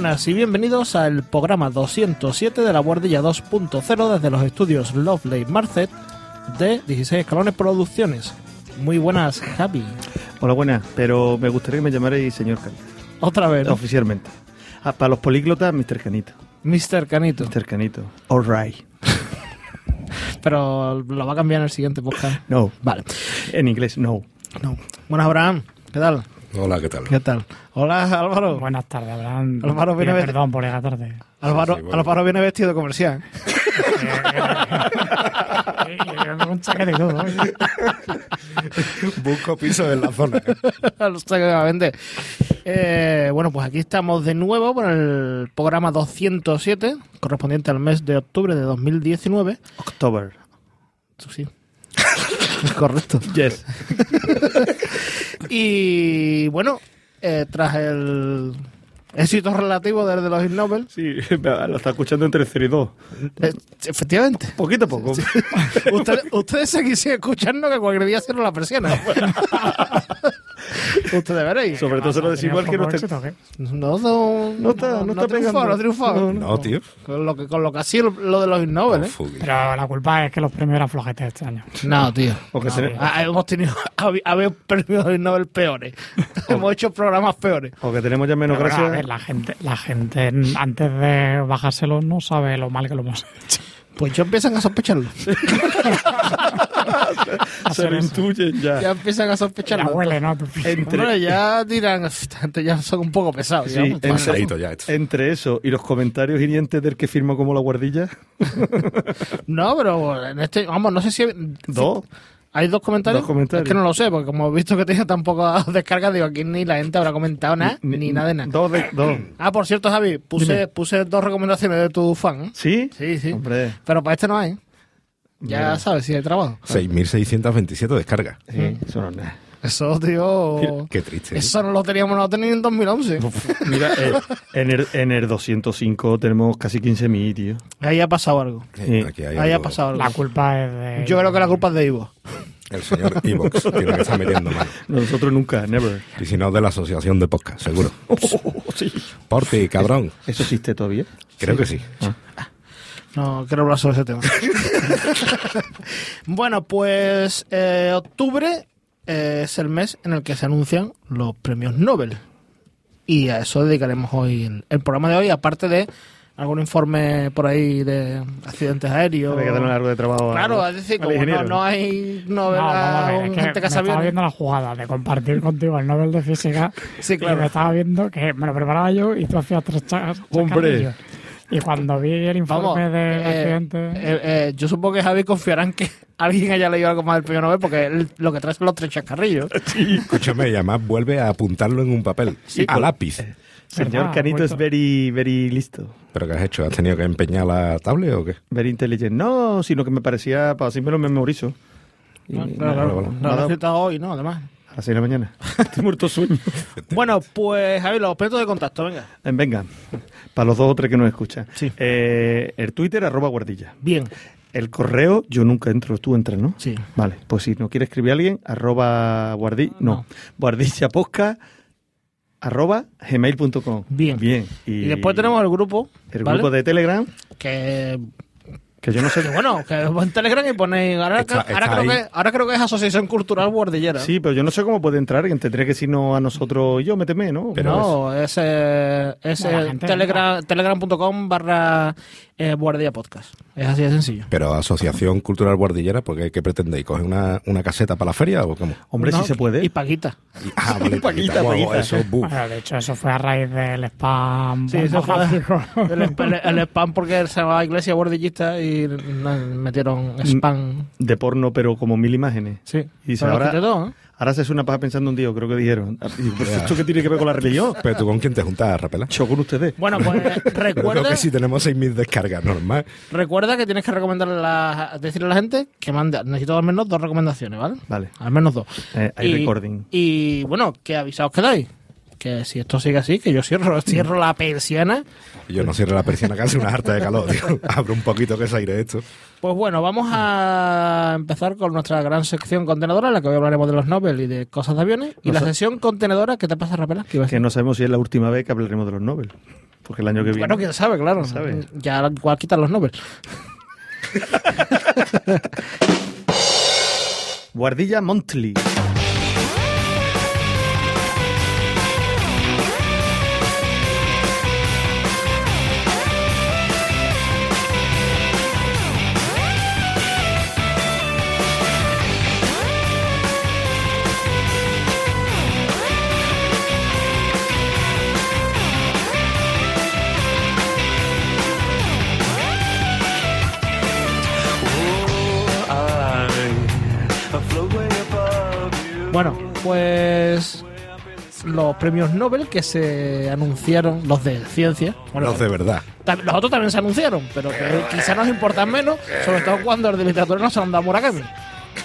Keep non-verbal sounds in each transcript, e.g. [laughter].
buenas y bienvenidos al programa 207 de la Guardilla 2.0 desde los estudios Lovely Marcet de 16 Escalones Producciones. Muy buenas, Javi. Hola, buenas, pero me gustaría que me llamarais señor Canito, Otra vez, ¿no? oficialmente. Ah, para los políglotas, Mr. Canito. Mr. Canito. Mr. Canito. All right. [laughs] Pero lo va a cambiar en el siguiente podcast. No. Vale. En inglés, no. No. Buenas, Abraham. ¿Qué tal? Hola, ¿qué tal? ¿Qué tal? Hola, Álvaro. Buenas tardes, Abraham. Álvaro viene ver- Perdón por llegar tarde. Álvaro, Sí, sí, bueno. Álvaro viene vestido de comercial. Eh, eh, Un chaquete y todo. ¿eh? Busco piso en la zona. Eh, bueno, pues aquí estamos de nuevo con el programa 207, correspondiente al mes de octubre de 2019. October. Sí. [laughs] Correcto. Yes. [laughs] Y bueno, eh, tras el éxito relativo del de los Ig Nobel, Sí, lo está escuchando entre 0 y 2. eh, efectivamente, Poquito a poco. ustedes, [laughs] ustedes seguís escuchando que cualquier día cierro la persiana. [laughs] ustedes veréis. Sobre todo se lo decimos al que no ¿qué? No, no, No está- no está triunfó, pegando. no triunfó. No, No, tío. Con lo que, con lo que ha sido lo de los Nobel, ¿eh? Pero la culpa es que los premios eran flojetes este año. No, tío. O que No, se- tío. Ah, hemos tenido, [laughs] habéis premios Nobel peores. [laughs] hemos hecho programas peores. o que tenemos ya menos Pero bueno, a ver, gracias. la gente, la gente antes de bajárselo no sabe lo mal que lo hemos hecho. Pues ya empiezan a sospecharlo. [laughs] Se lo intuyen ya. Ya empiezan a Ya sospecharlo. huele, ¿no? Entre, Hombre, ya dirán, esta gente ya son un poco pesados. Sí, ya, en- muchachos. Pasadito ya esto. entre eso y los comentarios hirientes del que firma como la guardilla, [laughs] No, pero en este, vamos, no sé si... dos. ¿Hay dos comentarios? Dos comentarios. Es que no lo sé, porque como he visto que tenía tan pocas [laughs] descargas, digo, aquí ni la gente habrá comentado nada, ni, nada de nada. Dos de, dos. [clears throat] Ah, por cierto, Javi, puse, Dime. puse dos recomendaciones de tu fan. ¿eh? ¿Sí? Sí, sí. Hombre. Pero para este no hay. Ya Mira. sabes, si hay trabajo. 6.627 descargas. Sí, eso no es nada. Eso, tío... Qué triste. ¿eh? Eso no lo teníamos, no lo teníamos en 2011. Mira, eh, en, el, en el 205 tenemos casi 15.000, tío. Ahí ha pasado algo. Sí, aquí hay Ahí ha pasado algo. La culpa es de... Yo creo que la culpa es de Ivo. El señor Evox tiene que estar metiendo mano. Nosotros nunca, never. Y si no, de la asociación de podcast, seguro. [laughs] sí. Por ti, cabrón. ¿Eso existe todavía? Creo que sí. No quiero hablar sobre ese tema. [laughs] bueno, pues eh, octubre eh, es el mes en el que se anuncian los premios Nobel. Y a eso dedicaremos hoy el, el programa de hoy, aparte de algún informe por ahí de accidentes aéreos. Hay que darle algo de trabajo. Claro, es decir, como no, no hay No, Nobel vamos a a ver, un es que gente me que estaba viendo la jugada de compartir contigo el Nobel de Física Sí, y me claro. estaba viendo que me lo preparaba yo y tú hacías tres cha- Hombre. Y cuando vi el informe Vamos, de eh, accidente... eh, eh, yo supongo que Javi confiará en que [laughs] alguien haya leído algo más del premio Nobel porque él lo que trae son los tres chascarrillos. [laughs] Escúchame, y además vuelve a apuntarlo en un papel. a lápiz. Señor Verdad, Canito es very, very listo. ¿Pero qué has hecho? ¿Has tenido que empeñar la tablet o qué? Very intelligent. No, sino que me parecía, para así me lo memorizo. Y Claro, nada, he citado hoy, ¿no? Además. a las 6 de la mañana. [laughs] Estoy muerto sueño. Bueno, pues Javi, los objetos de contacto, venga. Eh, Venga, para los dos o tres que nos escuchan. Sí. Eh, el Twitter, arroba guardilla. Bien, El correo, yo nunca entro, tú entras, ¿no? sí. Vale, pues si no quiere escribir a alguien, arroba guardilla, no, No. guardillaposca, arroba gmail.com. Bien. Bien. Y, después tenemos el grupo, el ¿vale? grupo de Telegram, que, que yo no sé. que bueno, que vos en Telegram y ponéis, ahora, Está- creo que, ahora creo que es Asociación Cultural Guardillera. Sí, pero yo no sé cómo puede entrar alguien. Tendría que decirnos a nosotros y yo, méteme, ¿no? Pero no, es, es telegram, telegram.com barra eh, guardia podcast. Es así de sencillo. Pero Asociación Cultural Guardillera, porque ¿qué pretendéis? ¿Coger una, una caseta para la feria o cómo? Hombre, No, si se puede. Y Paquita. Y- ah, vale, [laughs] Paquita, Paquita. Eso. Bueno, de hecho, eso fue a raíz del spam. Sí, eso fue el, el- el spam porque se llamaba Iglesia Guardillista y metieron spam. De porno, pero como mil imágenes. Sí. Y lo ahora, todo, ¿eh? Ahora se hace una paja pensando un día, creo que dijeron. Y digo, ¿Pero esto qué tiene que ver con la religión? [laughs] Pero tú con quién te juntas, Rapela? Yo con ustedes. Bueno, pues [laughs] Creo recuerda, que si tenemos 6.000 descargas, normal. recuerda que tienes que recomendarle a la- decirle a la gente que mande, necesito al menos dos recomendaciones, ¿vale? Vale. Al menos dos. Eh, hay y, recording. Y bueno, que avisaos quedáis. Que si esto sigue así, que yo cierro, [laughs] cierro la persiana. Yo no cierro la persiana que hace una harta de calor. tío. [laughs] Abro un poquito que es aire esto. Pues bueno, vamos a empezar con nuestra gran sección contenedora, en la que hoy hablaremos de los Nobel y de cosas de aviones. Y No la sección contenedora, ¿qué te pasa, Rapela? ¿Qué ibas a Que no sabemos si es la última vez que hablaremos de los Nobel. Porque el año que viene. Bueno, quién sabe, claro. sabe? Ya igual quitan los Nobel. [laughs] Guardilla Monthly. Bueno, pues los premios Nobel que se anunciaron, los de ciencia. Bueno, No de verdad. los otros también se anunciaron, pero que quizá nos importan menos, sobre todo cuando el de literatura no se lo han dado a Murakami.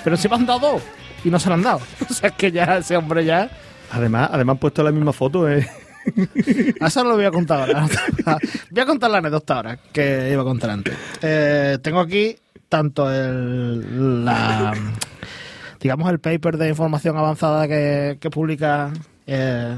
Pero sí me han dado dos y no se lo han dado. [laughs] O sea, es que ya ese hombre ya... Además, además han puesto la misma foto. ¿eh? [laughs] A eso lo voy a contar ahora. [laughs] voy a contar la anécdota ahora que iba a contar antes. Eh, tengo aquí tanto el, la, digamos, el paper de información avanzada que, que publica eh,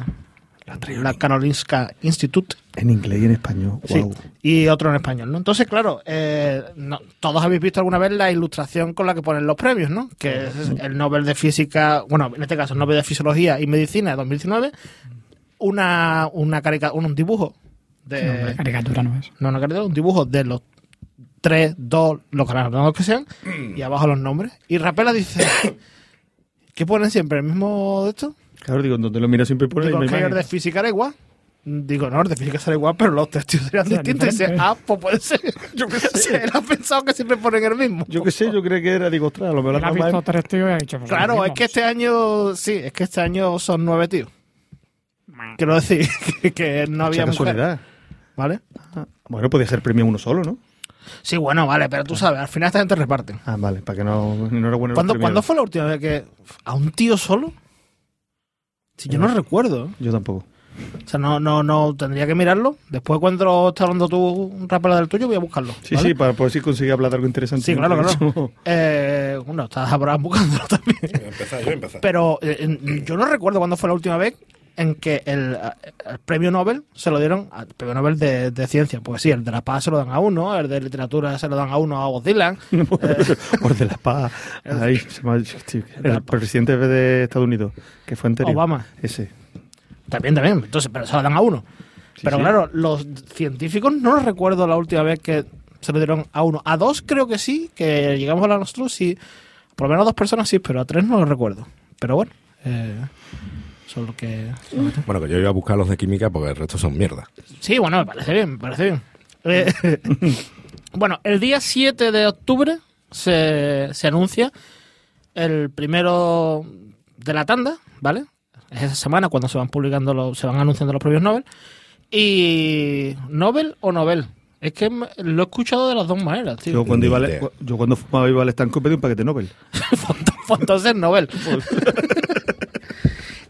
la Karolinska Institute En inglés y en español. Sí, y otro en español, ¿no? Entonces, claro, eh, no- todos habéis visto alguna vez la ilustración con la que ponen los premios, ¿no? Que es el Nobel de Física, bueno, en este caso el Nobel de Fisiología y Medicina de 2019, una, una carica- un, un dibujo de... No, caricatura no es. No, una caricatura, un dibujo de los tres, dos, los galardonados que sean, y abajo los nombres. Y Rapela dice, ¿qué ponen siempre? ¿El mismo de esto? Claro, digo, donde lo mira siempre pone la Digo, que de física era igual. Digo, no, el de física será igual, pero los testigos serían Serían distintos. Y dice, ah, pues puede ser. Yo qué [laughs] sé. Él ha pensado que siempre ponen el mismo. Yo qué sé, yo creo que era, digo, ostras, lo mejor la visto es- tres tíos y ha dicho... pues, Claro, es que este año, sí, es que este año son nueve tíos. Quiero decir que, [laughs] que no había mucha mujer. casualidad. ¿Vale? Bueno, podía ser premio uno solo, ¿no? Sí, bueno, vale, pero tú sabes, al final esta gente reparte. Ah, vale, para que no, no era bueno. ¿Cuándo, los ¿Cuándo fue la última vez que a un tío solo? Si yo no recuerdo. ¿eh? Yo tampoco. O sea, no, no, no, tendría que mirarlo. Después cuando estés hablando tú un rapero del tuyo, voy a buscarlo. Sí, ¿vale? sí, para por si conseguí hablar de algo interesante. Sí, claro, claro. [laughs] Eh, bueno, estás [laughs] buscándolo también. Empezar, yo empezar. Pero eh, yo no recuerdo cuándo fue la última vez en que el, el premio Nobel se lo dieron al premio Nobel de, de ciencia. Pues sí, el de la paz se lo dan a uno, el de literatura se lo dan a uno a Bob Dylan. [laughs] Por [laughs] de la sí, el presidente de Estados Unidos, que fue anterior. Obama. Ese. También, también. Entonces, pero se lo dan a uno. Sí, pero sí. claro, los científicos no los recuerdo la última vez que se lo dieron a uno. A dos creo que sí, que llegamos a hablar nosotros, sí. Por lo menos a dos personas sí, pero a tres no lo recuerdo. Pero bueno, eh, lo que- Bueno, que yo iba a buscar los de química porque el resto son mierda. Sí, bueno, me parece bien, me parece bien. Eh, [laughs] bueno, el día 7 de octubre se, se anuncia el primero de la tanda, ¿vale? Es esa semana cuando se van publicando, los, se van anunciando los premios Nobel. Y Nobel o Nobel. Es que lo he escuchado de las dos maneras, tío. Yo cuando, iba al, yo cuando fumaba iba al estanco pedí un paquete Nobel. [laughs] Pues entonces Nobel.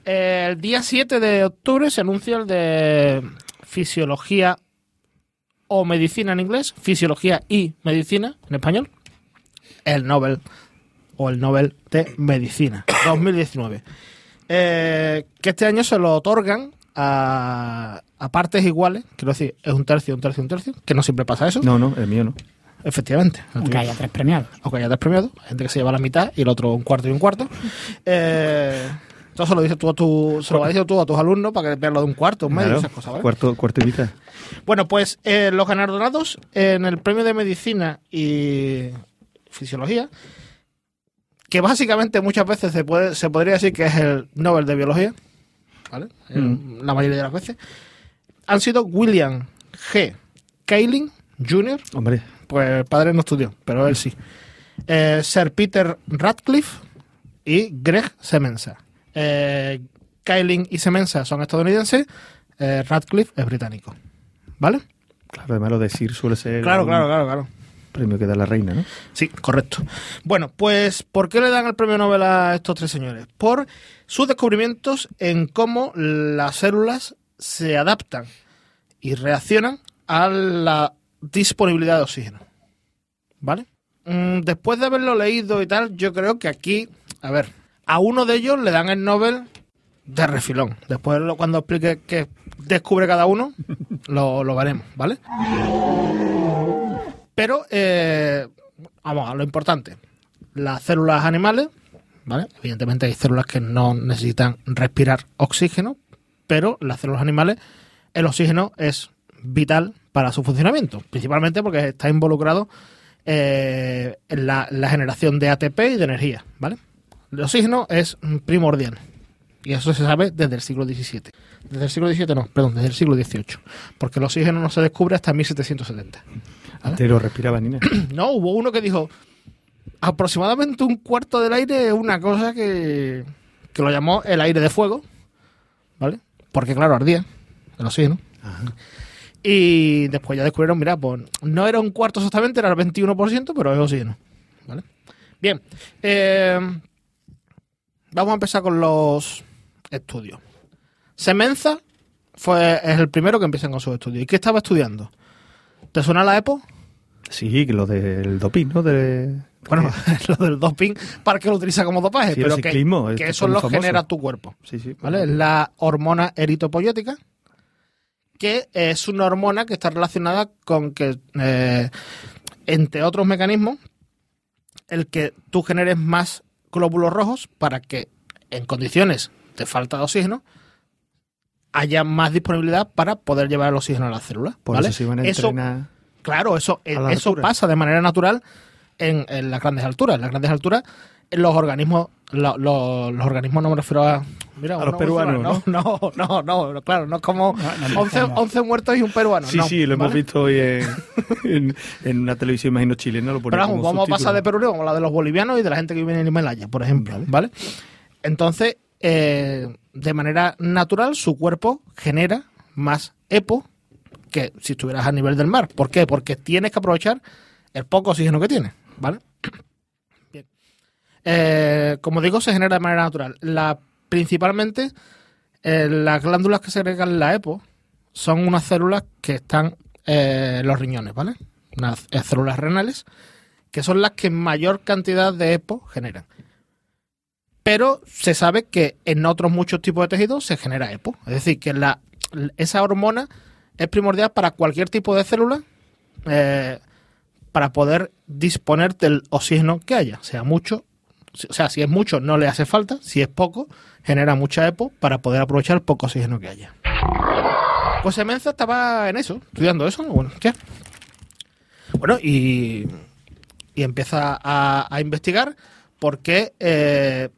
El día 7 de octubre se anuncia el de Fisiología o Medicina en inglés, Fisiología y Medicina en español, el Nobel o el Nobel de Medicina [coughs] 2019. Eh, que este año se lo otorgan a, a partes iguales, quiero decir, es un tercio, un tercio, un tercio, que no siempre pasa eso, No, no, el mío no. efectivamente. Aunque haya tres premiados. aunque haya tres premiados, hay gente que se lleva la mitad y el otro un cuarto y un cuarto. [laughs] Eh, eso se lo dices tú a tu, se lo decir tú a tus alumnos para que vean lo de un cuarto, un medio, Claro, esas cosas, ¿vale? cuarto, cuarto y mitad. Bueno, pues eh, los galardonados en el premio de medicina y fisiología, que básicamente muchas veces se puede, se podría decir que es el Nobel de biología, ¿vale? Mm. La mayoría de las veces, han sido William G. Kaelin Jr., Hombre, pues el padre no estudió, pero él sí. Eh, Sir Peter Radcliffe y Greg Semensa. Eh, y Semensa son estadounidenses, eh, Radcliffe es británico. ¿Vale? claro, además lo de Sir suele ser. Claro, claro, claro, claro. premio que da la reina, ¿no? Sí, correcto. Bueno, pues ¿por qué le dan el premio Nobel a estos tres señores? Por sus descubrimientos en cómo las células se adaptan y reaccionan a la disponibilidad de oxígeno. ¿Vale? Mm, Después de haberlo leído y tal, yo creo que aquí, a ver, a uno de ellos le dan el Nobel de refilón. Después, cuando explique qué descubre cada uno, [laughs] lo, lo veremos, ¿vale? Pero, eh, vamos a lo importante. Las células animales, ¿vale? Evidentemente hay células que no necesitan respirar oxígeno, pero las células animales, el oxígeno es vital para su funcionamiento, principalmente porque está involucrado eh, en la, la generación de ATP y de energía, ¿vale? El oxígeno es primordial. Y eso se sabe desde el siglo XVII. Desde el siglo XVII no, perdón, desde el siglo XVIII. Porque el oxígeno no se descubre hasta 1770. Te lo respiraba Nina. [clears throat] No, hubo uno que dijo aproximadamente un cuarto del aire es una cosa que, que lo llamó el aire de fuego, ¿vale? Porque claro, ardía el oxígeno. Y después ya descubrieron, mira, pues no era un cuarto exactamente, era el 21%, pero es oxígeno, ¿vale? Bien, eh, vamos a empezar con los estudios. Semenza fue, es el primero que empiezan con sus estudios. ¿Y qué estaba estudiando? ¿Te suena la EPO? Sí, que lo del doping, ¿no? De... Bueno, [laughs] lo del doping, ¿para qué lo utiliza como dopaje? Sí, el pero que, ciclismo, que es eso lo famoso. genera tu cuerpo. Sí, sí. ¿vale? Es la hormona eritopoyética, que es una hormona que está relacionada con que, eh, entre otros mecanismos, el que tú generes más glóbulos rojos para que en condiciones de falta de oxígeno haya más disponibilidad para poder llevar el oxígeno a las células. Por ¿vale? eso se iban a Eso-. Claro, eso, eh, eso altura. pasa de manera natural en, en las grandes alturas. En las grandes alturas, los organismos, lo- lo- los organismos no me refiero a. Mira, A una los peruanos, No, no, no, no, claro, no es como No, no 11, empecemos. 11 muertos y un peruano. Sí, no, sí, lo hemos ¿vale? visto hoy en, en, en una televisión, imagino, chilena. Lo Pero vamos, como vamos a pasar de. Perú, vamos a la de los bolivianos y de la gente que vive en Himalaya, por ejemplo. ¿Vale? Entonces, eh, de manera natural, su cuerpo genera más EPO que si estuvieras a nivel del mar. ¿Por qué? Porque tienes que aprovechar el poco oxígeno que tienes. ¿Vale? Eh, como digo, se genera de manera natural. Principalmente, eh, las glándulas que segregan la EPO son unas células que están eh, en los riñones, ¿vale? Unas células renales que son las que mayor cantidad de EPO generan. Pero se sabe que en otros muchos tipos de tejidos se genera EPO. Es decir, que esa hormona es primordial para cualquier tipo de célula para poder disponer del oxígeno que haya, sea mucho. O sea, si es mucho no le hace falta, si es poco genera mucha EPO para poder aprovechar el poco oxígeno que haya. Pues Semenza estaba en eso, estudiando eso. Bueno, ¿qué? Bueno, y, y empieza a, a investigar por qué eh,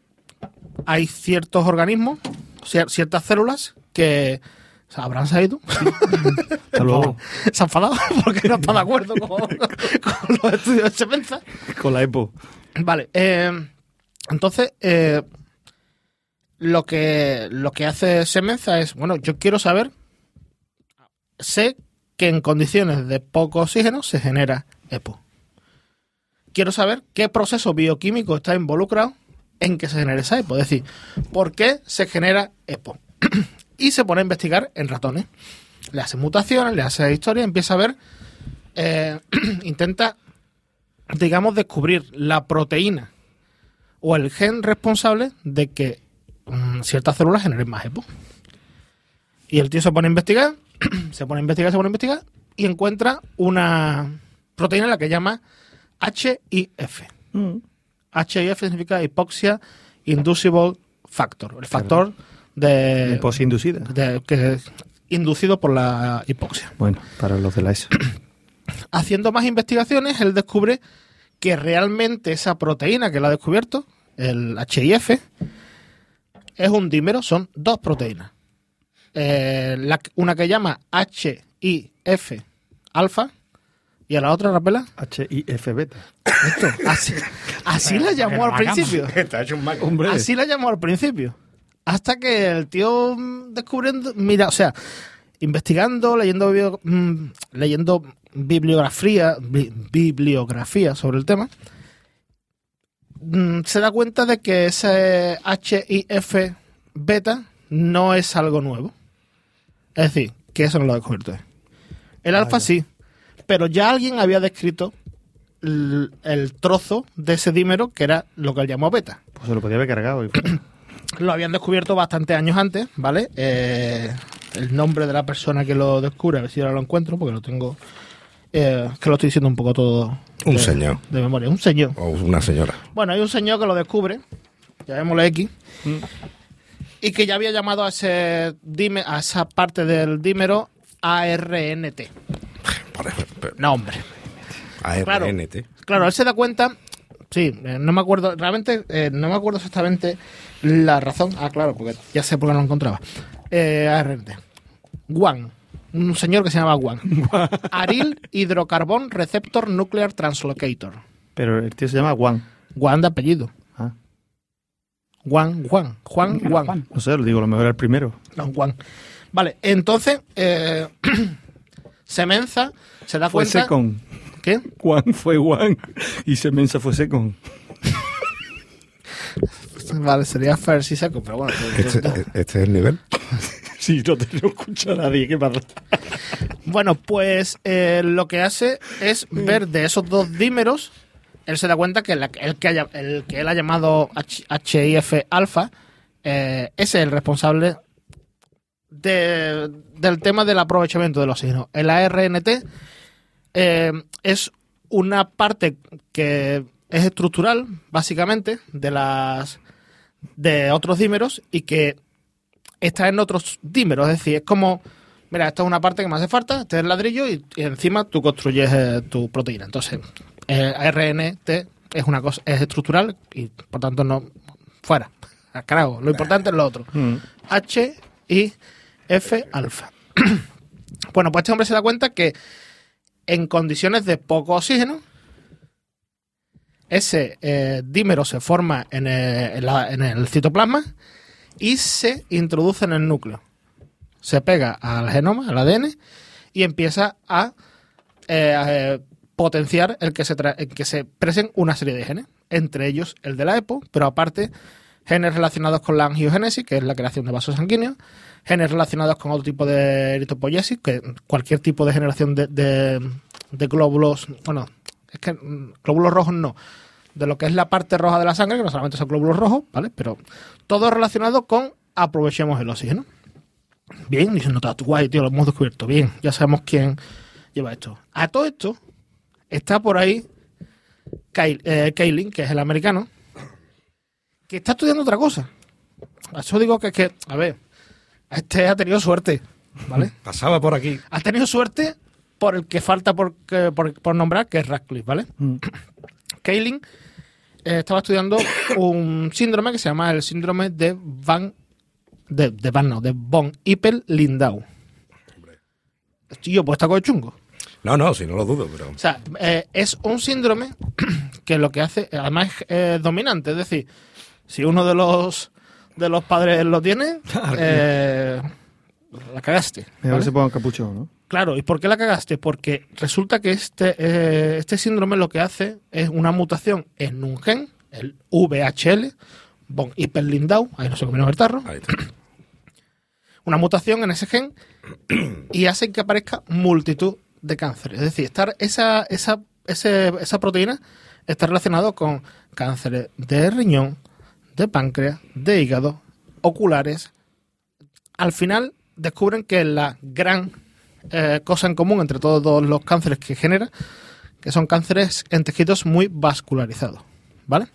hay ciertos organismos, cier- ciertas células que o sea, habrán salido, [laughs] Hasta luego. [laughs] se ha enfadado [laughs] porque no está de acuerdo con, con los estudios de Semenza. Con la EPO. Vale, eh, entonces eh, lo que lo que hace Semenza es, bueno, yo quiero saber, sé que en condiciones de poco oxígeno se genera EPO. Quiero saber qué proceso bioquímico está involucrado en que se genere esa EPO, es decir, por qué se genera EPO. [clears throat] y se pone a investigar en ratones. Le hace mutaciones, le hace historia, empieza a ver, eh, [clears throat] intenta digamos, descubrir la proteína o el gen responsable de que mm, ciertas células generen más EPO. Y el tío se pone a investigar, [clears throat] se pone a investigar, se pone a investigar y encuentra una proteína la que llama HIF. HIF significa Hypoxia Inducible Factor, el factor de, EPO inducida. de- que es inducido por la hipoxia Bueno, para los de la ESO. [clears throat] haciendo más investigaciones, él descubre que realmente esa proteína que él ha descubierto, el HIF, es un dímero, son dos proteínas. Eh, la- una que llama HIF alfa y a la otra, Rapela, HIF beta. esto, así, así la llamó al principio. [laughs] Así la llamó al principio. Hasta que el tío mm, descubriendo. Mira, o sea, investigando, leyendo, bio- mm, leyendo bibliografía, bi- bibliografía sobre el tema, mm, se da cuenta de que ese HIF beta no es algo nuevo. Es decir, que eso no lo ha descubierto. El alfa sí, pero ya alguien había descrito el, el trozo de ese dímero que era lo que él llamó beta. Pues se lo podía haber cargado. y. [clears throat] Lo habían descubierto bastantes años antes, ¿vale? Eh, el nombre de la persona que lo descubre, a ver si ahora lo encuentro, porque lo tengo. eh, que lo estoy diciendo un poco todo. Un de- señor. De memoria, un señor. O una señora. Bueno, hay un señor que lo descubre, llamémosle X, y que ya había llamado a ese dime, a esa parte del dímero ARNT. Por ejemplo, Nombre. Claro. ARNT. Claro, él se da cuenta. Sí, eh, no me acuerdo, realmente eh, no me acuerdo exactamente la razón. Ah, claro, porque ya sé por qué no lo encontraba. Eh. Juan. Un señor que se llama Juan. [laughs] Aril Hidrocarbón Receptor Nuclear Translocator. Pero el tío se llama Juan. Juan de apellido. Ah, Juan, Juan. Juan, Juan. No sé, lo digo, lo mejor era el primero. No, Juan. Vale, entonces eh, [clears throat] Semenza se da Fue cuenta. Secon. ¿Qué? Juan fue Juan. Y Semenza fue Secon. [laughs] [laughs] Vale, sería Fer si seco, pero bueno. Este, este es el nivel. [laughs] Sí, no te lo escucha nadie. ¿Qué pasa? [laughs] Bueno, pues eh, lo que hace es ver de esos dos dímeros, él se da cuenta que la- el, que haya- el que él ha llamado HIF alfa, eh, es el responsable de- del tema del aprovechamiento del oxígeno. El ARNT eh, es una parte que es estructural, básicamente, de las de otros dímeros y que está en otros dímeros. Es decir, es como, mira, esta es una parte que me hace falta, este es el ladrillo y, y encima tú construyes eh, tu proteína. Entonces, el RNT es una cosa, es estructural y por tanto no, fuera. Carajo, lo importante es lo otro. Mm. H, I, F, alfa. [clears throat] bueno, pues este hombre se da cuenta que en condiciones de poco oxígeno, ese eh, dímero se forma en el, en la- en el citoplasma y se introduce en el núcleo. Se pega al genoma, al ADN, y empieza a, eh, a, eh, potenciar el que, se que se expresen una serie de genes, entre ellos el de la EPO, pero aparte genes relacionados con la angiogénesis, que es la creación de vasos sanguíneos, genes relacionados con otro tipo de eritropoiesis, que cualquier tipo de generación de, de- de glóbulos, bueno, es que mm, glóbulos rojos no, de lo que es la parte roja de la sangre, que no solamente son glóbulos rojos, ¿vale? Pero todo relacionado con aprovechemos el oxígeno. Bien, dice, no, está guay, tío, lo hemos descubierto. Bien, ya sabemos quién lleva esto. A todo esto está por ahí Kyle- eh, Kaylin, que es el americano, que está estudiando otra cosa. A Eso digo que es que, a ver, este ha tenido suerte, ¿vale? [laughs] Pasaba por aquí. ha tenido suerte por el que falta por, que- por, por nombrar, que es Radcliffe, ¿vale? Mm. [clears throat] Kaylin eh, estaba estudiando [coughs] un síndrome que se llama el síndrome de Van de, de Van, no, de von Hippel Lindau. Tío, pues está con chungo. No, no, si no lo dudo, pero. O sea, eh, es un síndrome [coughs] que lo que hace, además es eh, dominante, es decir, si uno de los de los padres lo tiene, [laughs] eh, la cagaste. Mira, a ver ¿vale? si pongo un capuchón, ¿no? Claro, ¿y por qué la cagaste? Porque resulta que este, eh, este síndrome lo que hace es una mutación en un gen, el VHL, von Hippel-Lindau, ahí no se comieron el tarro, Ahí está. [clears throat] una mutación en ese gen [clears throat] y hace que aparezca multitud de cánceres. Es decir, estar esa, esa, ese- esa proteína está relacionada con cánceres de riñón, de páncreas, de hígado, oculares. Al final descubren que la gran eh, cosa en común entre todos los cánceres que genera, que son cánceres en tejidos muy vascularizados. ¿Vale?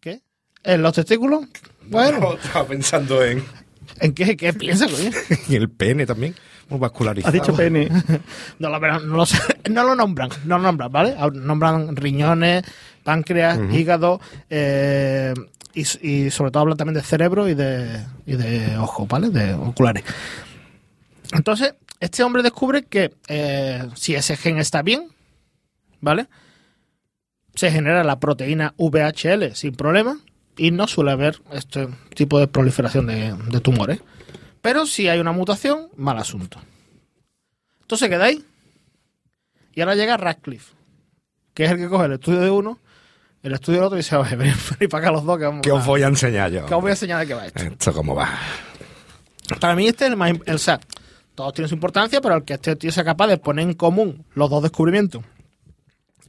¿Qué? ¿En los testículos? Bueno, Estaba pensando en, ¿en qué, qué piensa, coño? [laughs] en el pene también. Muy vascularizado. Has dicho pene. [laughs] No lo, no lo sé, [laughs] no lo nombran, no lo nombran, ¿vale? Nombran riñones, páncreas, hígado eh, y, y sobre todo hablan también de cerebro y de, y de ojo, ¿vale? De oculares. Entonces, este hombre descubre que eh, si ese gen está bien, ¿vale? Se genera la proteína VHL sin problema y no suele haber este tipo de proliferación de, de tumores. Pero si hay una mutación, mal asunto. Entonces quedáis. Y ahora llega Radcliffe, que es el que coge el estudio de uno, el estudio del otro y dice, oye, venid, para acá los dos que vamos ¿Qué os voy a enseñar yo? que os voy a enseñar de qué va esto. Esto cómo va. Para mí este es el más... im- O sea, todos tienen su importancia, pero el que este tío sea capaz de poner en común los dos descubrimientos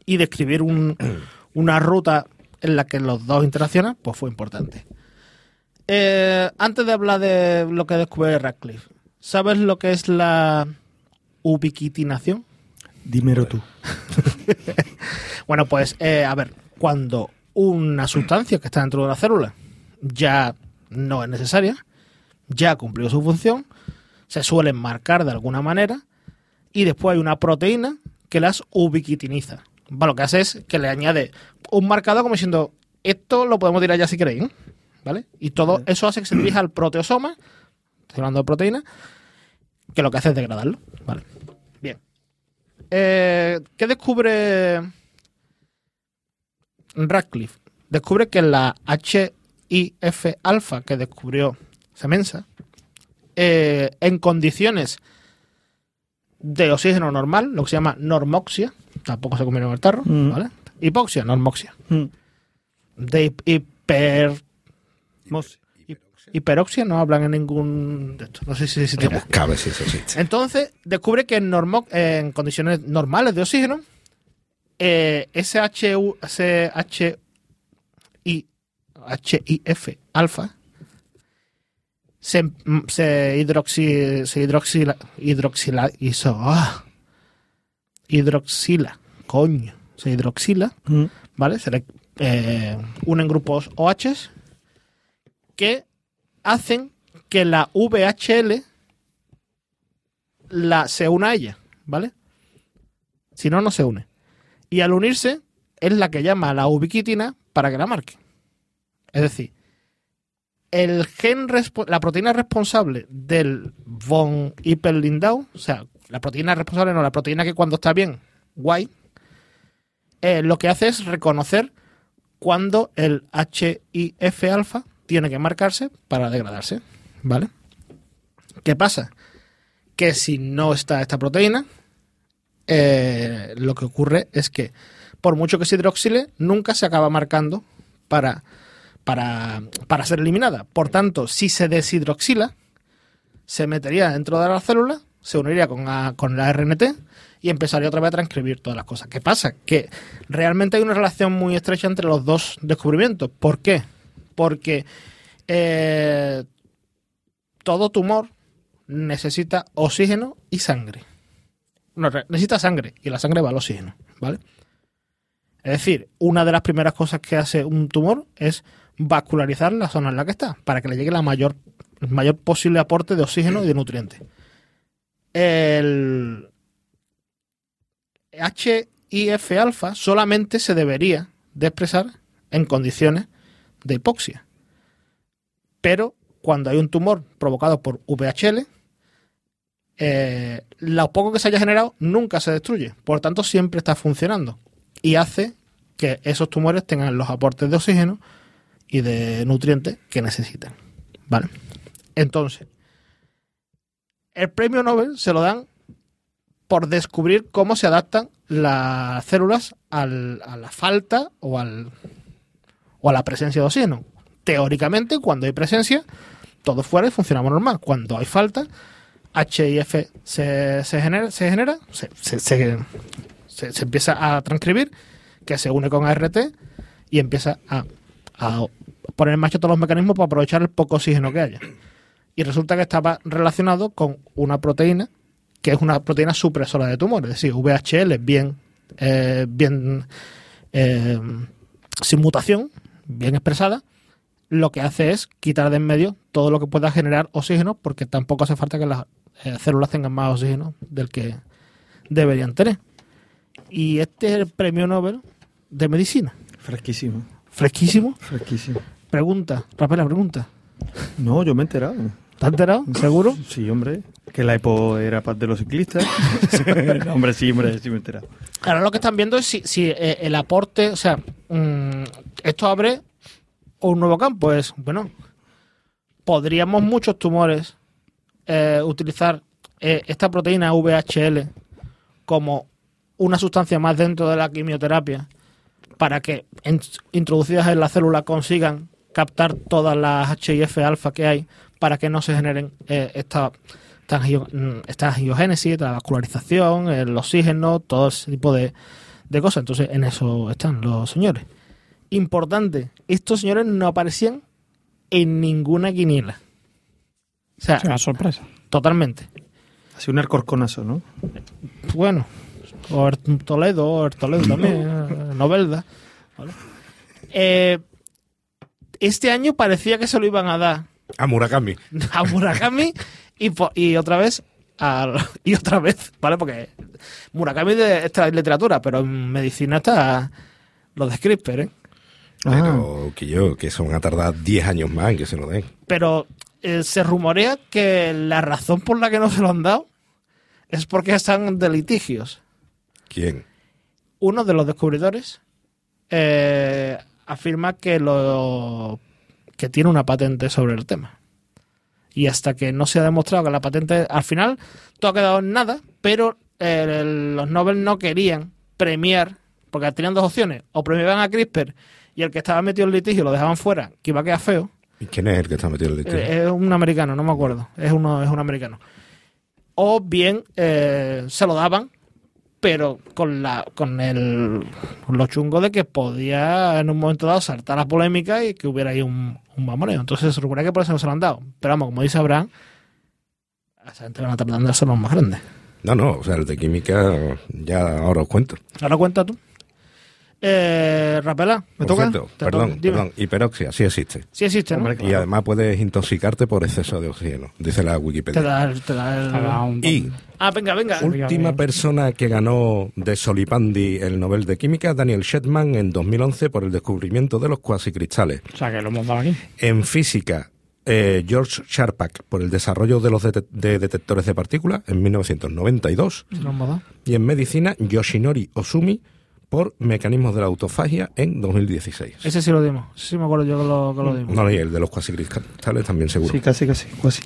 y describir un- [clears throat] una ruta en la que los dos interaccionan, pues fue importante. Eh, antes de hablar de lo que descubre Radcliffe, ¿sabes lo que es la ubiquitinación? Dímelo tú. [laughs] Bueno, pues, eh, a ver, cuando una sustancia que está dentro de la célula ya no es necesaria, ya ha cumplido su función, se suelen marcar de alguna manera y después hay una proteína que las ubiquitiniza. Va, lo que hace es que le añade un marcador como diciendo, esto lo podemos tirar ya si queréis. ¿vale? Y todo eso hace que se dirija al proteosoma, estoy hablando de proteína, que lo que hace es degradarlo, ¿vale? Bien. Eh, ¿Qué descubre Radcliffe? Descubre que la HIF alfa que descubrió Semensa, eh, en condiciones de oxígeno normal, lo que se llama normoxia, tampoco se comieron el tarro, Mm. ¿vale? Hipoxia, normoxia. Mm. De hip- hiper, hiperoxia no hablan en ningún de esto. No sé si, si si eso existe. Entonces, descubre que en, normo- en condiciones normales de oxígeno, eh, ese HU, ese HI, HIF alfa se, mm, se hidroxi, se hidroxila, hidroxila, hizo, ah, hidroxila, coño, se hidroxila, Mm. ¿vale? Se le eh, unen grupos OH que hacen que la VHL la, se una a ella, ¿vale? Si no, no se une. Y al unirse, es la que llama a la ubiquitina para que la marque. Es decir, el gen la proteína responsable del von Hippel-Lindau, o sea, la proteína responsable, no, la proteína que cuando está bien, guay, eh, lo que hace es reconocer cuando el HIF alfa tiene que marcarse para degradarse, ¿vale? ¿Qué pasa? Que si no está esta proteína, eh, lo que ocurre es que por mucho que se hidroxile, nunca se acaba marcando para, para, para ser eliminada. Por tanto, si se deshidroxila, se metería dentro de la célula, se uniría con, con la RNT y empezaría otra vez a transcribir todas las cosas. ¿Qué pasa? Que realmente hay una relación muy estrecha entre los dos descubrimientos. ¿Por qué? Porque eh, todo tumor necesita oxígeno y sangre. Necesita sangre y la sangre va al oxígeno, ¿vale? Es decir, una de las primeras cosas que hace un tumor es vascularizar la zona en la que está, para que le llegue la mayor, el mayor posible aporte de oxígeno y de nutrientes. El HIF alfa solamente se debería de expresar en condiciones de hipoxia. Pero cuando hay un tumor provocado por VHL, eh, lo poco que se haya generado nunca se destruye. Por tanto, siempre está funcionando. Y hace que esos tumores tengan los aportes de oxígeno y de nutrientes que necesitan. ¿Vale? Entonces, el premio Nobel se lo dan por descubrir cómo se adaptan las células a la falta o, al, o a la presencia de oxígeno. Teóricamente, cuando hay presencia, todo fuera y funcionamos normal. Cuando hay falta, HIF se, se genera, se, genera se, se- empieza a transcribir, que se une con ART y empieza a, a poner en marcha todos los mecanismos para aprovechar el poco oxígeno que haya. Y resulta que estaba relacionado con una proteína que es una proteína supresora de tumores, es decir, VHL bien, eh, bien eh, sin mutación, bien expresada, lo que hace es quitar de en medio todo lo que pueda generar oxígeno, porque tampoco hace falta que las eh, células tengan más oxígeno del que deberían tener. Y este es el premio Nobel de medicina. Fresquísimo. Fresquísimo. Fresquísimo. Pregunta, Rapela, pregunta. No, yo me he enterado. ¿Estás enterado? ¿Seguro? Sí, hombre. Que la EPO era paz de los ciclistas. [laughs] No, hombre, sí, hombre, sí me he enterado. Ahora lo que están viendo es si, si, eh, el aporte, o sea, mm, esto abre un nuevo campo. Es, bueno, podríamos muchos tumores eh, utilizar eh, esta proteína VHL como una sustancia más dentro de la quimioterapia para que introducidas en la célula consigan captar todas las HIF alfa que hay para que no se generen eh, esta, esta, mm, esta angiogénesis, la vascularización, el oxígeno, todo ese tipo de, de cosas. Entonces, en eso están los señores. Importante, estos señores no aparecían en ninguna quiniela. O sea, Es una sorpresa. totalmente. Así un arcorconazo, ¿no? Bueno, o Toledo, o el Toledo [clears throat] también, Novelda. ¿vale? Eh, este año parecía que se lo iban a dar A Murakami. [laughs] a Murakami y, y otra vez [laughs] y otra vez, ¿vale? Porque Murakami de esta literatura, pero en medicina está lo de CRISPR, ¿eh? Pero que yo, que son a tardar 10 años más en que se lo den. Pero eh, se rumorea que la razón por la que no se lo han dado es porque están de litigios. ¿Quién? uno de los descubridores eh, afirma que lo que tiene una patente sobre el tema. Y hasta que no se ha demostrado que la patente, al final, todo ha quedado en nada, pero eh, los Nobel no querían premiar, porque tenían dos opciones, o premiaban a CRISPR y el que estaba metido en litigio lo dejaban fuera, que iba a quedar feo, ¿Y quién es el que está metido en el litigio? eh, es un americano, no me acuerdo. Es uno, es un americano. O bien eh, se lo daban, pero con la, con el con lo chungo de que podía en un momento dado saltar la polémica y que hubiera ahí un, un mamoreo. Entonces se supone que por eso no se lo han dado. Pero vamos, como dice Abraham, a esa gente van a tardar en darse los más grandes. No, no, o sea, el de química ya ahora os cuento. Ahora cuenta tú. Eh, Rapela, ¿Me toca? Te perdón, perdón, hiperoxia, sí existe. sí existe, ¿no? Hombre, Y Claro. además puedes intoxicarte por exceso de oxígeno, dice la Wikipedia. te da el- Te da un- Y Ah, venga, venga. Última persona que ganó de Solipandi el Nobel de Química, Daniel Shetman, en 2011 por el descubrimiento de los cuasicristales. O sea, que lo hemos dado aquí. En física, eh, George Sharpak por el desarrollo de los dete- de detectores de partículas en 1992. Se lo hemos dado. Y en medicina, Yoshinori Osumi por mecanismos de la autofagia en 2016. Ese sí lo dimos. Sí me acuerdo yo que lo, que lo dimos. No, y el de los cuasicristales también seguro. Sí, casi, casi. casi.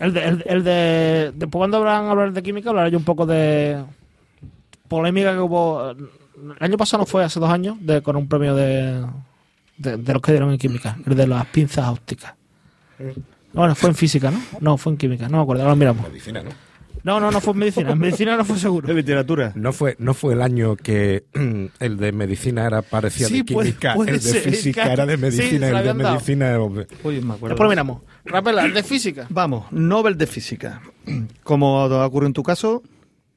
El de, el, el de después cuando hablan hablar de química, hablaré yo un poco de polémica que hubo. El año pasado no fue, hace dos años, de, con un premio de, de, de los que dieron en química, el de las pinzas ópticas. Bueno, fue en física, ¿no? No, fue en química, no me acuerdo, ahora lo miramos. Medicina, ¿no? No, no, no fue en medicina, en medicina no fue seguro. De literatura. No fue, no fue el año que [clears throat] el de medicina era parecía Sí, de química, puede el de ser, física que- era de medicina, el de medicina era- Oye, me acuerdo. Después miramos. Rapela, el de física. Vamos, Nobel de Física. [clears throat] Como ha ocurrido en tu caso,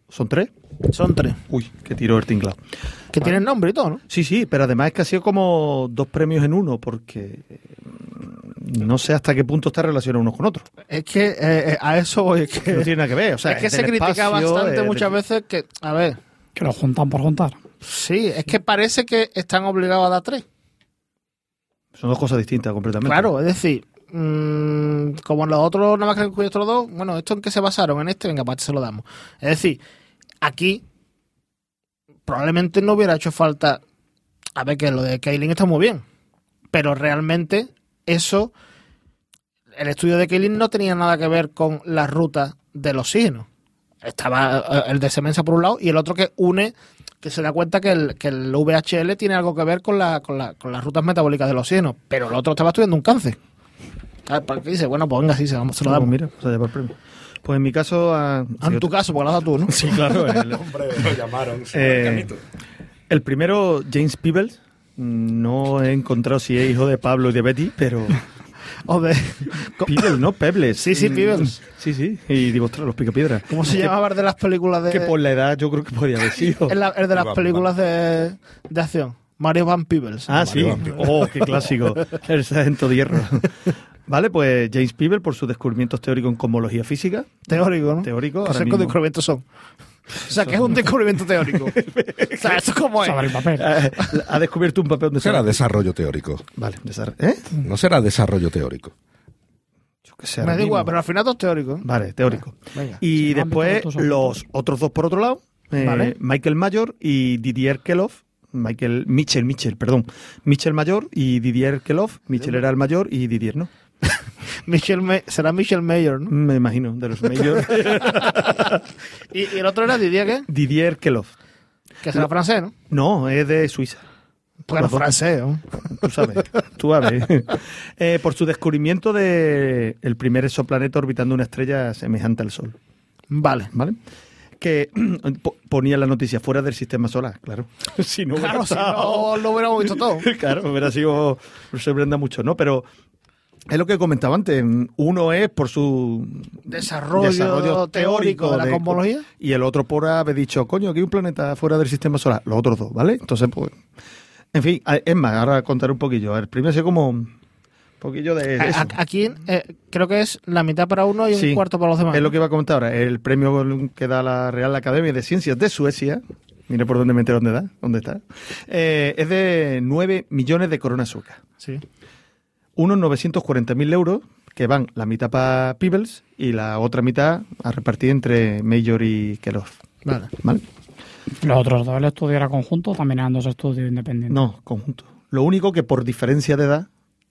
son tres. Son tres. Uy, que tiro el tinglado. Que tienen nombre y todo, ¿no? Sí, sí, pero además es que ha sido como dos premios en uno, porque no sé hasta qué punto está relacionado unos con otros. Es que eh, eh, a eso voy. Es que, No tiene nada que ver. O sea, es que se critica espacio, bastante es muchas de- veces que, a ver, Que lo juntan por juntar. sí, es que parece que están obligados a dar tres. Son dos cosas distintas completamente. Claro, es decir, mm, como los otros nada más que han estos dos, bueno, ¿esto en qué se basaron? En este, venga, para se lo damos. Es decir, aquí probablemente no hubiera hecho falta. A ver, que lo de Kaylin está muy bien, pero realmente eso, el estudio de Kaylin no tenía nada que ver con la ruta del oxígeno. Estaba eh, el de Semensa por un lado y el otro que une, que se da cuenta que el, que el VHL tiene algo que ver con, la, con, la- con las rutas metabólicas del oxígeno, pero el otro estaba estudiando un cáncer. A ver, ¿para qué dice? Bueno, pues venga, sí, se, vamos, se lo Pues damos. mira, se lleva el premio. Pues en mi caso... ah, Ah, en tu caso, porque lo has dado tú, ¿no? Sí, claro. El, [laughs] Hombre, lo llamaron. Eh, el primero, James Peebles. No he encontrado si es hijo de Pablo y de Betty, pero... O de, Peebles, ¿no? Pebles. Sí, sí, Peebles. Sí, sí. Y digo, ostras, los picapiedras. ¿Cómo se llamaba el de las películas de... Que por la edad yo creo que podía haber sido. [laughs] el, el de las películas de, de acción. Mario Van Peebles. Ah, sí. Mario Van Peebles. Oh, qué clásico. [laughs] El sargento de hierro. Vale, pues James Peebles por sus descubrimientos teóricos en cosmología física. Teórico, ¿no? Teórico, ¿Qué descubrimientos son? O sea, que es un descubrimiento teórico. [laughs] o sea, ¿esto cómo es? Sobre el papel. Eh, ha descubierto un papel donde será se... desarrollo teórico. Vale, ¿eh? No será desarrollo teórico. Yo qué sé, Me da igual, pero al final todo es teórico. Vale, teórico. Venga. Y después los otros dos por otro lado, eh, Vale. Michael Mayor y Didier Keloff. Michael, Mitchell, Mitchell, perdón. Mitchell mayor y Didier Keloff. Mitchell era el mayor y Didier no. [laughs] Michelle Ma- será Michelle Mayer, ¿no? Me imagino, de los mayores. [laughs] Y, y el otro era Didier, ¿qué? Didier Kelov. Que será francés, ¿no? No, es de Suiza. Bueno, francés, ¿no? Tú sabes, tú sabes. [laughs] Eh, por su descubrimiento de el primer exoplaneta orbitando una estrella semejante al Sol. Vale. ¿Vale? Que [clears throat] po- ponía la noticia fuera del sistema solar, claro. Si no Claro, si no lo hubiéramos visto todo. claro, hubiera sido. Se mucho, ¿no? Pero es lo que comentaba antes. Uno es por su Desarrollo, teórico de la cosmología. Y el otro por haber dicho, coño, aquí hay un planeta fuera del sistema solar. Los otros dos, ¿vale? Entonces, pues. En fin, es más, ahora contaré un poquillo. El primero es como un poquillo de. eso. Aquí eh, creo que es la mitad para uno y un cuarto para los demás. Es lo que iba a comentar ahora. El premio que da la Real Academia de Ciencias de Suecia, mire por dónde me entero dónde da, dónde está, eh, es de 9 millones de coronas suecas. Sí. Unos 940.000 euros, que van la mitad para Peebles y la otra mitad a repartir entre Major y Kellogg. Vale. ¿Vale? Los otros dos, el estudio era conjunto, también eran dos estudios independientes. No, conjunto. Lo único que por diferencia de edad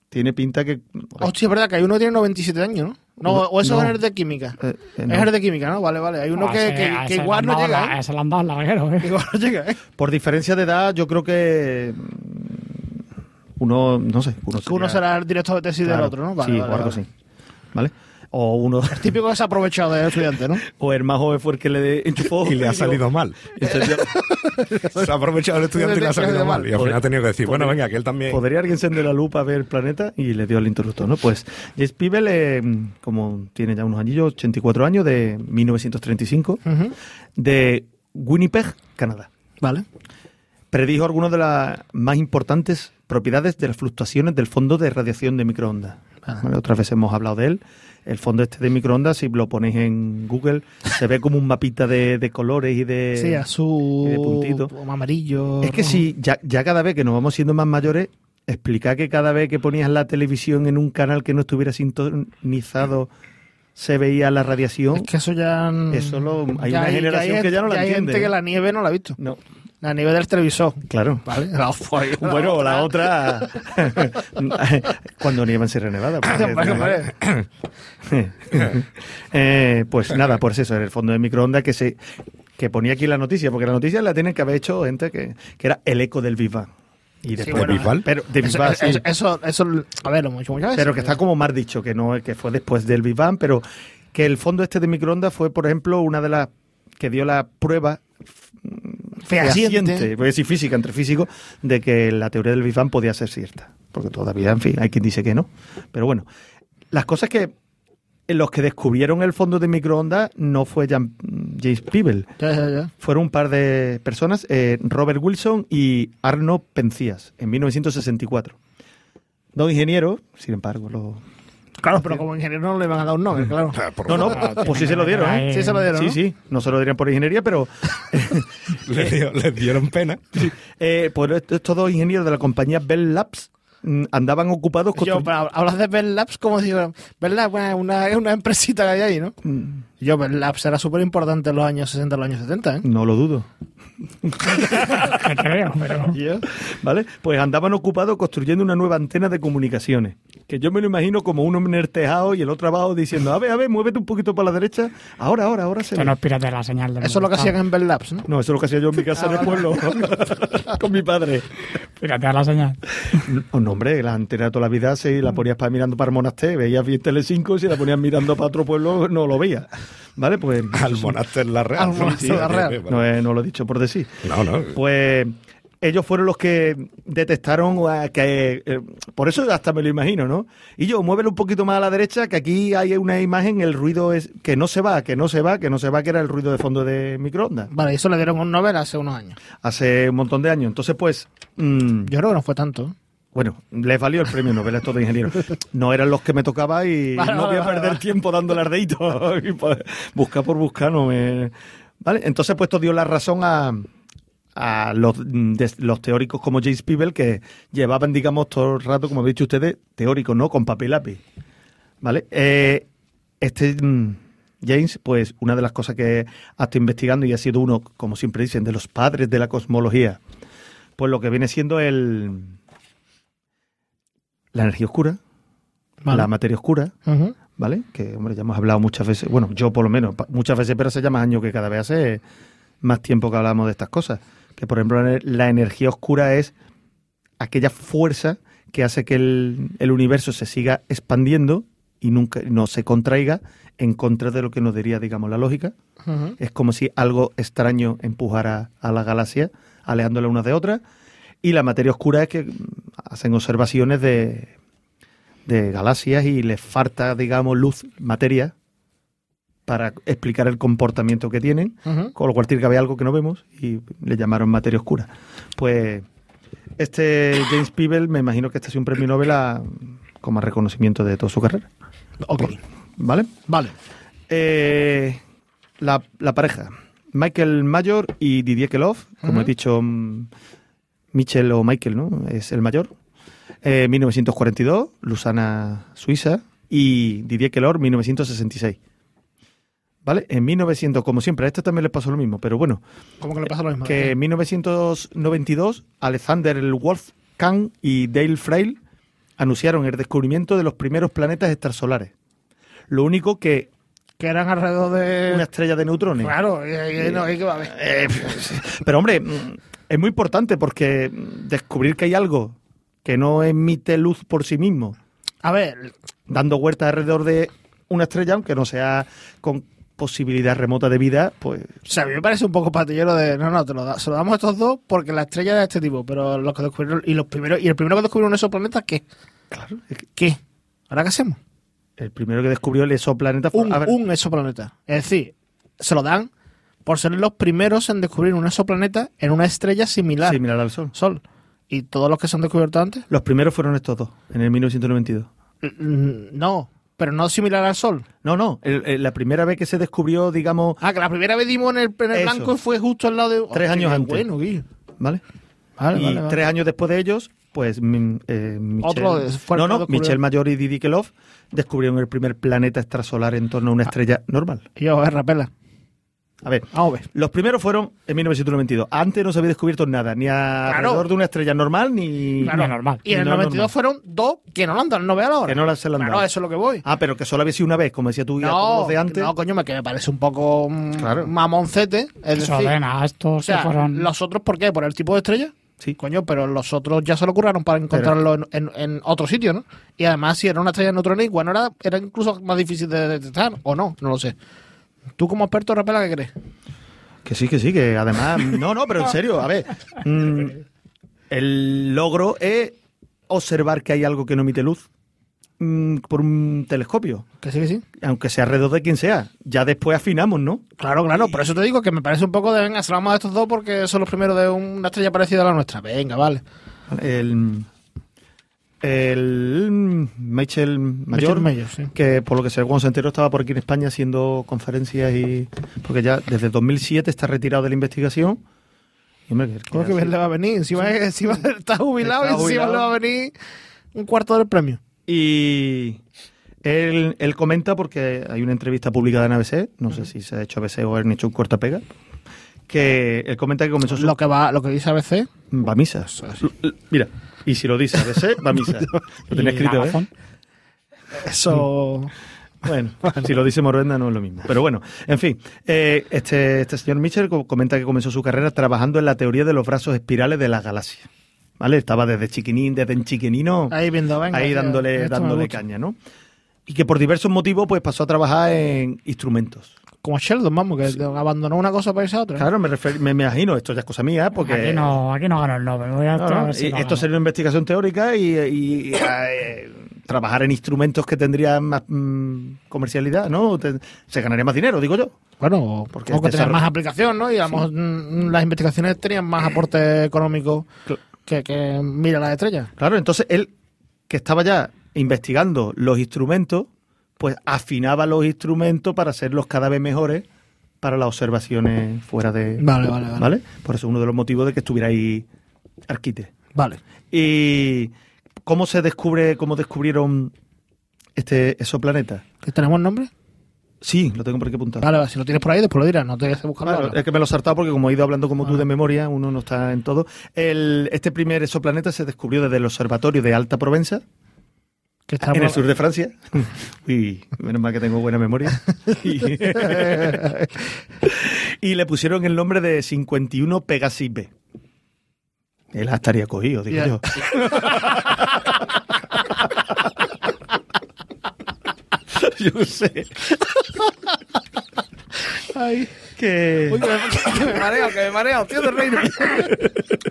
tiene pinta que... Hostia, es verdad que hay uno que tiene 97 años, ¿no? No, o eso no. es el de química. Eh, eh, no. Es el de química, ¿no? Vale, vale. Hay uno que, ese- que- a que ese igual no llega, la- ¿eh? ese le han dado el larguero, ¿eh? [laughs] Igual no llega, ¿eh? Por diferencia de edad, yo creo que... Uno, no sé. Uno, será el director de tesis del Claro, otro, ¿no? Vale, sí, vale, o algo así. ¿Vale? O uno... Típico que se ha aprovechado del estudiante, ¿no? [laughs] O el más joven fue el que le enchufó. Y le ha salido mal. Entonces, [laughs] Se ha aprovechado el estudiante y le ha salido mal. Y al final ha tenido que decir, bueno, venga, que él también... ¿Podría alguien encender la lupa a ver el planeta? Y le dio el interruptor, ¿no? Pues James Peeble, eh, como tiene ya unos añillos, 84 años, de 1935, Ujú. de Winnipeg, Canadá. Vale. Predijo algunas de las más importantes propiedades de las fluctuaciones del fondo de radiación de microondas. ¿Vale? Otras veces hemos hablado de él. El fondo este de microondas, si lo ponéis en Google, se ve como un mapita de, de colores y de... Sí, azul, y de puntito. amarillo. Es que rojo. si ya, ya cada vez que nos vamos siendo más mayores, explicar que cada vez que ponías la televisión en un canal que no estuviera sintonizado se veía la radiación. Es que eso ya. Eso lo- hay ya una generación hay- que ya no la hay entiende, gente ¿eh? que la nieve no la ha visto. No, La nieve del televisor. claro. Vale. La, Bueno, la otra [laughs] cuando nieva en Sierra Nevada. [laughs] hombre. [laughs] Eh, pues nada, pues eso, en el fondo de microondas que se que ponía aquí la noticia, porque la noticia la tienen que haber hecho gente que, que era el eco del Big Bang. Y después, bueno, Bisbal? pero de Big Eso, sí. eso, eso, eso- a ver, lo dicho muchas veces. pero que está como más dicho, que no que fue después del Big Bang, pero que el fondo este de microondas fue, por ejemplo, una de las que dio la prueba fehaciente. voy a decir física entre físicos, de que la teoría del Big Bang podía ser cierta. Porque todavía, en fin, hay quien dice que no. Pero bueno, las cosas que los que descubrieron el fondo de microondas no fue Jan- James Peeble. Ya, ya, ya. Fueron un par de personas, eh, Robert Wilson y Arno Pencías, en 1964. Dos ingenieros, sin embargo, lo... Claro, pero como ingeniero no le van a dar un Nobel, claro. [laughs] Ah, No, no, pues sí se lo dieron, ¿eh? Sí se lo dieron, Sí, ¿no? sí, no se lo dieron por ingeniería, pero [laughs] Le, dio- le dieron pena. [laughs] eh, pues est- estos dos ingenieros de la compañía Bell Labs mm, andaban ocupados pero hablas de Bell Labs como si Bell Labs bueno, una, es una empresita que hay ahí, ¿no? Mm. Yo, Bell Labs era súper importante en los años 60, en los años 70, ¿eh? No lo dudo. [laughs] Creo, pero... ¿Vale? Pues andaban ocupados construyendo una nueva antena de comunicaciones. Que yo me lo imagino como uno en el tejado y el otro abajo diciendo, a ver, a ver, muévete un poquito para la derecha. Ahora, ahora, ahora se Que ve". no espírate la señal de eso es lo que hacían en Bell Labs, ¿no? No, eso es lo que hacía yo en mi [laughs] casa Ah, en el vale. pueblo. [laughs] Con mi padre. Espírate a la señal. No, hombre, la antena de toda la vida, si la ponías para mirando para el monasterio, veías bien Telecinco, si la ponías mirando para otro pueblo, no lo veías. ¿Vale? Pues... Al monaster la real. Al Monaster la Real. No, eh, no lo he dicho por decir. No, no. Pues ellos fueron los que detectaron eh, que... eh, por eso hasta me lo imagino, ¿no? Y yo, muévelo un poquito más a la derecha, que aquí hay una imagen, el ruido es... Que no se va, que no se va, que no se va, que era el ruido de fondo de microondas. Vale, eso le dieron un Nobel hace unos años. Hace un montón de años. Entonces, pues... mm, Yo creo que no fue tanto. Bueno, les valió el premio Nobel a estos dos ingenieros. No eran los que me tocaba y Vale, no voy a vale, perder vale. tiempo dando. [laughs] Y, pues, buscar por buscar no me... ¿Vale? Entonces, pues esto dio la razón a, a los, de- los teóricos como James Peeble que llevaban, digamos, todo el rato, como habéis dicho ustedes, teóricos, ¿no? Con papel y lápiz. ¿Vale? Eh, este... mm, James, pues una de las cosas que ha estado investigando y ha sido uno, como siempre dicen, de los padres de la cosmología, pues lo que viene siendo el, la energía oscura, Vale. la materia oscura. ¿vale? Que, hombre, ya hemos hablado muchas veces, bueno, yo por lo menos, muchas veces, pero hace ya más años que cada vez hace más tiempo que hablamos de estas cosas. Que, por ejemplo, la- energía oscura es aquella fuerza que hace que el, el universo se siga expandiendo y nunca no se contraiga en contra de lo que nos diría, digamos, la lógica. Es como si algo extraño empujara a la galaxia, alejándola unas de otras. Y la materia oscura es que hacen observaciones de, de galaxias y les falta, digamos, luz, materia, para explicar el comportamiento que tienen. Con lo cual tiene que haber algo que no vemos y le llamaron materia oscura. Pues este James Peeble, me imagino que este sido un premio Nobel a- como reconocimiento de toda su carrera. Ok. ¿Vale? Vale. Eh, la, la pareja, Michael Mayor y Didier Kelov, como he dicho, mm, Michel o Michael, ¿no? Es el mayor. Eh, 1942, Lusana, Suiza, y Didier Kelov, 1966. ¿Vale? En 1900, como siempre, a este también le pasó lo mismo, pero bueno, ¿Cómo que le pasa lo mismo? que en 1992 Alexander Wolfgang y Dale Frail anunciaron el descubrimiento de los primeros planetas extrasolares. Lo único que Que eran alrededor de... una estrella de neutrones. Claro, y, y- no, y que va a ver. Eh, [laughs] pero hombre, es muy importante porque descubrir que hay algo que no emite luz por sí mismo, A ver, dando vueltas alrededor de una estrella, aunque no sea con posibilidad remota de vida, pues o sea, a mí me parece un poco patillero de... No, no, te lo da- se lo damos a estos dos porque la estrella es de este tipo, pero los que descubrieron... Y, los primeros, y el primero que descubrieron esos planetas, ¿qué? claro, ¿Qué? ¿Ahora qué hacemos? el primero que descubrió el exoplaneta fue Un, a ver, un exoplaneta. Es decir, se lo dan por ser los primeros en descubrir un exoplaneta en una estrella similar. similar al Sol. Sol. ¿Y todos los que se han descubierto antes? Los primeros fueron estos dos, en el 1992. Mm, No, pero no similar al Sol. No, no, el- el- la primera vez que se descubrió, digamos, Ah, que la primera vez dimos en el, en el Eso. blanco fue justo al lado de... Tres Hostia, años antes. Bueno, Guillo. ¿vale? Vale, y vale, vale. tres años después de ellos, pues mm, eh, Michel, no, no, Michel Mayor y Didi Kelov descubrieron el primer planeta extrasolar en torno a Ah. una estrella normal. Y yo, rapela. A ver, Vamos a ver. los primeros fueron en 1992. Antes no se había descubierto nada, ni alrededor de una estrella normal, ni... Claro. normal. Y en el No, 92 normal. fueron dos que no lo han dado, no vea la hora. Que no las se han Claro, dado. eso es lo que voy. Ah, pero que solo había sido una vez, como decía tú, como no, los de antes. no, coño, me, que me parece un poco mm, Claro. mamoncete. Es Eso decir, estos o sea, fueron... los otros, ¿por qué? ¿Por el tipo de estrella? Sí. Coño, pero los otros ya se lo curraron para encontrarlo en, en- en otro sitio, ¿no? Y además, si era una estrella neutrónica, igual no era, era incluso más difícil de detectar, o no, no lo sé. ¿Tú como experto, Rapela, qué crees? Que sí, que sí, que además... No, no, pero en serio, a ver. mm, el logro es observar que hay algo que no emite luz mm, por un telescopio. Que sí, que sí. Aunque sea alrededor de quien sea. Ya después afinamos, ¿no? Claro, claro, por eso te digo que me parece un poco de, venga, se lo vamos a estos dos porque son los primeros de una estrella parecida a la nuestra. Venga, vale. El, el Michael Mayor, Michel Mayor, sí. que por lo que sé, cuando se enteró estaba por aquí en España haciendo conferencias y... Porque ya desde 2007 está retirado de la investigación. Y, hombre, que- ¿Cómo que le va a venir? Encima, encima [laughs] está jubilado Está y encima jubilado. le va a venir un cuarto del premio. Y él, él comenta, porque hay una entrevista publicada en ABC, no sé si se ha hecho ABC o han hecho un corta pega, que él comenta que comenzó su... Lo que va, lo que dice ABC, Va a misa. Mira, y si lo dice ABC, va a misa. [laughs] Lo tenía escrito, ¿eh? Eso. Bueno, si lo dice Morvenda no es lo mismo. Pero bueno, en fin, eh, este, este señor Mitchell co- comenta que comenzó su carrera trabajando en la teoría de los brazos espirales de las galaxias. ¿Vale? Estaba desde chiquinín, desde en chiquinino, Ahí viendo, venga. ahí dándole, dándole caña, ¿no? Y que por diversos motivos pues pasó a trabajar en instrumentos. Como Sheldon, vamos, que abandonó una cosa para irse a otra. Claro, me, refer- me, me imagino, esto ya es cosa mía, porque... Aquí no, aquí no ganó el Nobel. Voy a, No, a no, ver si y lo esto sería una investigación teórica y, y, eh, trabajar en instrumentos que tendrían más mm, comercialidad, ¿no? Te- se ganaría más dinero, digo yo. Bueno, Porque o que desarrollo- más aplicación, ¿no? Y a lo mejor mm, las investigaciones tenían más aporte económico que, que mira las estrellas. Claro, entonces él, que estaba ya investigando los instrumentos, pues afinaba los instrumentos para hacerlos cada vez mejores para las observaciones fuera de... Vale, vale, vale. Por eso es uno de los motivos de que estuviera ahí Arquite. Vale. ¿Y cómo se descubre, cómo descubrieron este exoplaneta? ¿Que tenemos nombre? Sí, lo tengo por aquí apuntado. Vale, vale, si lo tienes por ahí, después lo dirás, no te a buscarlo. Claro, es que me lo he saltado porque como he ido hablando como tú de memoria, uno no está en todo. El, este primer exoplaneta se descubrió desde el Observatorio de Alta Provenza, Que en el sur de Francia. [laughs] Uy, menos mal que tengo buena memoria. Y, [laughs] le pusieron el nombre de 51 Pegasus B. Él estaría cogido, digo yo. [laughs] yo sé. Ay, Que... uy, que me, que me mareo, que me mareo, tío del reino.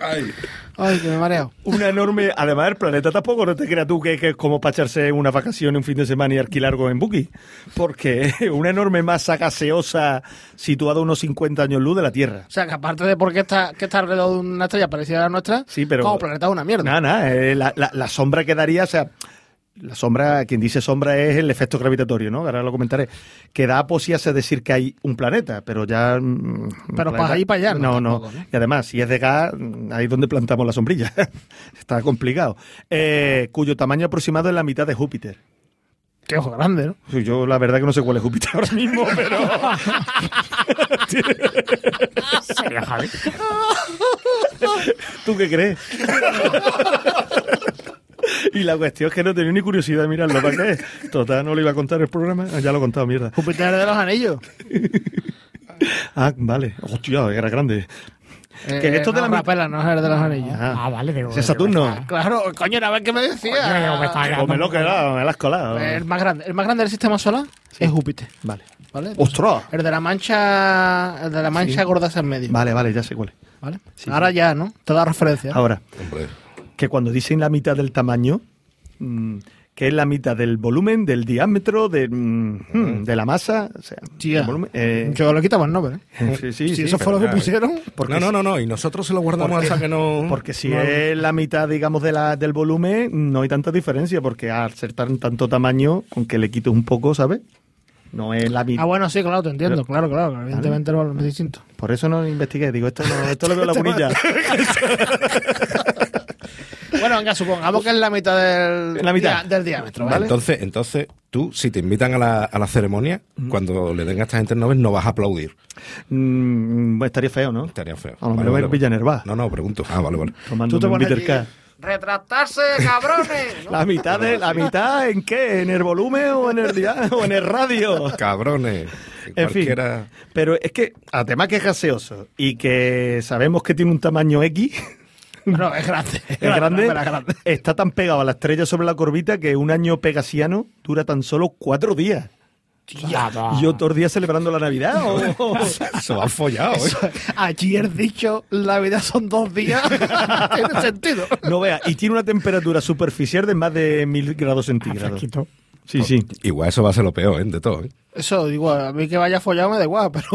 Ay. Ay, que me mareo. Una enorme. Además, el planeta tampoco no te creas tú que, que es como para echarse una vacación un fin de semana y alquilar algo en Buki. Porque [laughs] una enorme masa gaseosa situada a unos 50 años luz de la Tierra. O sea, que aparte de porque está, que está alrededor de una estrella parecida a la nuestra, Sí, pero- como planeta es una mierda. Nada, nada. eh, la, la- la sombra que daría, o sea. La sombra, quien dice sombra es el efecto gravitatorio, ¿no? Ahora lo comentaré. Que da posibilidad decir que hay un planeta, pero ya. mm, Pero planeta- para ahí, para allá, no, No, no. tampoco, ¿no? Y además, si es de gas, mm, ahí es donde plantamos la sombrilla. [laughs] Está complicado. Eh, cuyo tamaño aproximado es la mitad de Júpiter. Qué ojo grande, ¿no? Sí, Yo la verdad que no sé cuál es Júpiter ahora mismo, pero [laughs] Sería Javi. ¿tú qué crees? [laughs] [laughs] y la cuestión es que no tenía ni curiosidad de mirarlo. ¿Para qué? Total, no lo iba a contar el programa. Ya lo he contado, mierda. Júpiter de los anillos. [laughs] Ah, vale. Hostia, era grande. Eh, Que esto de no, la mi- Rapela, no es el de los anillos. Ah, Ah, vale, digo. es Saturno. Claro, coño, era a ver qué me Coño, decía. me está Pues me lo he quedado, me lo has colado. el más grande, el más grande del sistema solar es Júpiter, Vale. ¿vale? ¡Ostras! El de la mancha, el de la mancha gorda es en medio, Vale, vale, ya sé cuál es. ¿vale? Sí, Ahora ya, ¿no? Te da referencia. Ahora, Hombre. Que cuando dicen la mitad del tamaño, mm, que es la mitad del volumen, del diámetro, de, mm, mm, de la masa, o sea, volumen, eh, Yo le quitaba el Nobel, ¿eh? [laughs] sí, sí, si sí, eso fue lo que pusieron, porque no, no, no, no. Y nosotros se lo guardamos Porque- hasta que no. Porque si no- es la mitad, digamos, de la, del volumen, no hay tanta diferencia, porque al ser tan tanto tamaño, con que le quites un poco, ¿sabes? No es la mitad. Ah, bueno, sí, claro, te entiendo, Pero- claro, claro, evidentemente no es distinto. Por eso no investigué. Digo, esto, no, esto lo veo en la [laughs] burilla. [laughs] Bueno, venga, supongamos que es la mitad del, La mitad. dia- del diámetro, ¿vale? Entonces, entonces, tú, si te invitan a la, a la ceremonia, cuando le den a esta gente el Nobel, no vas a aplaudir. Mm, estaría feo, ¿no? Estaría feo. A lo mejor en Villanerva. No, no, pregunto. Ah, vale, vale. Tomando Tú te pones. Retractarse, cabrones. [laughs] ¿no? La mitad de la mitad en qué? ¿En el volumen o en el dia- o en el radio? Cabrones. En fin. Pero es que, además que es gaseoso y que sabemos que tiene un tamaño X, Bueno, [laughs] es grande. es grande, está tan pegado a la estrella sobre la corbita que un año pegasiano dura tan solo cuatro días. ¿Y yo todos los días celebrando la Navidad? o- Se va follado, ¿eh? Ayer dicho, la vida son dos días. [laughs] Tiene sentido. No vea, y tiene una temperatura superficial de más de mil grados Ah, centígrados. fresquito. Sí, sí. Igual eso va a ser lo peor, ¿eh? De todo, ¿eh? Eso, digo, a mí que vaya follado me da igual, [laughs] pero,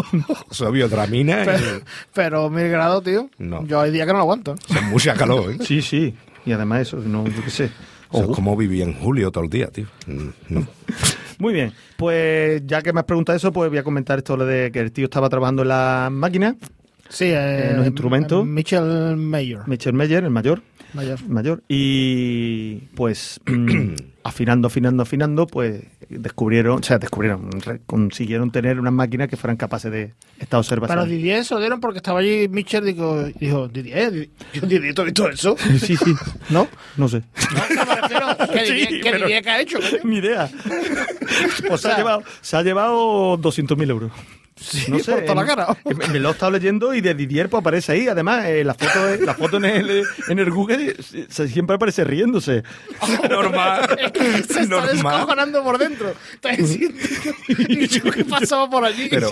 Eso es biodramina y pero, pero mil grados, tío. No. Yo hay días que no lo aguanto. son mucha calor, ¿eh? Sí, sí. Y además eso, no, yo qué sé. Eso es como vivía en julio todo el día, tío. Mm, No. [laughs] Muy bien, pues ya que me has preguntado eso, pues voy a comentar esto lo de que el tío estaba trabajando en la máquina, Sí, eh, los instrumentos. Mitchell Mayer. Michel Meyer, el mayor, Mayer. mayor, y pues [clears throat] afinando, afinando, afinando, pues descubrieron, o sea, descubrieron, consiguieron tener unas máquinas que fueran capaces de esta observación. Didier se lo dieron porque estaba allí Mitchell dijo, dijo Didier, Di- yo Didier, ¿tú has visto eso? Sí, sí, ¿No? no sé. [laughs] No, [laughs] ¿qué Sí, Didier, qué pero- Didier que ha hecho? coño? [laughs] Ni idea. Pues se ha llevado, se ha llevado 200.000 euros. Sí, por toda la cara. Me, me lo he estado leyendo y de Didier pues aparece ahí. Además, eh, la foto, la foto en, el, en el Google se- se- siempre aparece riéndose. [laughs] Normal. [laughs] Se está Normal. descojonando por dentro. Está [laughs] diciendo, que pasaba por allí. Pero,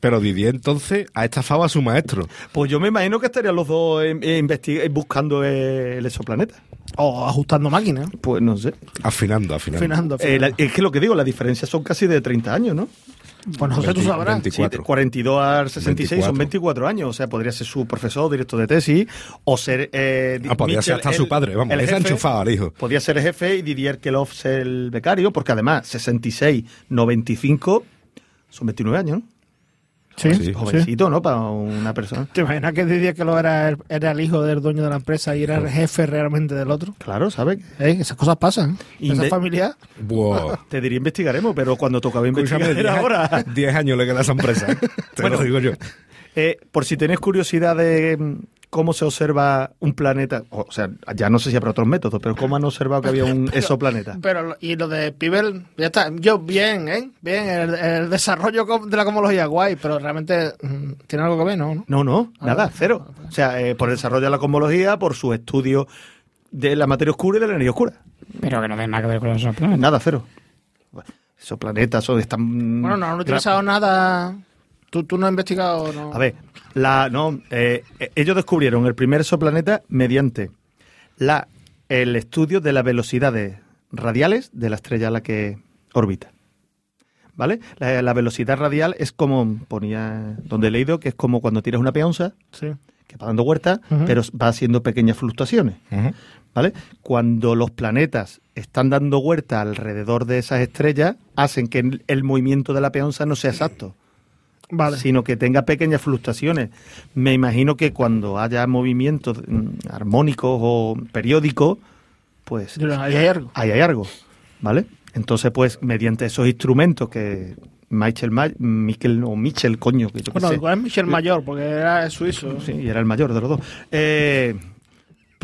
pero Didier entonces ha estafado a su maestro. Pues yo me imagino que estarían los dos eh, eh, buscando eh, el exoplaneta. O ajustando máquinas. Pues no sé. Afinando, afinando. Afinando. Eh, la- es que lo que digo, las diferencias son casi de 30 años, ¿no? Pues no sé, tú 20, sabrás. 20. Sí, 24. de 42 al 66 son 24. 24 años. O sea, podría ser su profesor, director de tesis, o ser. Eh, Ah, podría ser hasta su padre, vamos, ha enchufado al hijo. Podría ser el jefe y Didier Kelov ser el becario, porque además 66, 95 son 29 años, ¿no? Sí, Sí. sí. Jovencito, ¿no? Para una persona. ¿Te imaginas que Didier que lo era el, era el hijo del dueño de la empresa y era el jefe realmente del otro? Claro, ¿sabes? ¿Eh? Esas cosas pasan. Y Esa de- familia. [laughs] Te diría investigaremos, pero cuando tocaba investigar Escúchame, era 10 ahora. 10 años le queda a esa empresa. ¿eh? [laughs] Te Bueno. lo digo yo. Eh, por si tenéis curiosidad de cómo se observa un planeta, o sea, ya no sé si habrá otros métodos, pero cómo han observado que había un [laughs] exoplaneta. Pero, y lo de Pibel, ya está. Yo, bien, ¿eh? Bien, el, el desarrollo de la cosmología, guay, pero realmente mm, tiene algo que ver, ¿no? ¿no? No, no, Ah, nada, cero. O sea, eh, por el desarrollo de la cosmología, por su estudio de la materia oscura y de la energía oscura. Pero que no tiene nada que ver con esos planetas. Nada, cero. Esos planetas son, están... Bueno, no han utilizado nada. ¿Tú, tú no has investigado, ¿no? A ver, la, no, eh, ellos descubrieron el primer exoplaneta mediante la, el estudio de las velocidades radiales de la estrella a la que orbita. ¿Vale? La, la velocidad radial es como, ponía donde he leído, que es como cuando tiras una peonza, Sí. que va dando vueltas, Ujú. pero va haciendo pequeñas fluctuaciones. ¿Vale? Cuando los planetas están dando vueltas alrededor de esas estrellas, hacen que el- el movimiento de la peonza no sea exacto Vale. sino que tenga pequeñas fluctuaciones. Me imagino que cuando haya movimientos mm, armónicos o periódicos, pues que ahí hay algo. ahí hay algo, ¿vale? Entonces, pues, mediante esos instrumentos que Michael, Ma- Michael o Michel, coño, que yo Bueno, sé. igual es Michel Mayor, porque era suizo. Sí, y era el mayor de los dos. Eh,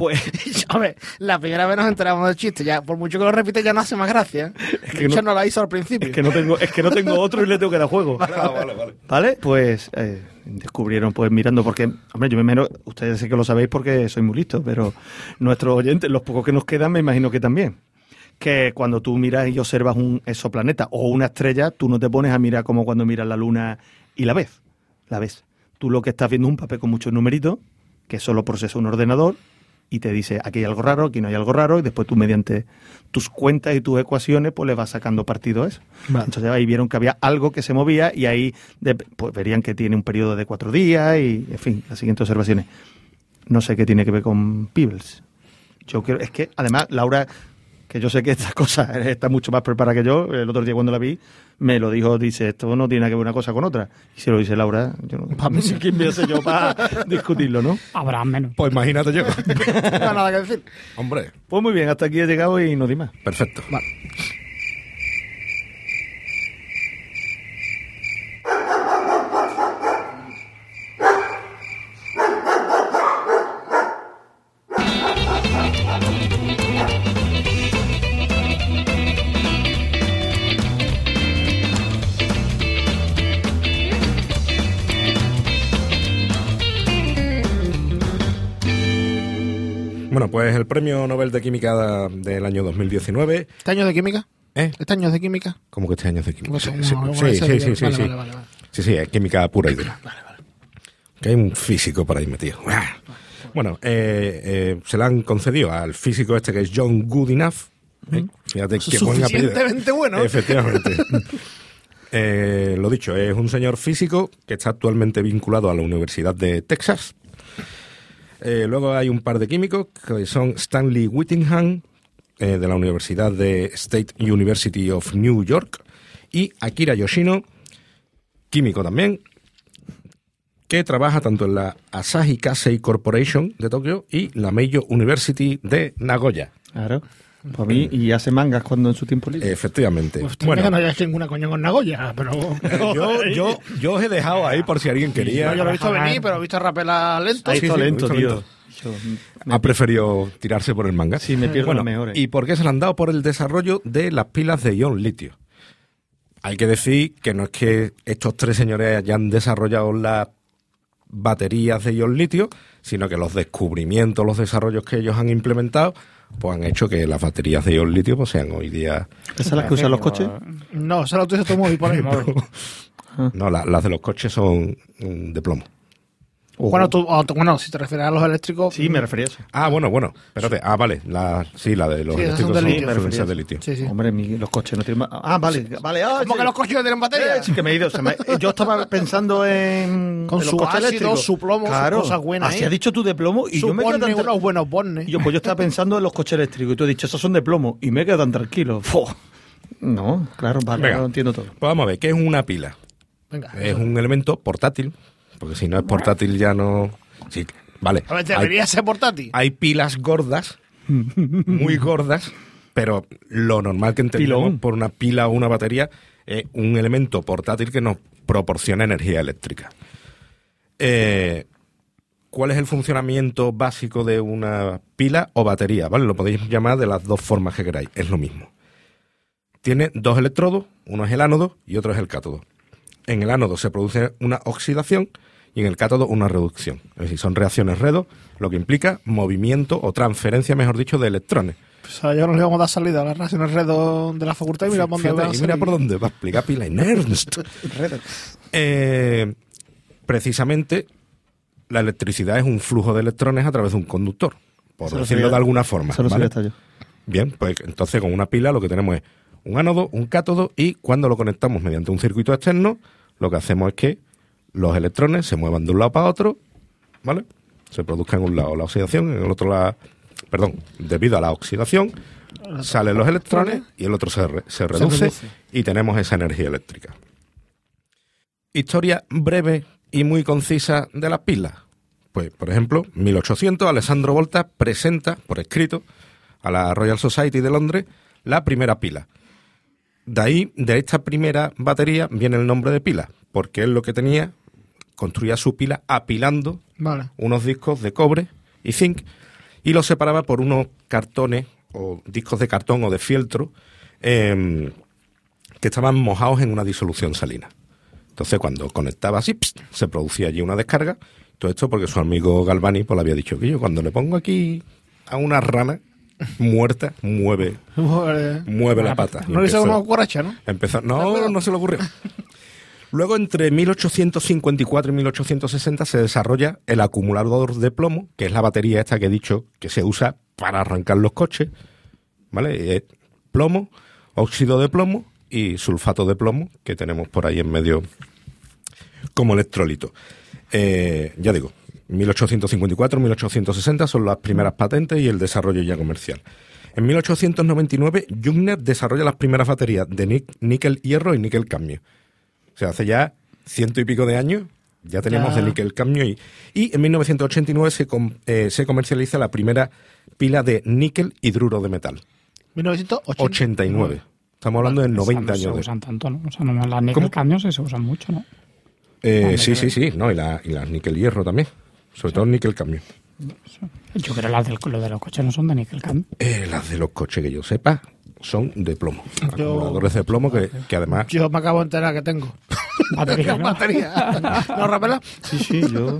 pues, [laughs] A ver, la primera vez nos enteramos del chiste. Ya, por mucho que lo repite, ya no hace más gracia. Es que no- no la hizo al principio. es que no tengo, es que no tengo otro y le tengo que dar juego. [laughs] vale, Pues eh, descubrieron, pues mirando, porque, hombre, yo me imagino, ustedes sé que lo sabéis porque soy muy listo, pero nuestros oyentes, los pocos que nos quedan, me imagino que también. Que cuando tú miras y observas un exoplaneta o una estrella, tú no te pones a mirar como cuando miras la luna y la ves. La ves. Tú lo que estás viendo es un papel con muchos numeritos, que solo procesa un ordenador y te dice aquí hay algo raro, aquí no hay algo raro, y después tú mediante tus cuentas y tus ecuaciones, pues le vas sacando partido a eso. Vale. Entonces ahí vieron que había algo que se movía y ahí pues verían que tiene un periodo de cuatro días y, en fin, las siguientes observaciones. No sé qué tiene que ver con Peebles. Yo creo, es que además Laura, que yo sé que esta [laughs] cosa está mucho más preparada que yo, el otro día cuando la vi, me lo dijo, dice, esto no tiene que ver una cosa con otra. Y si lo dice Laura, yo no, Pa' mí sí. ¿quién me hace yo para [laughs] discutirlo, no? Habrá menos. Pues imagínate yo. [laughs] No hay nada que decir. Hombre, Pues muy bien, hasta aquí he llegado y no di más. perfecto. Bueno, pues el premio Nobel de Química del año 2019. ¿Este año de química? ¿Eh? ¿Este año de química? ¿Cómo que este año de química? Sí, sí, sí, sí, sí, Vale, sí. vale, vale, vale. Sí, sí, es química pura y dura. Que hay un físico por ahí metido. Bueno, eh, eh, se la han concedido al físico este que es John Goodenough. ¿eh? Fíjate qué buen apellido. Suficientemente bueno. Efectivamente. [laughs] Eh, lo dicho, es un señor físico que está actualmente vinculado a la Universidad de Texas. Eh, luego hay un par de químicos que son Stanley Whittingham, eh, de la Universidad de State University of New York, y Akira Yoshino, químico también, que trabaja tanto en la Asahi Kasei Corporation de Tokio y la Meiji University de Nagoya. Claro. [laughs] Pues a mí, y hace mangas cuando en su tiempo libre. Efectivamente. Pues bueno, que no hayas ninguna coña con Nagoya, pero... [laughs] yo, yo, yo os he dejado ahí por si alguien quería. No, yo lo he visto venir, pero he visto a Rapela lento. Sí, lento, muy tío. lento. Yo- Ha preferido tirarse por el manga. Sí, me pierdo bueno, las mejores. ¿Y por qué se le han dado? Por el desarrollo de las pilas de ion litio. Hay que decir que no es que estos tres señores hayan desarrollado las baterías de ion litio, sino que los descubrimientos, los desarrollos que ellos han implementado, pues han hecho que las baterías de ion litio pues, sean hoy día... ¿Esas son las que usan los coches? No, se lo utiliza tu móvil por [laughs] ahí. No, la- las de los coches son mm, de plomo. Bueno, tú, o tú- bueno, si te refieres a los eléctricos... Sí, me refería a eso. Ah, bueno, bueno. Espérate. Ah, vale. La, sí, la de los Sí, esas son eléctricos de son, Me de litio. Sí, sí. Hombre, mi- los coches no tienen más... Ah, vale, vale. Ah, ¿Cómo sí. que los coches no tienen batería? Eh, sí, que me he ido. me- [laughs] Yo estaba pensando en. Con en los su coches ácido, eléctricos. su plomo, sus claro. cosas buenas, Así ¿eh? has dicho tú de plomo y Su yo me quedo tan. unos buenos bornes. Yo, pues yo estaba pensando en los coches eléctricos y tú has dicho, esos son de plomo y me he quedado tan tranquilo. Fu. No, claro, vale, Venga. lo entiendo todo. Pues vamos a ver, ¿qué es una pila? Venga. Es un elemento portátil, porque si no es portátil ya no... Sí, vale. A ver, Hay, debería ser portátil. hay pilas gordas, muy gordas, pero lo normal que entendemos Pilón. por una pila o una batería es un elemento portátil que nos proporciona energía eléctrica. Eh, ¿cuál es el funcionamiento básico de una pila o batería? ¿Vale? Lo podéis llamar de las dos formas que queráis, es lo mismo. Tiene dos electrodos, uno es el ánodo y otro es el cátodo. En el ánodo se produce una oxidación y en el cátodo una reducción. Es decir, son reacciones redo, lo que implica movimiento o transferencia, mejor dicho, de electrones. Pues a ellos no le vamos a dar salida a las reacciones redo de la facultad y mira por dónde va a y mira por dónde va a explicar pila en Ernst. [laughs] Eh, precisamente, la electricidad es un flujo de electrones a través de un conductor, por decirlo de alguna forma. Eso lo ¿vale? yo. Bien, pues entonces con una pila lo que tenemos es un ánodo, un cátodo y cuando lo conectamos mediante un circuito externo, lo que hacemos es que los electrones se muevan de un lado para otro, ¿vale? Se produzca en un lado la oxidación, en el otro lado, perdón, debido a la oxidación, salen los electrones y el otro se, re- se reduce reduce. y tenemos esa energía eléctrica. Historia breve y muy concisa de las pilas. Pues, por ejemplo, 1800, Alessandro Volta presenta por escrito a la Royal Society de Londres la primera pila. De ahí, de esta primera batería, viene el nombre de pila, porque él lo que tenía, construía su pila apilando Vale. unos discos de cobre y zinc y los separaba por unos cartones o discos de cartón o de fieltro em, que estaban mojados en una disolución salina. Entonces, cuando conectaba así, pst, se producía allí una descarga. Todo esto porque su amigo Galvani pues, le había dicho que yo cuando le pongo aquí a una rana muerta, [laughs] mueve, mueve la pata. No le hizo una cuaracha, ¿no? Empezó, no, no se le ocurrió. [laughs] Luego, entre 1854 y 1860, se desarrolla el acumulador de plomo, que es la batería esta que he dicho que se usa para arrancar los coches. ¿Vale? Plomo, óxido de plomo y sulfato de plomo, que tenemos por ahí en medio como electrolito. Eh, ya digo, 1854, 1860 son las primeras patentes y el desarrollo ya comercial. En 1899, Jungner desarrolla las primeras baterías de níquel hierro y níquel cadmio. O sea, hace ya ciento y pico de años ya teníamos Ya. de níquel cadmio y, y en 1989 se, com- eh, se comercializa la primera pila de níquel hidruro de metal. 1989. 89. Estamos hablando de 90 Esas no años. se usan tanto, ¿no? O sea, no, las níquel cadmio sí se usan mucho, ¿no? Eh, sí, sí, sí. No, y, la, y las níquel hierro también. Sobre todo níquel cadmio. Yo creo que las del, lo de los coches no son de níquel cadmio. Eh, las de los coches que yo sepa son de plomo. Yo- Acumuladores de plomo que, que además Yo me acabo de enterar que tengo. [laughs] Batería, [laughs] ¿no? Batería. ¿No, Rapela? Sí, sí, yo,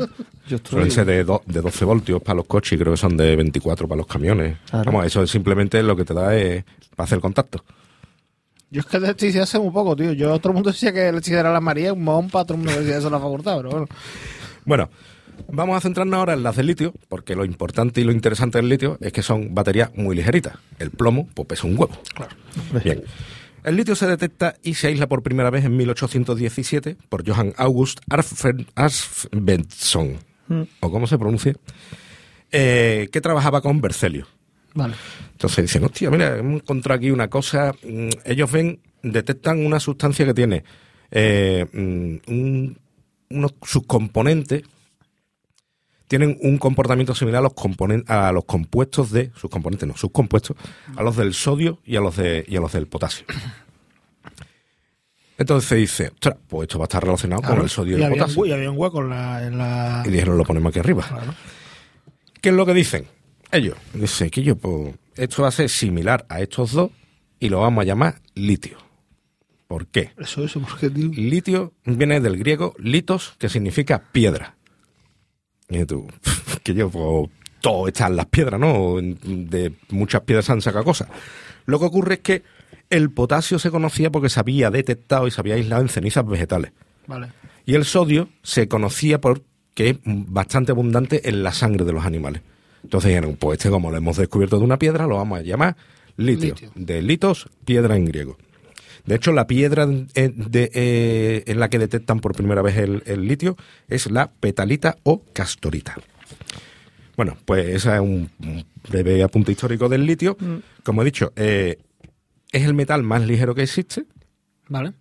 yo estoy... suelen ser de, do- de 12 voltios para los coches y creo que son de 24 para los camiones. Claro. Vamos, eso es simplemente lo que te da es para hacer contacto. Yo es que de electricidad sé muy poco, tío. Yo, todo el mundo decía que electricidad era la María, un mohón para todo el mundo decía eso en la facultad, pero bueno. Bueno, vamos a centrarnos ahora en las de litio, porque lo importante y lo interesante del litio es que son baterías muy ligeritas. El plomo, pues pesa un huevo. Bien. El litio se detecta y se aísla por primera vez en 1817 por Johann August Arfvedson, o cómo se pronuncia, eh, que trabajaba con Bercelio. Vale. Entonces dicen, hostia, mira, hemos encontrado aquí una cosa. mm, Ellos ven, detectan una sustancia que tiene eh, mm, un- unos subcomponentes, tienen un comportamiento similar a los, componen- a los compuestos de, sus componentes no, sus compuestos, a los del sodio y a los, de, y a los del potasio. Entonces dice, ostras, pues esto va a estar relacionado con el sodio y, y, el un, potasio. y había un hueco en la. En la... Y dijeron, lo ponemos aquí arriba. Claro. ¿Qué es lo que dicen? Ellos. Dice que yo, pues, esto va a ser similar a estos dos y lo vamos a llamar litio. ¿Por qué? Eso, eso, porque, tío. Litio viene del griego litos, que significa piedra. Y tú, [laughs] que yo, pues, todo está en las piedras, ¿no? De muchas piedras se han sacado cosas. Lo que ocurre es que el potasio se conocía porque se había detectado y se había aislado en cenizas vegetales. Vale. Y el sodio se conocía porque es bastante abundante en la sangre de los animales. Entonces dijeron, pues este como lo hemos descubierto de una piedra, lo vamos a llamar litio. Litio. De litos, piedra en griego. De hecho, la piedra eh, de- eh, en la que detectan por primera vez el, el litio es la petalita o castorita. Bueno, pues ese es un, un breve apunte histórico del litio. Como he dicho, eh, es el metal más ligero que existe Vale.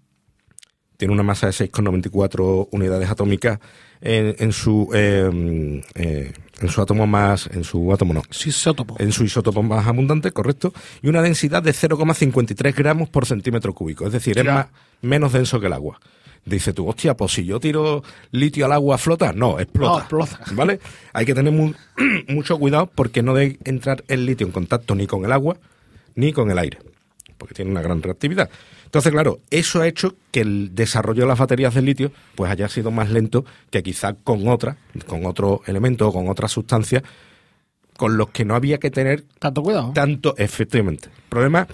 tiene una masa de 6,94 unidades atómicas en, en su eh, en su átomo más en su átomo no Sí, isótopo. en su isótopo más abundante correcto y una densidad de 0,53 gramos por centímetro cúbico es decir es más, menos denso que el agua dice tú, hostia, pues si yo tiro litio al agua, ¿flota? No, explota. No, explota. [laughs] ¿Vale? Hay que tener mu- [clears throat] mucho cuidado porque no debe entrar el litio en contacto ni con el agua ni con el aire, porque tiene una gran reactividad. Entonces, claro, eso ha hecho que el desarrollo de las baterías de litio pues haya sido más lento que quizá con otra, con otro elemento o con otra sustancia con los que no había que tener Tanto cuidado. tanto, efectivamente. El problema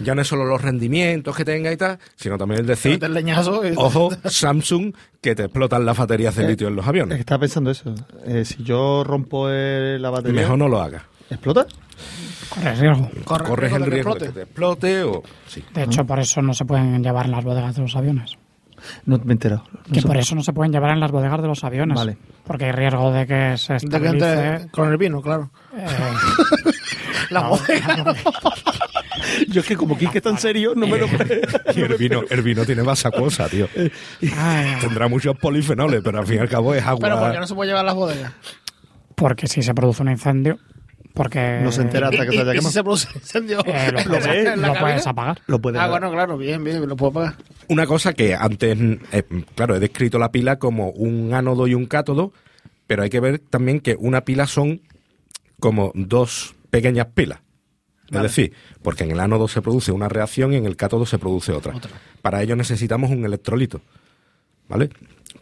ya no es solo los rendimientos que tenga y tal, sino también el decir, el leñazo y- ojo, [laughs] Samsung, que te explotan las baterías de litio en los aviones. estaba pensando eso. Eh, si yo rompo eh, la batería, Mejor no lo hagas. ¿explota? Corre riesgo. Corre Corres el riesgo de que explote. te explote o... Sí. De hecho, por eso no se pueden llevar en las bodegas de los aviones. No me he enterado. No Que sé. por eso no se pueden llevar en las bodegas de los aviones. Vale. Porque hay riesgo de que se De que entre estabilice. con el vino, claro. eh, [laughs] La no, bodega. no, [laughs] Yo es que como Kike es tan serio, no me lo Y el vino, el vino tiene más acuosa, tío. ay, Tendrá muchos polifenoles, pero al fin y al cabo es agua. Pero ¿por qué no se puede llevar a las bodegas? porque si se produce un incendio, porque No se entera hasta que se ¿Y, haya y si quemado. se produce incendio eh, lo, [laughs] puedes, lo puedes apagar. Lo puede Ah, bueno, claro, bien, bien, lo puedo pagar. Una cosa que antes, eh, claro, he descrito la pila como un ánodo y un cátodo, pero hay que ver también que una pila son como dos pequeñas pilas. Es decir, porque en el ánodo se produce una reacción y en el cátodo se produce otra. Otra. Para ello necesitamos un electrolito, ¿vale?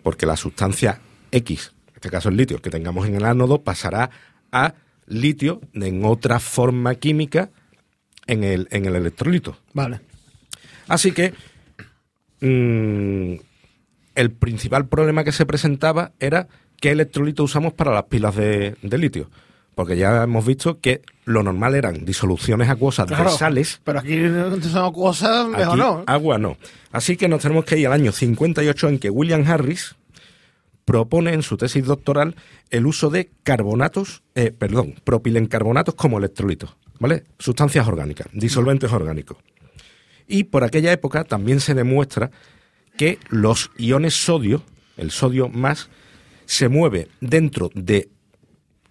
Porque la sustancia X, en este caso el litio, que tengamos en el ánodo pasará a litio en otra forma química en el, en el electrolito. Vale. Así que mm, el principal problema que se presentaba era qué electrolito usamos para las pilas de, de litio. Porque ya hemos visto que lo normal eran disoluciones acuosas Claro. de sales. Pero aquí son cosas, mejor no. agua no. Así que nos tenemos que ir al año 58 en que William Harris propone en su tesis doctoral el uso de carbonatos, eh, perdón, propilencarbonatos como electrolitos, ¿vale? Sustancias orgánicas, disolventes orgánicos. Y por aquella época también se demuestra que los iones sodio, el sodio más, se mueve dentro de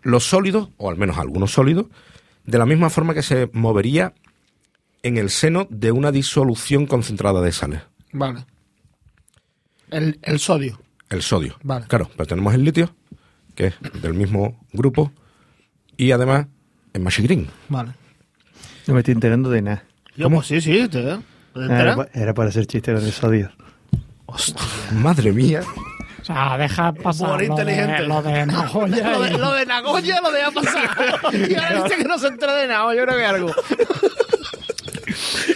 los sólidos, o al menos algunos sólidos, de la misma forma que se movería en el seno de una disolución concentrada de sales. Vale. El, el sodio. El sodio. Vale. Claro, pero tenemos el litio, que es del mismo grupo, y además es más green. Vale. No me estoy enterando de nada. Yo, pues sí, sí, te, ¿te Ah, enteras? Era, pa- era para hacer chiste con el sodio. Hostia. Madre mía. O sea, deja pasar lo inteligente. de, lo de Nagoya [laughs] Lo de, lo de Nagoya lo deja pasar. [laughs] Y ahora dice que no se entera de nada. Yo creo que algo. [laughs]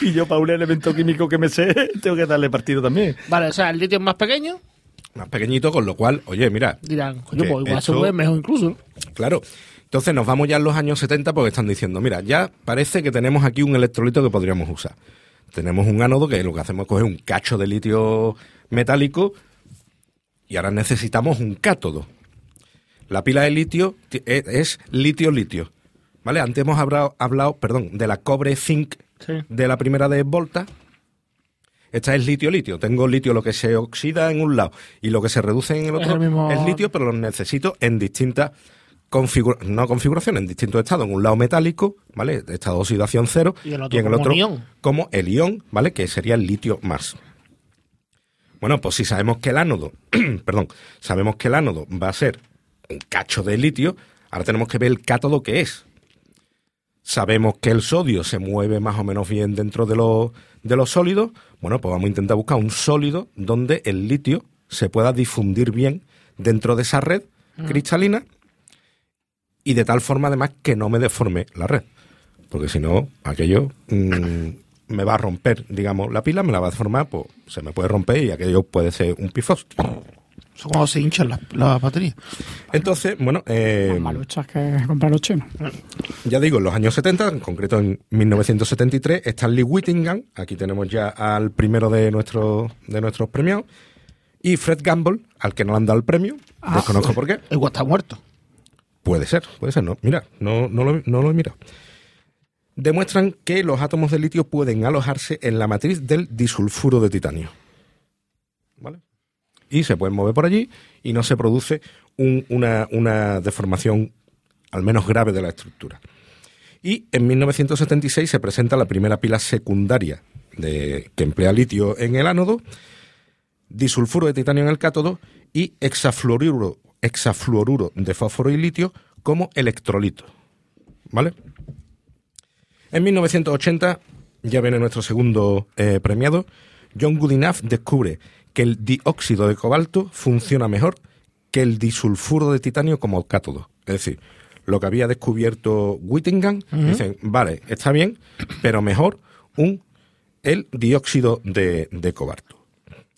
Y yo, para un elemento químico que me sé, tengo que darle partido también. Vale, o sea, el litio es más pequeño. Más pequeñito, con lo cual, oye, mira, Dirán, pues igual se esto- mueve mejor incluso. Claro. Entonces nos vamos ya en los años 70 porque están diciendo, mira, ya parece que tenemos aquí un electrolito que podríamos usar. Tenemos un ánodo que lo que hacemos es coger un cacho de litio metálico y ahora necesitamos un cátodo. La pila de litio ti- e- es litio-litio. ¿Vale? Antes hemos hablado, hablado perdón, de la cobre-zinc Sí. de la primera de Volta. Esta es litio-litio. Tengo litio lo que se oxida en un lado y lo que se reduce en el Es otro el mismo- es litio, pero lo necesito en distintas configuraciones, no configuraciones, en distintos estados. En un lado metálico, ¿vale? Estado de oxidación cero. Y el otro en el otro ion. como el ion, ¿vale? Que sería el litio más. Bueno, pues si sabemos que el ánodo, [clears throat] perdón, sabemos que el ánodo va a ser un cacho de litio, ahora tenemos que ver el cátodo que es. Sabemos que el sodio se mueve más o menos bien dentro de los, de los sólidos. Bueno, pues vamos a intentar buscar un sólido donde el litio se pueda difundir bien dentro de esa red cristalina y de tal forma además que no me deforme la red. Porque si no, aquello mm, me va a romper, digamos, la pila, me la va a deformar, pues se me puede romper y aquello puede ser un pifos. Eso cuando se hinchan las las baterías. Entonces, bueno, eh, Más maluchas que comprar los chinos. ya digo, en los años 70, en concreto en 1973, Stanley Whittingham, aquí tenemos ya al primero de, nuestros de nuestros premios, y Fred Gamble, al que no le han dado el premio, desconozco por qué. Igual está muerto. Puede ser, puede ser, no. Mira, no, no, lo, no lo he mirado. Demuestran que los átomos de litio pueden alojarse en la matriz del disulfuro de titanio. ¿Vale? Y se pueden mover por allí y no se produce un- una, deformación al menos grave de la estructura. Y en 1976 se presenta la primera pila secundaria que emplea litio en el ánodo disulfuro de titanio en el cátodo y hexafluoruro, hexafluoruro de fósforo y litio como electrolito. ¿Vale? En 1980, ya viene nuestro segundo eh, premiado, John Goodenough descubre que el dióxido de cobalto funciona mejor que el disulfuro de titanio como cátodo. Es decir, lo que había descubierto Whittingham, dicen, vale, está bien, pero mejor un el dióxido de, de cobalto.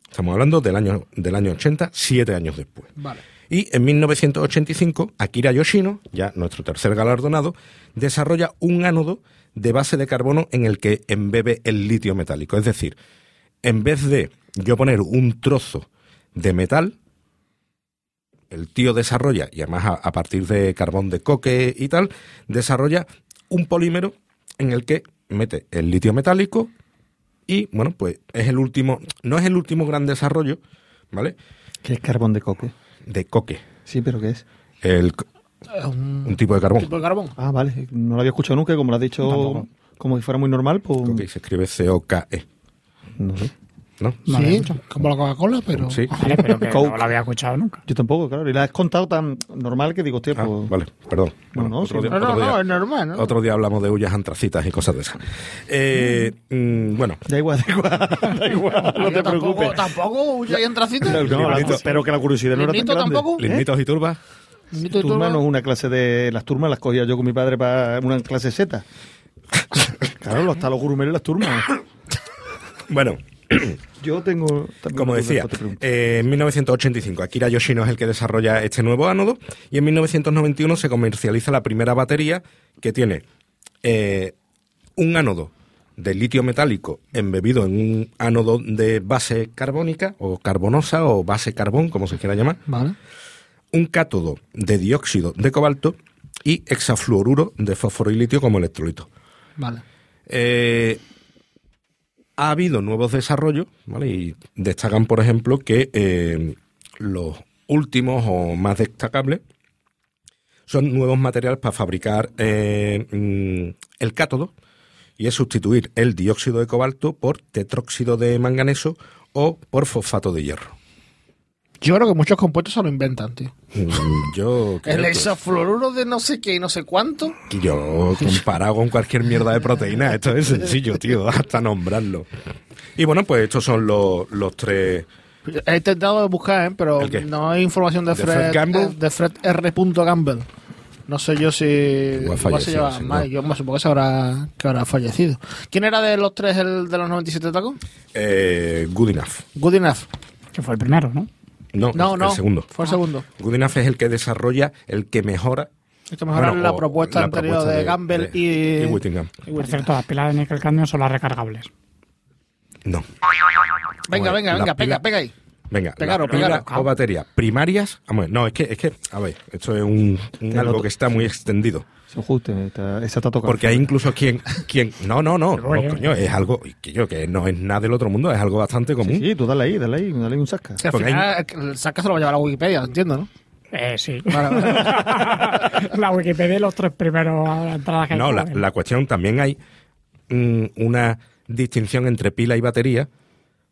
Estamos hablando del año, del año 80, siete años después. Vale. Y en 1985, Akira Yoshino, ya nuestro tercer galardonado, desarrolla un ánodo de base de carbono en el que embebe el litio metálico. Es decir, en vez de yo poner un trozo de metal, el tío desarrolla, y además a, a partir de carbón de coque y tal, desarrolla un polímero en el que mete el litio metálico y, bueno, pues es el último, no es el último gran desarrollo, ¿vale? ¿Qué es carbón de coque? De coque. Sí, pero ¿qué es? El, Es un un tipo de carbón. tipo de carbón. Ah, vale. No lo había escuchado nunca, como lo has dicho, Tampoco. como si fuera muy normal, pues... Coque, se escribe C-O-K-E, No sé. ¿No? Sí, como la Coca-Cola, pero... Sí. Vale, pero que no lo había escuchado nunca. Yo tampoco, claro. Y la has contado tan normal que digo, hostia, Ah, pues... vale, perdón. No, Bueno, no, otro, sí, día, No, no, otro no, día- es normal, ¿no? otro día hablamos de huyas antracitas y cosas de esas. Eh, mm, bueno, Da igual, da igual, [laughs] da igual, no te tampoco, preocupes. tampoco huye y antracita. No, no, la- pero que la curiosidad no era tan grande. tampoco. ¿Eh? y turbas. Turma no es una clase de... Las turmas las cogía yo con mi padre para una clase Z. [laughs] claro, los talos grumeros y las turmas. Bueno, [coughs] Yo tengo... también como decía, eh, en 1985 Akira Yoshino es el que desarrolla este nuevo ánodo y en 1991 se comercializa la primera batería que tiene eh, un ánodo de litio metálico embebido en un ánodo de base carbónica o carbonosa o base carbón, como se quiera llamar, Vale. un cátodo de dióxido de cobalto y hexafluoruro de fósforo y litio como electrolito. Vale. Eh, ha habido nuevos desarrollos, ¿vale? Y destacan, por ejemplo, que eh, los últimos o más destacables son nuevos materiales para fabricar eh, mm, el cátodo y es sustituir el dióxido de cobalto por tetróxido de manganeso o por fosfato de hierro. Yo creo que muchos compuestos se lo inventan, tío. Mm, Yo [laughs] creo El que- hexafluoruro de no sé qué y no sé cuánto. yo comparado con cualquier mierda de proteína, esto es sencillo, tío, [laughs] hasta nombrarlo. Y bueno, pues estos son los, los tres. He intentado buscar, ¿eh? pero no hay información de ¿De Fred, Fred Gamble? eh, de Fred R. Gamble. No sé yo si lleva sí, más. ¿no? Yo me supongo que se habrá, que habrá fallecido. ¿Quién era de los tres el de los 97 tacos? Eh, good enough. Good enough. Que fue el primero, ¿no? No, No, el, no. el segundo. Fue el segundo. Good enough es el que desarrolla, el que mejora. Que mejorar bueno, la propuesta la anterior propuesta de, Gamble de- y, y Whittingham. y Por cierto, las pilas de níquel cadmio son las recargables. No. Venga, Bueno, venga, venga, pega, pila- pega ahí. Venga, Pegaros, pilas pegaros. o baterías primarias. Vamos, no, es que, es que, a ver, esto es un, algo noto. que está muy extendido. Se ajuste, esa te ha tocado. Porque hay incluso quien, quien, no, no, no, no, coño, es algo, que yo, que no es nada del otro mundo, es algo bastante común. Sí, sí, tú dale ahí, dale ahí, dale ahí un sasca. Al final el saca se lo va a llevar a Wikipedia, entiendo, ¿no? Eh, sí. Vale. [laughs] la Wikipedia, los tres primeros entradas que hay. No, la, la cuestión también hay mm, una distinción entre pila y batería,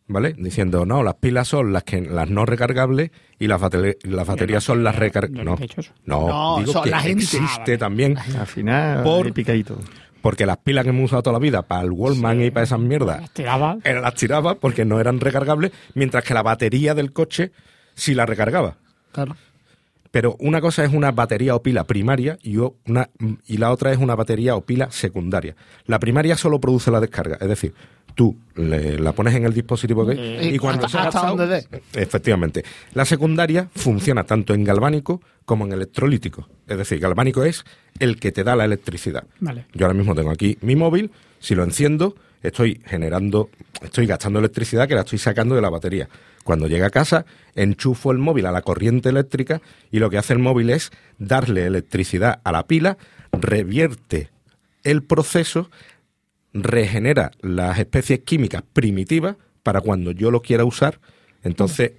¿vale? Diciendo, no, las pilas son las que las no recargables y las, las baterías son las recargables. no No, digo son que la gente. existe Ah, vale. también, Al final, Por- picadito. porque las pilas que hemos usado toda la vida para el Wallman y para esas mierdas, Las tiraba. eran las tiraba porque no eran recargables, mientras que la batería del coche sí la recargaba. Claro. Pero una cosa es una batería o pila primaria y, o- una, y la otra es una batería o pila secundaria. La primaria solo produce la descarga, es decir, tú le- la pones en el dispositivo que Y y cuando hasta- se ha hasta gastado- donde. Efectivamente. La secundaria funciona tanto en galvánico como en electrolítico. Es decir, galvánico es el que te da la electricidad. Vale. Yo ahora mismo tengo aquí mi móvil, si lo enciendo, estoy generando, estoy gastando electricidad que la estoy sacando de la batería. Cuando llega a casa, enchufo el móvil a la corriente eléctrica y lo que hace el móvil es darle electricidad a la pila, revierte el proceso, regenera las especies químicas primitivas para cuando yo lo quiera usar, entonces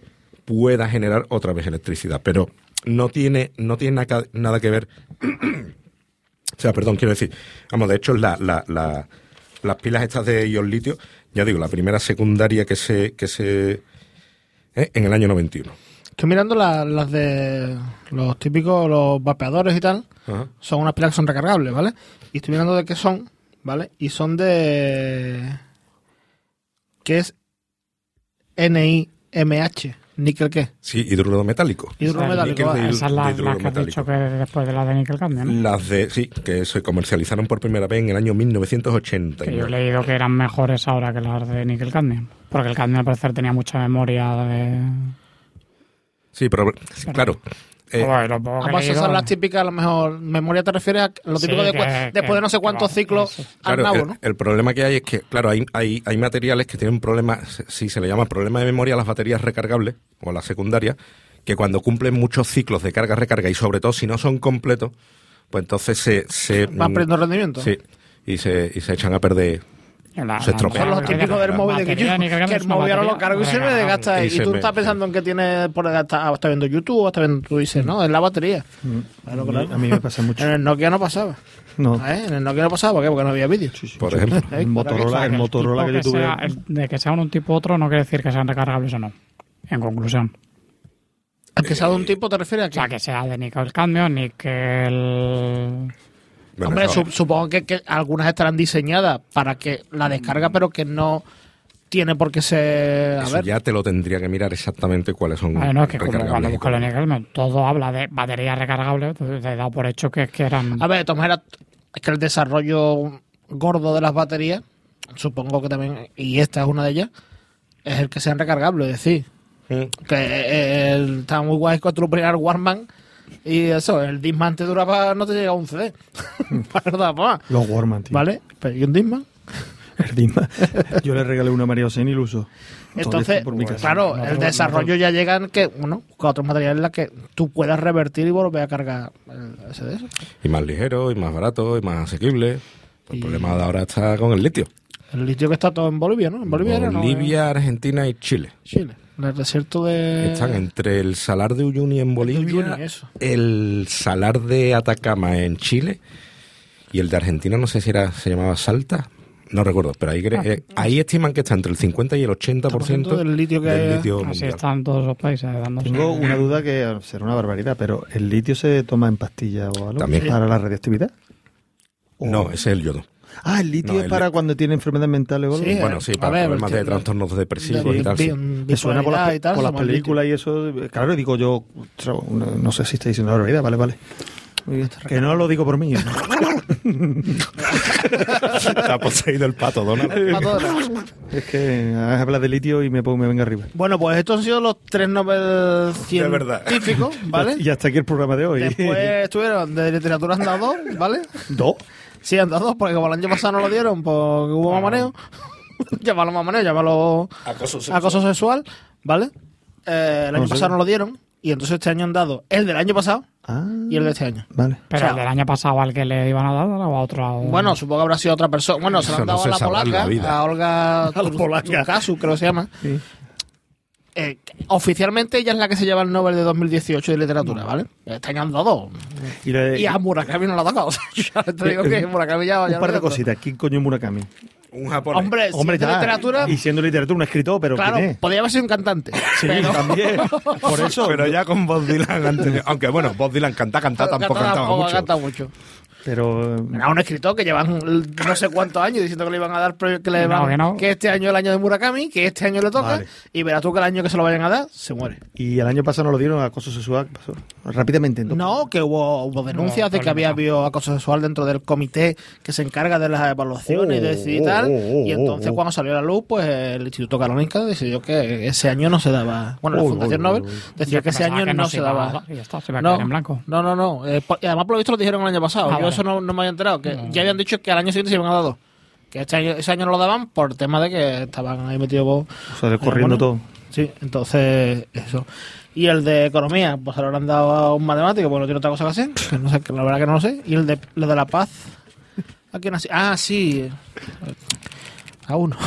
pueda generar otra vez electricidad. Pero no tiene, no tiene nada que ver [clears throat] o sea, perdón, quiero decir, vamos, de hecho, la- la- las pilas estas de ion litio, ya digo, la primera secundaria que se, que se ¿eh? en el año 91. Estoy mirando la- las de los típicos, los vapeadores y tal. Ajá. Son unas pilas que son recargables, ¿vale? Y estoy mirando de qué son, ¿vale? Y son de... ¿Qué es? NIMH. ¿Níquel qué? Sí, hidruro metálico. Hidruro metálico. níquel de ah, hidro- Esa es la, de la que has dicho que después de la de Nickel Cadmio, ¿no? Las de, sí, que se comercializaron por primera vez en el año Que yo he 1989. leído que eran mejores ahora que las de Nickel Cadmio. Porque el Cadmio al parecer tenía mucha memoria de... Sí, pero sí, claro. Eh, he Vamos, son las típicas, a lo mejor, memoria te refieres a lo Sí, típico de, que- después de no sé cuántos ciclos al Claro, nabo, el, ¿no? el problema que hay es que, claro, hay, hay, hay materiales que tienen problemas, si se le llama problema de memoria a las baterías recargables o a las secundarias, que cuando cumplen muchos ciclos de carga-recarga y sobre todo si no son completos, pues entonces se... se Van mm, perdiendo rendimiento. Sí, y se, y se echan a perder. La- Se estropea. Son los típicos del móvil de que, yo, que el móvil ahora lo cargo y se me desgasta. Y tú estás pensando en que tiene por desgastar, ah, estás viendo YouTube o estás viendo, tú dices, no, es la batería. Claro, A mí- claro. A mí me pasa mucho. En el Nokia no pasaba. No. ¿eh? En el Nokia no pasaba, ¿por qué? Porque no había vídeo. Por ejemplo. ¿Eh? El Motorola, el El Motorola que tipo yo tuve. sea- el- de que sea un tipo u otro no quiere decir que sean recargables o no. En conclusión. ¿A que sea de un tipo te refieres a O que? sea, que sea de Nickel Cadmio, Nickel... Bueno, Hombre, eso- supongo que, que algunas estarán diseñadas para que la descarga, pero que no tiene por qué ser. A eso ver, ya te lo tendría que mirar exactamente cuáles son Bueno, es que como cuando busco. Nickel Cadmio, todo habla de baterías recargables, entonces he dado por hecho que, que eran... a ver, de todas maneras, es que el desarrollo gordo de las baterías, supongo que también, y esta es una de ellas, es el que sean recargables. Es decir, Mm. que eh, está muy guay cuando tú lo ponías al Warman y eso, el Disman te duraba, no te llega a un CD. [laughs] Los Warman, tío. ¿Vale? Pero ¿y un Disman? El Disman. Yo le regalé una a María José y lo uso. Entonces, por mi casa. claro, no, el no, desarrollo ya llega en que, bueno, busca otros materiales en los que tú puedas revertir y volver a cargar el ese de eso. Y más ligero, y más barato, y más asequible. El Y- problema de ahora está con el litio. El litio que está todo en Bolivia, ¿no? En Bolivia, era, ¿no? Bolivia, Argentina y Chile. Chile. En el desierto de... Están entre el salar de Uyuni en Bolivia, el salar de Atacama en Chile y el de Argentina, no sé si era se llamaba Salta, no recuerdo, pero ahí, cre- eh, ahí estiman que está entre el 50 y el 80% del litio que del hay. litio Así mundial. están todos los países dándose... Tengo una duda que será una barbaridad, pero ¿el litio se toma en pastilla o algo? También. ¿Para la radioactividad? No, ese es el yodo. Ah, el litio No, es el para cuando tiene enfermedades mentales o algo. Sí, bueno, sí, a para ver, problemas de trastornos depresivos de y tal. sí. Me suena por las, y tal, por las somos litio. películas y eso. Claro, digo yo, no, no sé si está diciendo la barbaridad, vale, vale. Que no lo digo por mí. [laughs] [laughs] Está poseído el pato, Donald. Es que hablas de litio y me, pongo, me venga arriba. Bueno, pues estos han sido los tres Nobel científicos, ¿vale? [laughs] Y hasta aquí el programa de hoy. Después estuvieron de literatura han dado dos, ¿vale? ¿Dos? Sí, han dado dos, porque como el año pasado no lo dieron, porque hubo mamareo. [laughs] llámalo mamareo, llámalo acoso sexual, ¿vale? Eh, el año No sé. pasado no lo dieron, y entonces este año han dado el del año pasado Ah, y el de este año. vale. Pero o sea- el del año pasado al que le iban a dar o a otro... Bueno, supongo que habrá sido otra persona. Bueno, se lo han dado [laughs] a la polaca, a Olga A la polaca. Turcasu, creo que se llama. Sí. Eh, oficialmente ella es la que se lleva el Nobel de 2018 de literatura, ¿vale? Año han dado dos. Y, la- Y a Murakami no lo ha tocado. [laughs] O sea, yo ya te digo que Murakami ya, ya un lo par de cositas. ¿Quién coño es Murakami? Un japonés. Hombre, Hombre, si es de ya, literatura, Y siendo literatura, un escritor, pero claro, ¿quién es? podría haber sido un cantante. Sí, pero- también. Por [laughs] eso. Pero ya con Bob Dylan antes. Aunque bueno, Bob Dylan canta, canta, tampoco Canta- cantaba tampoco mucho. canta mucho. Pero. Era un escritor que llevan no sé cuántos años diciendo que le iban a dar que le Que no, van- que no. que este año es el año de Murakami, que este año le toca, Vale. y verás tú que el año que se lo vayan a dar, se muere. Y el año pasado no lo dieron a acoso sexual. ¿qué pasó? Rápidamente. entonces. No, que hubo, hubo denuncias No, de que había habido acoso sexual dentro del comité que se encarga de las evaluaciones y de decidir y Oh, tal. oh, oh, y entonces, oh, oh. cuando salió a la luz, pues el Instituto Karolinska decidió que ese año no se daba. Bueno, la Oh, Fundación oh, Nobel oh, oh. decía que ese año que no se daba. y ya está, se va a No, quedar en blanco. no, no, no. Eh, por- y además, por lo visto, lo dijeron el año pasado. Ah, Yo vale. Eso no, no me había enterado. Que ya habían dicho que al año siguiente se iban a dar dos. Que este año, ese año no lo daban por tema de que estaban ahí metidos. O sea, corriendo bueno, todo. Sí, entonces, eso. Y el de economía, pues se lo habrán dado a un matemático, porque no tiene otra cosa que hacer. que no sé, que la verdad que no lo sé. Y el de, lo de la paz. ¿A quién así? Ah, sí. A uno. [laughs]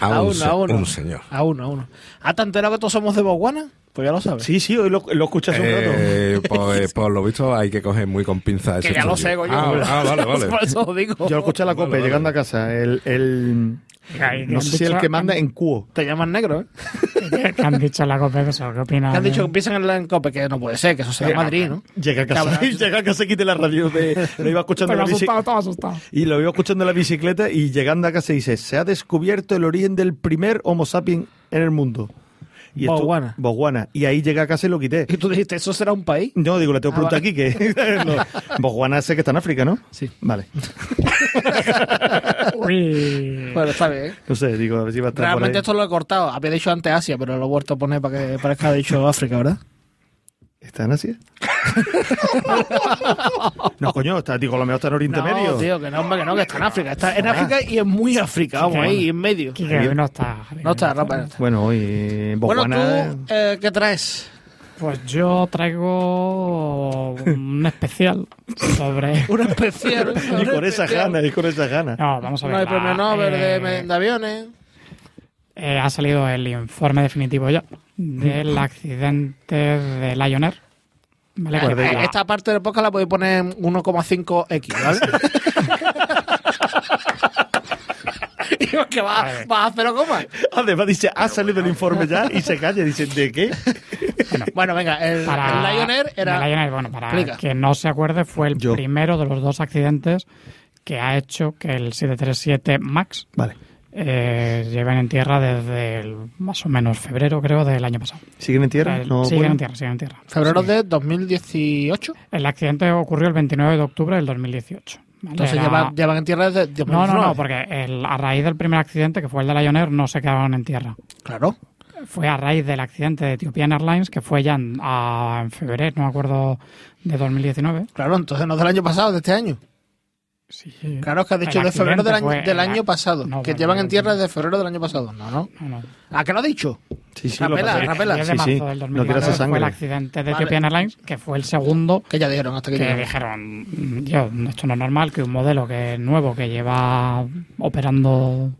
A un, uno, a uno. un señor. A uno, a uno. ¿Ah, te enterado que todos somos de Botswana? Pues ya lo sabes. Sí, sí, hoy lo, lo escuché hace un rato. Eh, [laughs] pues, por lo visto hay que coger muy con pinzas que ya lo sé, coño. Ah, ah, vale, vale. [laughs] Por eso digo. Yo lo escuché a la Vale, copa vale. llegando a casa. El, el, Ay, ¿qué No sé si el dicho- que manda en cuo. Te llaman negro, ¿eh? [laughs] ¿Qué, qué han dicho en la COPE de eso? ¿Qué opinas? Que han dicho que piensan en la encope, que no puede ser, que eso será Madrid, ¿no? Llega a casa, Cabrón. [laughs] llega a casa y quite la radio de. Lo iba escuchando en Estaba la asustado, estaba asustado. Y lo iba escuchando en la bicicleta y llegando a casa dice, se ha descubierto el origen del primer Homo sapiens en el mundo. Y esto- Botswana. Botswana. Y ahí llegué a casa y lo quité. Y tú dijiste, ¿eso será un país? No, digo, le tengo que Ah, preguntar aquí que... [laughs] [laughs] no. Botswana sé que está en África, ¿no? Sí. Vale. [laughs] Uy. Bueno, está bien. ¿eh? No sé, digo, a ver si va a estar por Realmente ahí. esto lo he cortado. Había dicho antes Asia, pero lo he vuelto a poner para que parezca que ha dicho África, ¿verdad? ¿Está en Asia? [laughs] no, coño, está, digo, lo mejor está en Oriente No, Medio. tío, que no, hombre, que no, que está en África. Está en África y es muy África, vamos, ahí, en medio. Hoy no está. No está, Rafa. no está. Bueno, hoy eh, Bueno, tú, eh, ¿qué traes? Pues yo traigo un especial sobre. [laughs] Un especial. y con esa gana, y con esa gana. No, vamos a ver. No hay la- premio Nobel eh, de, de aviones. eh, ha salido el informe definitivo ya del accidente de Lion Air. ¿Vale? Pues Eh, la- Esta parte del podcast la podéis poner en 1,5x, ¿vale? [laughs] Digo que va, Vale. va a 0, coma. Además dice, ha salido el informe ya y se calla. Dice, ¿de qué? Bueno, venga, el, para el Lion Air era... el Lion Air, bueno, para Explica. que no se acuerde, fue el Yo. primero de los dos accidentes que ha hecho que el 737 MAX Vale. Eh, lleven en tierra desde el, más o menos febrero, creo, del año pasado. ¿Siguen en tierra? El- No siguen en tierra, siguen en tierra. Febrero Sí. de 2018. El accidente ocurrió el 29 de octubre del 2018. ¿vale? Entonces Era- llevan, llevan en tierra desde No, 2019. no, no, porque el- a raíz del primer accidente, que fue el de Lion Air, no se quedaron en tierra. Claro. Fue a raíz del accidente de Ethiopian Airlines, que fue ya en, a- en febrero, no me acuerdo, de 2019. Claro, entonces no del año pasado, de este año. Sí. Claro, que has dicho de febrero del año, fue del año pasado. No, que bueno, llevan en tierra desde febrero del año pasado. No, no. No, no. ¿A qué lo ha dicho? Sí, sí, Rapela, rapela. 10 de Sí, sí. No quieras 2019 esa fue el sangre. accidente de Vale. Ethiopian Airlines, que fue el segundo Que ya dijeron hasta que que dijeron, "Mm, yo, esto no es normal que un modelo que es nuevo, que lleva operando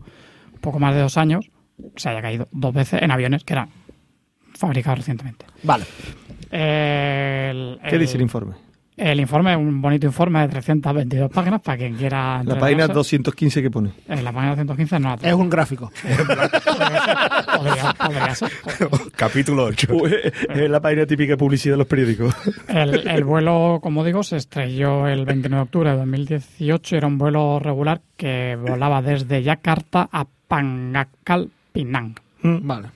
poco más de dos años, se haya caído dos veces en aviones que eran fabricados recientemente. Vale. El, ¿Qué dice el informe? El informe, un bonito informe de 322 páginas para quien quiera. La página entretenerse. 215 que pone. En la página 215 no la Es un gráfico. [laughs] Podría, podría ser. Capítulo 8. es la página típica de publicidad de los periódicos. El, el vuelo, como digo, se estrelló el 29 de octubre de 2018. Era un vuelo regular que volaba desde Yakarta a Pangakal Pinang. Vale.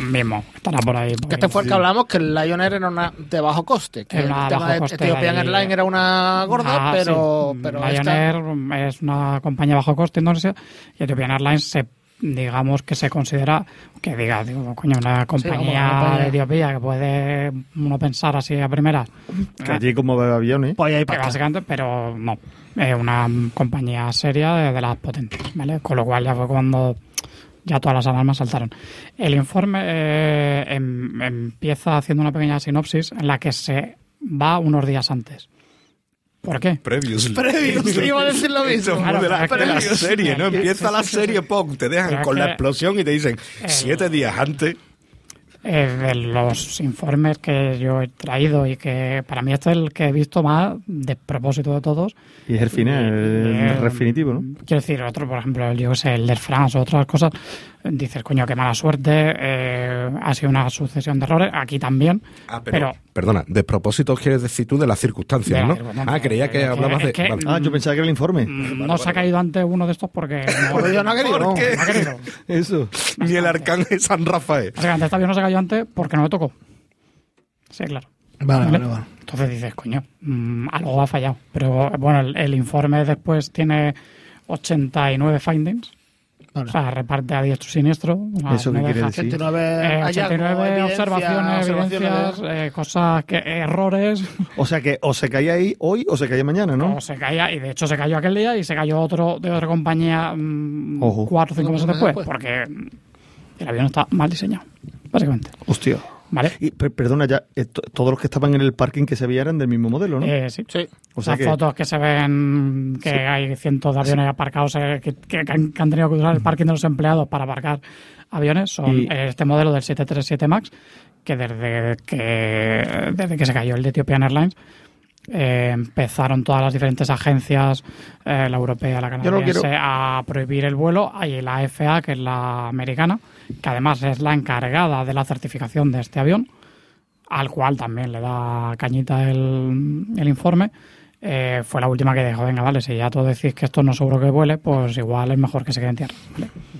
Mismo, estará por ahí. Que este fue el que hablamos que el Lion Air era una de bajo coste. Que el tema de Ethiopian. Airlines era una gorda, Ah, pero, sí. pero Lion esta- Air es una compañía bajo coste indonesia y Ethiopian Airlines se digamos que se considera que diga digo coño una compañía de Etiopía que puede uno pensar así a primeras Que allí como ve aviones. Pues básicamente pero no es una compañía seria de, de las potentes vale con lo cual ya fue cuando ya todas las alarmas saltaron. El informe eh, em- empieza haciendo una pequeña sinopsis en la que se va unos días antes. ¿Por qué? Previous. [laughs] Previo, sí, iba a decir lo mismo. Claro, de la, de la serie, ¿no? Empieza sí, la serie, sí. pum, te dejan Pero con la explosión y te dicen El- siete días antes. Eh, de los informes que yo he traído y que para mí este es el que he visto más de propósito de todos. Y es el final, el definitivo, ¿no? Quiero decir, otro, por ejemplo, yo sé, el de France o otras cosas, dices, coño, qué mala suerte, eh, ha sido una sucesión de errores, aquí también, Ah, pero, Perdona, de propósito quieres decir tú de las circunstancias, De las ¿no? circunstancias. Ah, creía que hablabas de. que- vale. Ah, yo pensaba que era el informe. mm, no se ha caído antes uno de estos porque [laughs] no, yo no he querido, ¿Por no. qué? [laughs] no ha querido. Eso. Ni el arcángel San Rafael. Básicamente, este avión no se cayó antes porque no le tocó. Sí, claro. Vale, vale, vale. Entonces dices, coño, mm, algo ha fallado. Pero bueno, el, el informe después tiene 89 findings. Vale. O sea, reparte a diestro y siniestro. ¿Eso qué quiere deja- decir? 89 Eh, hallazgos, 89 evidencias, observaciones, evidencias, de- eh, cosas, que, errores. O sea que o se caía ahí hoy o se caía mañana, ¿no? O se caía, y de hecho se cayó aquel día y se cayó otro de otra compañía mm, Ojo. cuatro o cinco meses después, después. porque el avión está mal diseñado, básicamente. Hostia. ¿Vale? Y per- perdona ya, eh, to- todos los que estaban en el parking que se veían eran del mismo modelo, ¿no? Eh, sí. Sí. o sea Las que fotos que se ven que hay cientos de aviones aparcados eh, que, han, que han tenido que usar el parking de los empleados para aparcar aviones son Y- eh, este modelo del 737 MAX que desde que desde que se cayó el de Ethiopian Airlines eh, empezaron todas las diferentes agencias, eh, la europea, la no canadiense, a prohibir el vuelo. Hay la FAA, que es la americana, que además es la encargada de la certificación de este avión, al cual también le da cañita el, el informe. Eh, fue la última que dijo, venga, vale, si ya todos decís que esto no seguro que vuele, pues igual es mejor que se quede en tierra.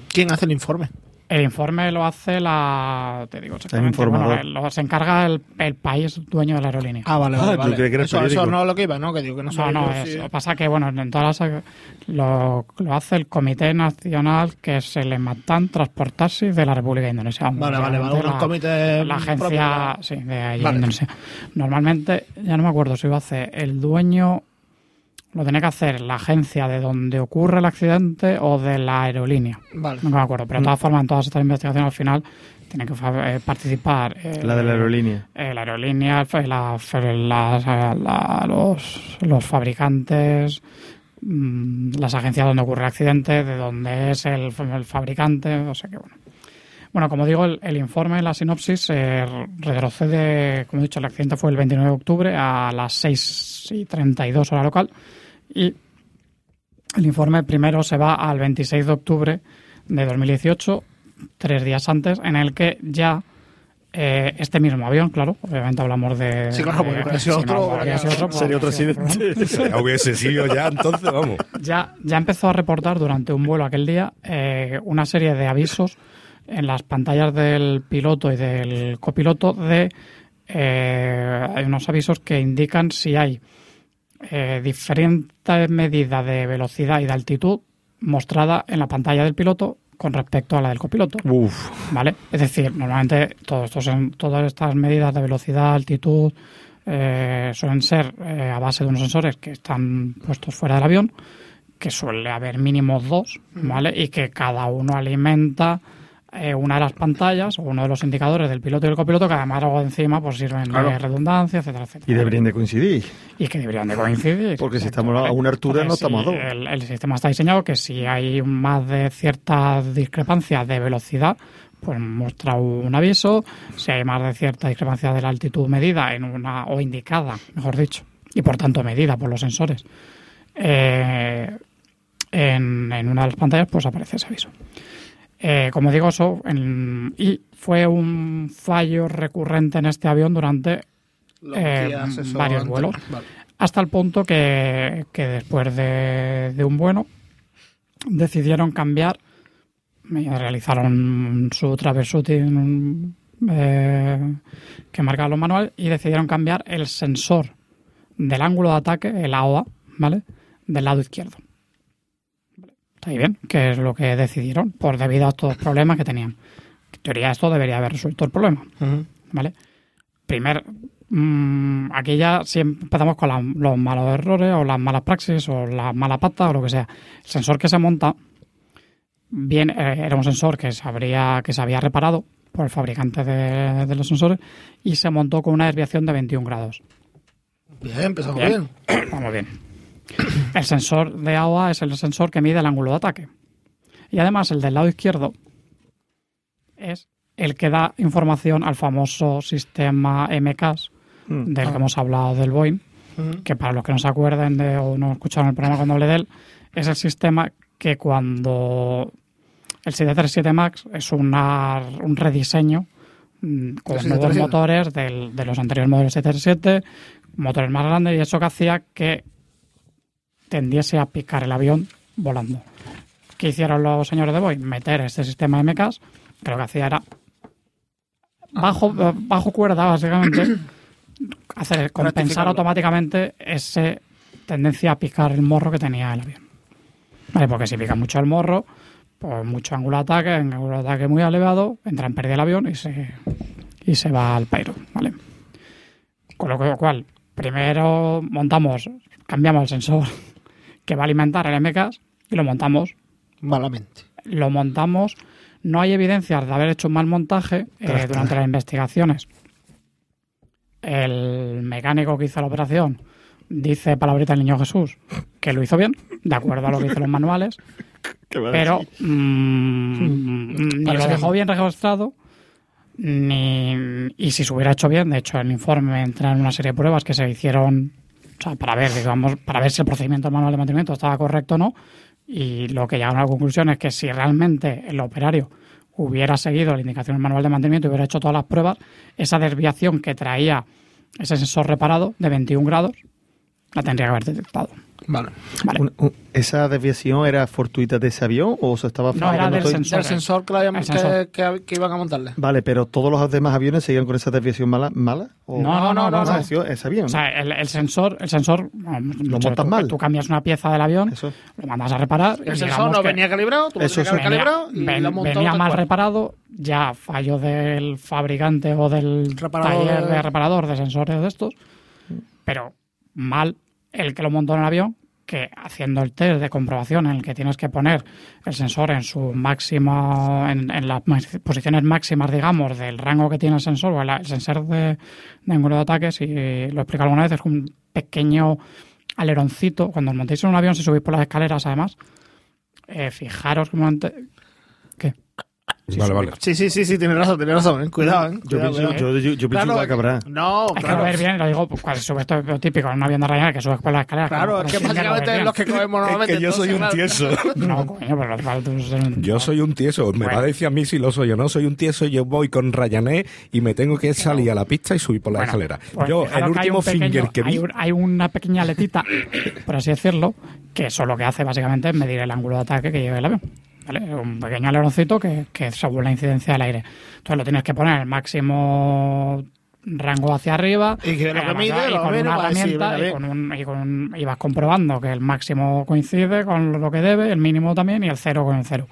¿Quién hace el informe? El informe lo hace la. Te digo exactamente. informador. bueno, lo- se encarga el, el país dueño de la aerolínea. Ah, vale, Ah, vale. que eso, eso no es lo que iba, ¿no? Que digo que no no, no, yo es, si- lo que pasa que, bueno, en todas las. Lo, lo hace el Comité Nacional, que es el Ematan Transportarsi de la República de Indonesia. Vale, vale, vale. Unos la- comités La agencia, sí, de allí Vale. Indonesia. Normalmente, ya no me acuerdo si lo hace el dueño, lo tiene que hacer la agencia de donde ocurre el accidente o de la aerolínea. Vale. No me acuerdo, pero de todas formas, en todas estas investigaciones al final tiene que eh, participar eh, La de la aerolínea. eh, la aerolínea, la- los, los fabricantes, mm, las agencias donde ocurre el accidente, de donde es el, fa- el fabricante, o sea que bueno. Bueno, como digo, el, el informe, la sinopsis, eh, retrocede, como he dicho, el accidente fue el 29 de octubre a las 6 y 32 hora local y el informe primero se va al 26 de octubre de 2018, tres días antes, en el que ya eh, este mismo avión, claro, obviamente hablamos de... Sí, claro, porque sido si no, otro, habría sido otro, pues, Sería otro ¿no? accidente. [laughs] Ya hubiese sido ya, entonces, vamos. ya, ya empezó a reportar durante un vuelo aquel día eh, una serie de avisos en las pantallas del piloto y del copiloto de eh, hay unos avisos que indican si hay eh, diferentes medidas de velocidad y de altitud mostrada en la pantalla del piloto con respecto a la del copiloto. Uf. ¿Vale? Es decir, normalmente todos estos, todas estas medidas de velocidad, altitud, eh, suelen ser eh, a base de unos sensores que están puestos fuera del avión, que suele haber mínimo dos, ¿vale? Y que cada uno alimenta eh, una de las pantallas o uno de los indicadores del piloto y del copiloto, que además luego encima pues sirven de redundancia, etcétera, etcétera. Y deberían de coincidir. Y que deberían de coincidir. Porque si estamos a una altura, no estamos a dos. El, el sistema está diseñado que si hay más de cierta discrepancia de velocidad, pues muestra un aviso. Si hay más de cierta discrepancia de la altitud medida en una o indicada, mejor dicho, y por tanto medida por los sensores, eh, en, en una de las pantallas, pues aparece ese aviso. Eh, como digo, eso en- y fue un fallo recurrente en este avión durante eh, varios vuelos. Vale. hasta el punto que, que después de, de un vuelo decidieron cambiar, y realizaron su troubleshooting eh, que marcaba los manuales y decidieron cambiar el sensor del ángulo de ataque, el AOA, ¿vale? Del lado izquierdo. Está ahí bien, que es lo que decidieron por debido a estos problemas que tenían. En teoría esto debería haber resuelto el problema. Ujú. ¿vale? Primer, mm, aquí ya siempre empezamos con la- los malos errores o las malas praxis o las malas patas o lo que sea. El sensor que se monta bien, eh, era un sensor que se, habría, que se había reparado por el fabricante de, de los sensores y se montó con una desviación de 21 grados. Bien, empezamos Bien. bien. Vamos bien. El sensor de AOA es el sensor que mide el ángulo de ataque. Y además el del lado izquierdo es el que da información al famoso sistema MCAS Mm. del que hemos hablado del Boeing, que para los que no se acuerden de, o no escucharon el programa cuando hablé de él, es el sistema que cuando el 737 MAX es una, un rediseño mm, con Del nuevos 737. motores del- de los anteriores modelos 737, motores más grandes, y eso que hacía que tendiese a picar el avión volando. ¿Qué hicieron los señores de Boeing? Meter este sistema MCAS, que lo que hacía era bajo, bajo cuerda, básicamente, [coughs] hacer compensar automáticamente esa tendencia a picar el morro que tenía el avión. Vale, porque si pica mucho el morro, pues mucho ángulo de ataque, ángulo de ataque muy elevado, entra en pérdida el avión y se, y se va al pairo, ¿vale? Con lo cual, primero montamos, cambiamos el sensor que va a alimentar el MKS y lo montamos Malamente. lo montamos. No hay evidencias de haber hecho un mal montaje eh, durante las investigaciones. El mecánico que hizo la operación dice palabrita el niño Jesús que lo hizo bien, de acuerdo a lo que dicen los manuales, [laughs] ¿Qué va a pero decir? mm, ni lo dejó bien registrado, ni y si se hubiera hecho bien, de hecho el informe entra en una serie de pruebas que se hicieron O sea, para ver, digamos, para ver si el procedimiento manual de mantenimiento estaba correcto o no. Y lo que llegaron a la conclusión es que si realmente el operario hubiera seguido la indicación del manual de mantenimiento y hubiera hecho todas las pruebas, esa desviación que traía ese sensor reparado de 21 grados la tendría que haber detectado. Vale. Vale. Un- un- ¿Esa desviación era fortuita de ese avión o se estaba No, era del todo- sensor. Del sensor que, habían- sensor. que, que- que iban a montarle. Vale, pero todos los demás aviones seguían con esa desviación mala. mala ¿O- No, no, no, no, Ah, no. ese- ese avión. O sea, el, el sensor, el sensor Lo tú- montas mal. Tú cambias una pieza del avión, Eso. lo mandas a reparar. El sensor no que venía calibrado, tú lo Eso tenías venía, calibrado y ven- lo montó venía mal cual. reparado, ya fallo del fabricante o del Reparador taller de- de reparador de sensores de estos, pero mal el que lo montó en el avión, que haciendo el test de comprobación en el que tienes que poner el sensor en su máximo, en, las posiciones máximas, digamos, del rango que tiene el sensor, o el, sensor de, ángulo de ataque, si lo he explicado alguna vez, es un pequeño aleroncito. Cuando os montéis en un avión, si subís por las escaleras, además, eh, fijaros que. Vale, vale. Sí, sí, sí, sí, tienes razón, tienes razón. eh. Cuidado, eh. Yo pienso, yo, yo, yo pienso Claro, que habrá. No, Hay que claro. ver bien, lo digo, pues, cuando subes esto es lo típico en un avión de Ryanair que subes por las escaleras. Claro, es que básicamente es los que cogemos normalmente. yo soy un tieso. [laughs] No, coño, pero un- Yo soy un tieso. Me Bueno. va a decir a mí si lo soy o no. Soy un tieso. Yo voy con Ryanair y me tengo que salir a la pista y subir por la Bueno, escalera. pues Yo, el que último finger que vi. Hay, un- hay una pequeña aletita, por así decirlo, que eso lo que hace básicamente es medir el ángulo de ataque que lleve el avión. ¿Vale? Un pequeño aleroncito que, que según la incidencia del aire. Entonces lo tienes que poner el máximo rango hacia arriba Y que lo que además, mide, y lo con una decir, herramienta y, con un, y, con un- y vas comprobando que el máximo coincide con lo que debe, el mínimo también y el cero con el cero.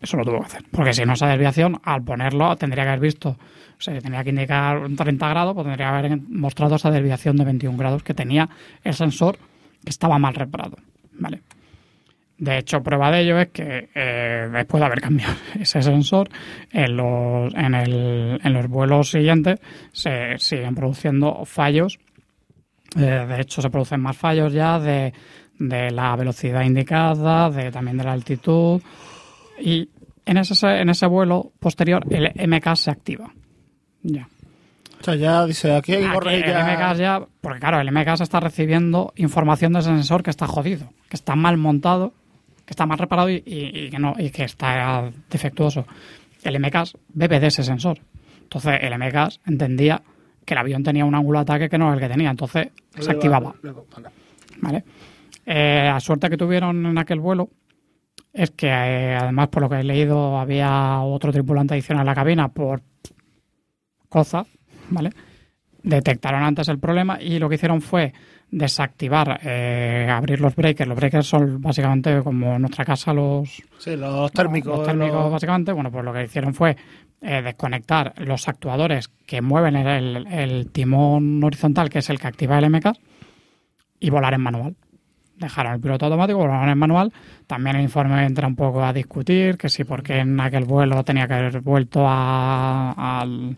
Eso lo tuvo que hacer. Porque si no, esa desviación, al ponerlo, tendría que haber visto, o sea, tenía que indicar un 30 grados, pues tendría que haber mostrado esa desviación de 21 grados que tenía el sensor que estaba mal reparado. ¿Vale? De hecho, prueba de ello es que eh, después de haber cambiado [laughs] ese sensor, en los, en el- en los vuelos siguientes se siguen produciendo fallos. Eh, de hecho, se producen más fallos ya de, de la velocidad indicada, de, también de la altitud. Y en ese, en ese vuelo posterior, el MK se activa. Ya. O sea, ya dice, aquí hay Aquí el ya. MK ya, porque claro, el MK se está recibiendo información del sensor que está jodido, que está mal montado, está mal reparado y, y- y que no y que está defectuoso. El MK bebe de ese sensor. Entonces el MK entendía que el avión tenía un ángulo de ataque que no era el que tenía, entonces se activaba. Luego, vale. ¿vale? Eh, la suerte que tuvieron en aquel vuelo es que, eh, además, por lo que he leído, había otro tripulante adicional en la cabina por cosa, ¿vale? Detectaron antes el problema y lo que hicieron fue desactivar, eh, abrir los breakers. Los breakers son básicamente como en nuestra casa los, Sí, los térmicos. los térmicos, los- básicamente. Bueno, pues lo que hicieron fue eh, desconectar los actuadores que mueven el, el- el timón horizontal, que es el que activa el MK, y volar en manual. Dejaron el piloto automático, volaron en manual. También el informe entra un poco a discutir que si porque en aquel vuelo tenía que haber vuelto a- al,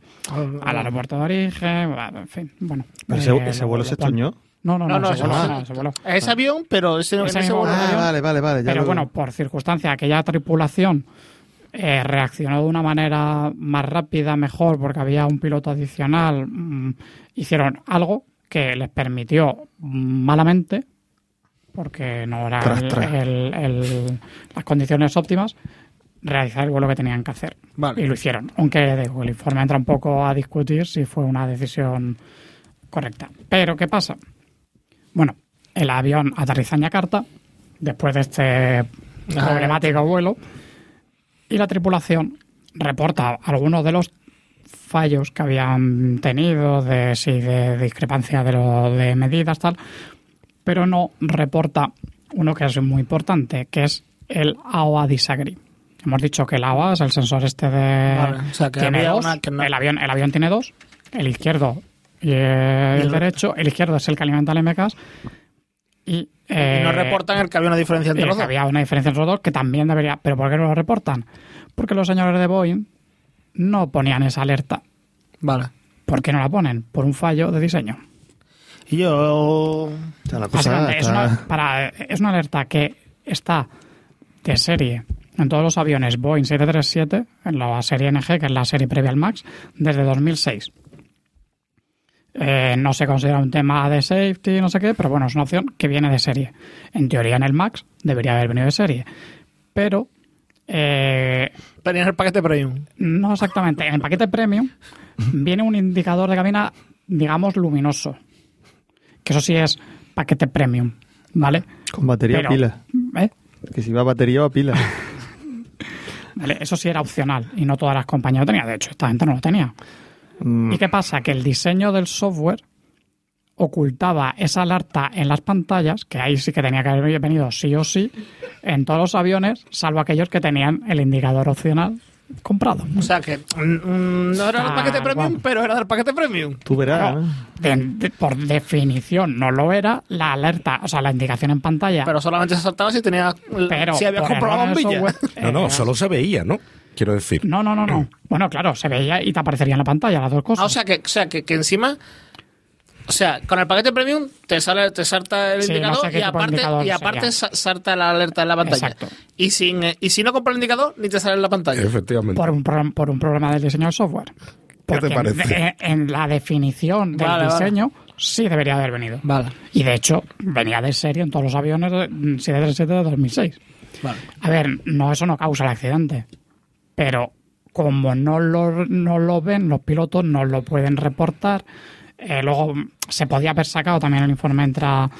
al aeropuerto de origen, en fin, bueno. Pero eh, ese, lo- vuelo lo- se estoñó. No, no, no, No, ese vuelo. Es avión, pero ese, Ese ese mismo avión. Ah, vale, vale, vale. ya Pero lo- bueno, por circunstancia, aquella tripulación eh, reaccionó de una manera más rápida, mejor, porque había un piloto adicional. mm, hicieron algo que les permitió malamente, porque no eran Tras, tras. las condiciones óptimas, realizar el vuelo que tenían que hacer. Vale. Y lo hicieron. Aunque digo, el informe entra un poco a discutir si fue una decisión correcta. Pero, ¿qué pasa? Bueno, el avión aterriza en Yakarta, después de este problemático vuelo, y la tripulación reporta algunos de los fallos que habían tenido, de, sí, de discrepancia de, lo, de medidas, tal, pero no reporta uno que es muy importante, que es el AOA disagree. Hemos dicho que el AOA es el sensor este de... Vale, o sea, que tiene dos. una que no- el, avión, el avión tiene dos, el izquierdo y el, el- derecho. El izquierdo es el que alimenta el MKS y, Y eh, no reportan el que había una diferencia entre los que dos. había una diferencia entre los dos que también debería. ¿Pero por qué no lo reportan? Porque los señores de Boeing no ponían esa alerta. Vale. ¿Por qué no la ponen? Por un fallo de diseño. Y yo. O sea, la cosa Básicamente, es, está- una, para, es una alerta que está de serie en todos los aviones Boeing 737, en la serie NG, que es la serie previa al MAX, desde 2006. Eh, no se considera un tema de safety, no sé qué, pero bueno, es una opción que viene de serie. En teoría, en el Max debería haber venido de serie. Pero eh, Tenía el paquete premium. no exactamente. En el paquete premium viene un indicador de cabina, digamos, luminoso. Que eso sí es paquete premium, ¿vale? Con batería Pero- o pila. ¿eh? Que si va a batería o a pila. [laughs] Vale, Eso sí era opcional y no todas las compañías lo tenían. De hecho, esta gente no lo tenía. Mm, ¿Y qué pasa? Que el diseño del software ocultaba esa alerta en las pantallas, que ahí sí que tenía que haber venido sí o sí, en todos los aviones, salvo aquellos que tenían el indicador opcional comprado. O sea que mm, no era el Ah, paquete premium, pero era del paquete premium. Tú verás. ¿eh? de- de- por definición no lo era, la alerta, o sea, la indicación en pantalla. Pero solamente se saltaba si tenía pero si habías por comprado bombilla. software, No, no, eh, solo se veía, ¿no? Quiero decir. No, no, no, no. [clears throat] Bueno, claro, se veía y te aparecería en la pantalla las dos cosas. Ah, o sea que, o sea que, que encima o sea, con el paquete premium te sale, te salta el Sí, no indicador sé qué y aparte, indicador y aparte sería. salta la alerta en la pantalla. Exacto. Y sin eh, y si no compras el indicador, ni te sale en la pantalla. Efectivamente. por un, por un problema del diseño del software. Porque en- parece? En, en la definición del Vale, vale. diseño sí debería haber venido. Vale, Y de hecho, venía de serie en todos los aviones de 737 de 2006. vale. A ver, no, eso no causa el accidente. Pero como no lo, no lo ven, los pilotos no lo pueden reportar. Eh, luego se podía haber sacado también el informe entra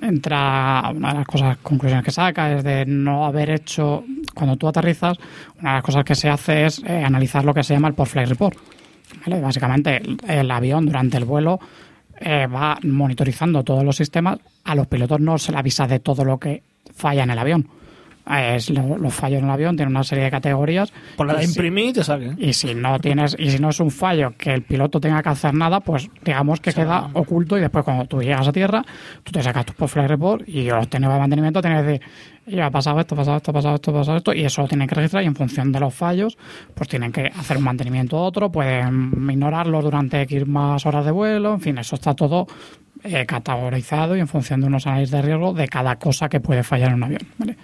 entra una de las cosas conclusiones que saca es de no haber hecho cuando tú aterrizas una de las cosas que se hace es eh, analizar lo que se llama el post flight report básicamente el, el avión durante el vuelo eh, va monitorizando todos los sistemas a los pilotos no se le avisa de todo lo que falla en el avión es lo- los fallos en el avión tienen una serie de categorías Por la de imprimir y te saque. y si no tienes y si no es un fallo que el piloto tenga que hacer nada pues digamos que queda oculto y después cuando tú llegas a tierra tú te sacas tu post report y los de mantenimiento tienen que decir ya ha pasado esto, ha pasado esto, ha pasado esto, ha pasado esto y eso lo tienen que registrar y en función de los fallos pues tienen que hacer un mantenimiento u otro pueden ignorarlo durante X más horas de vuelo en fin, eso está todo eh, categorizado y en función de unos análisis de riesgo de cada cosa que puede fallar en un avión ¿vale?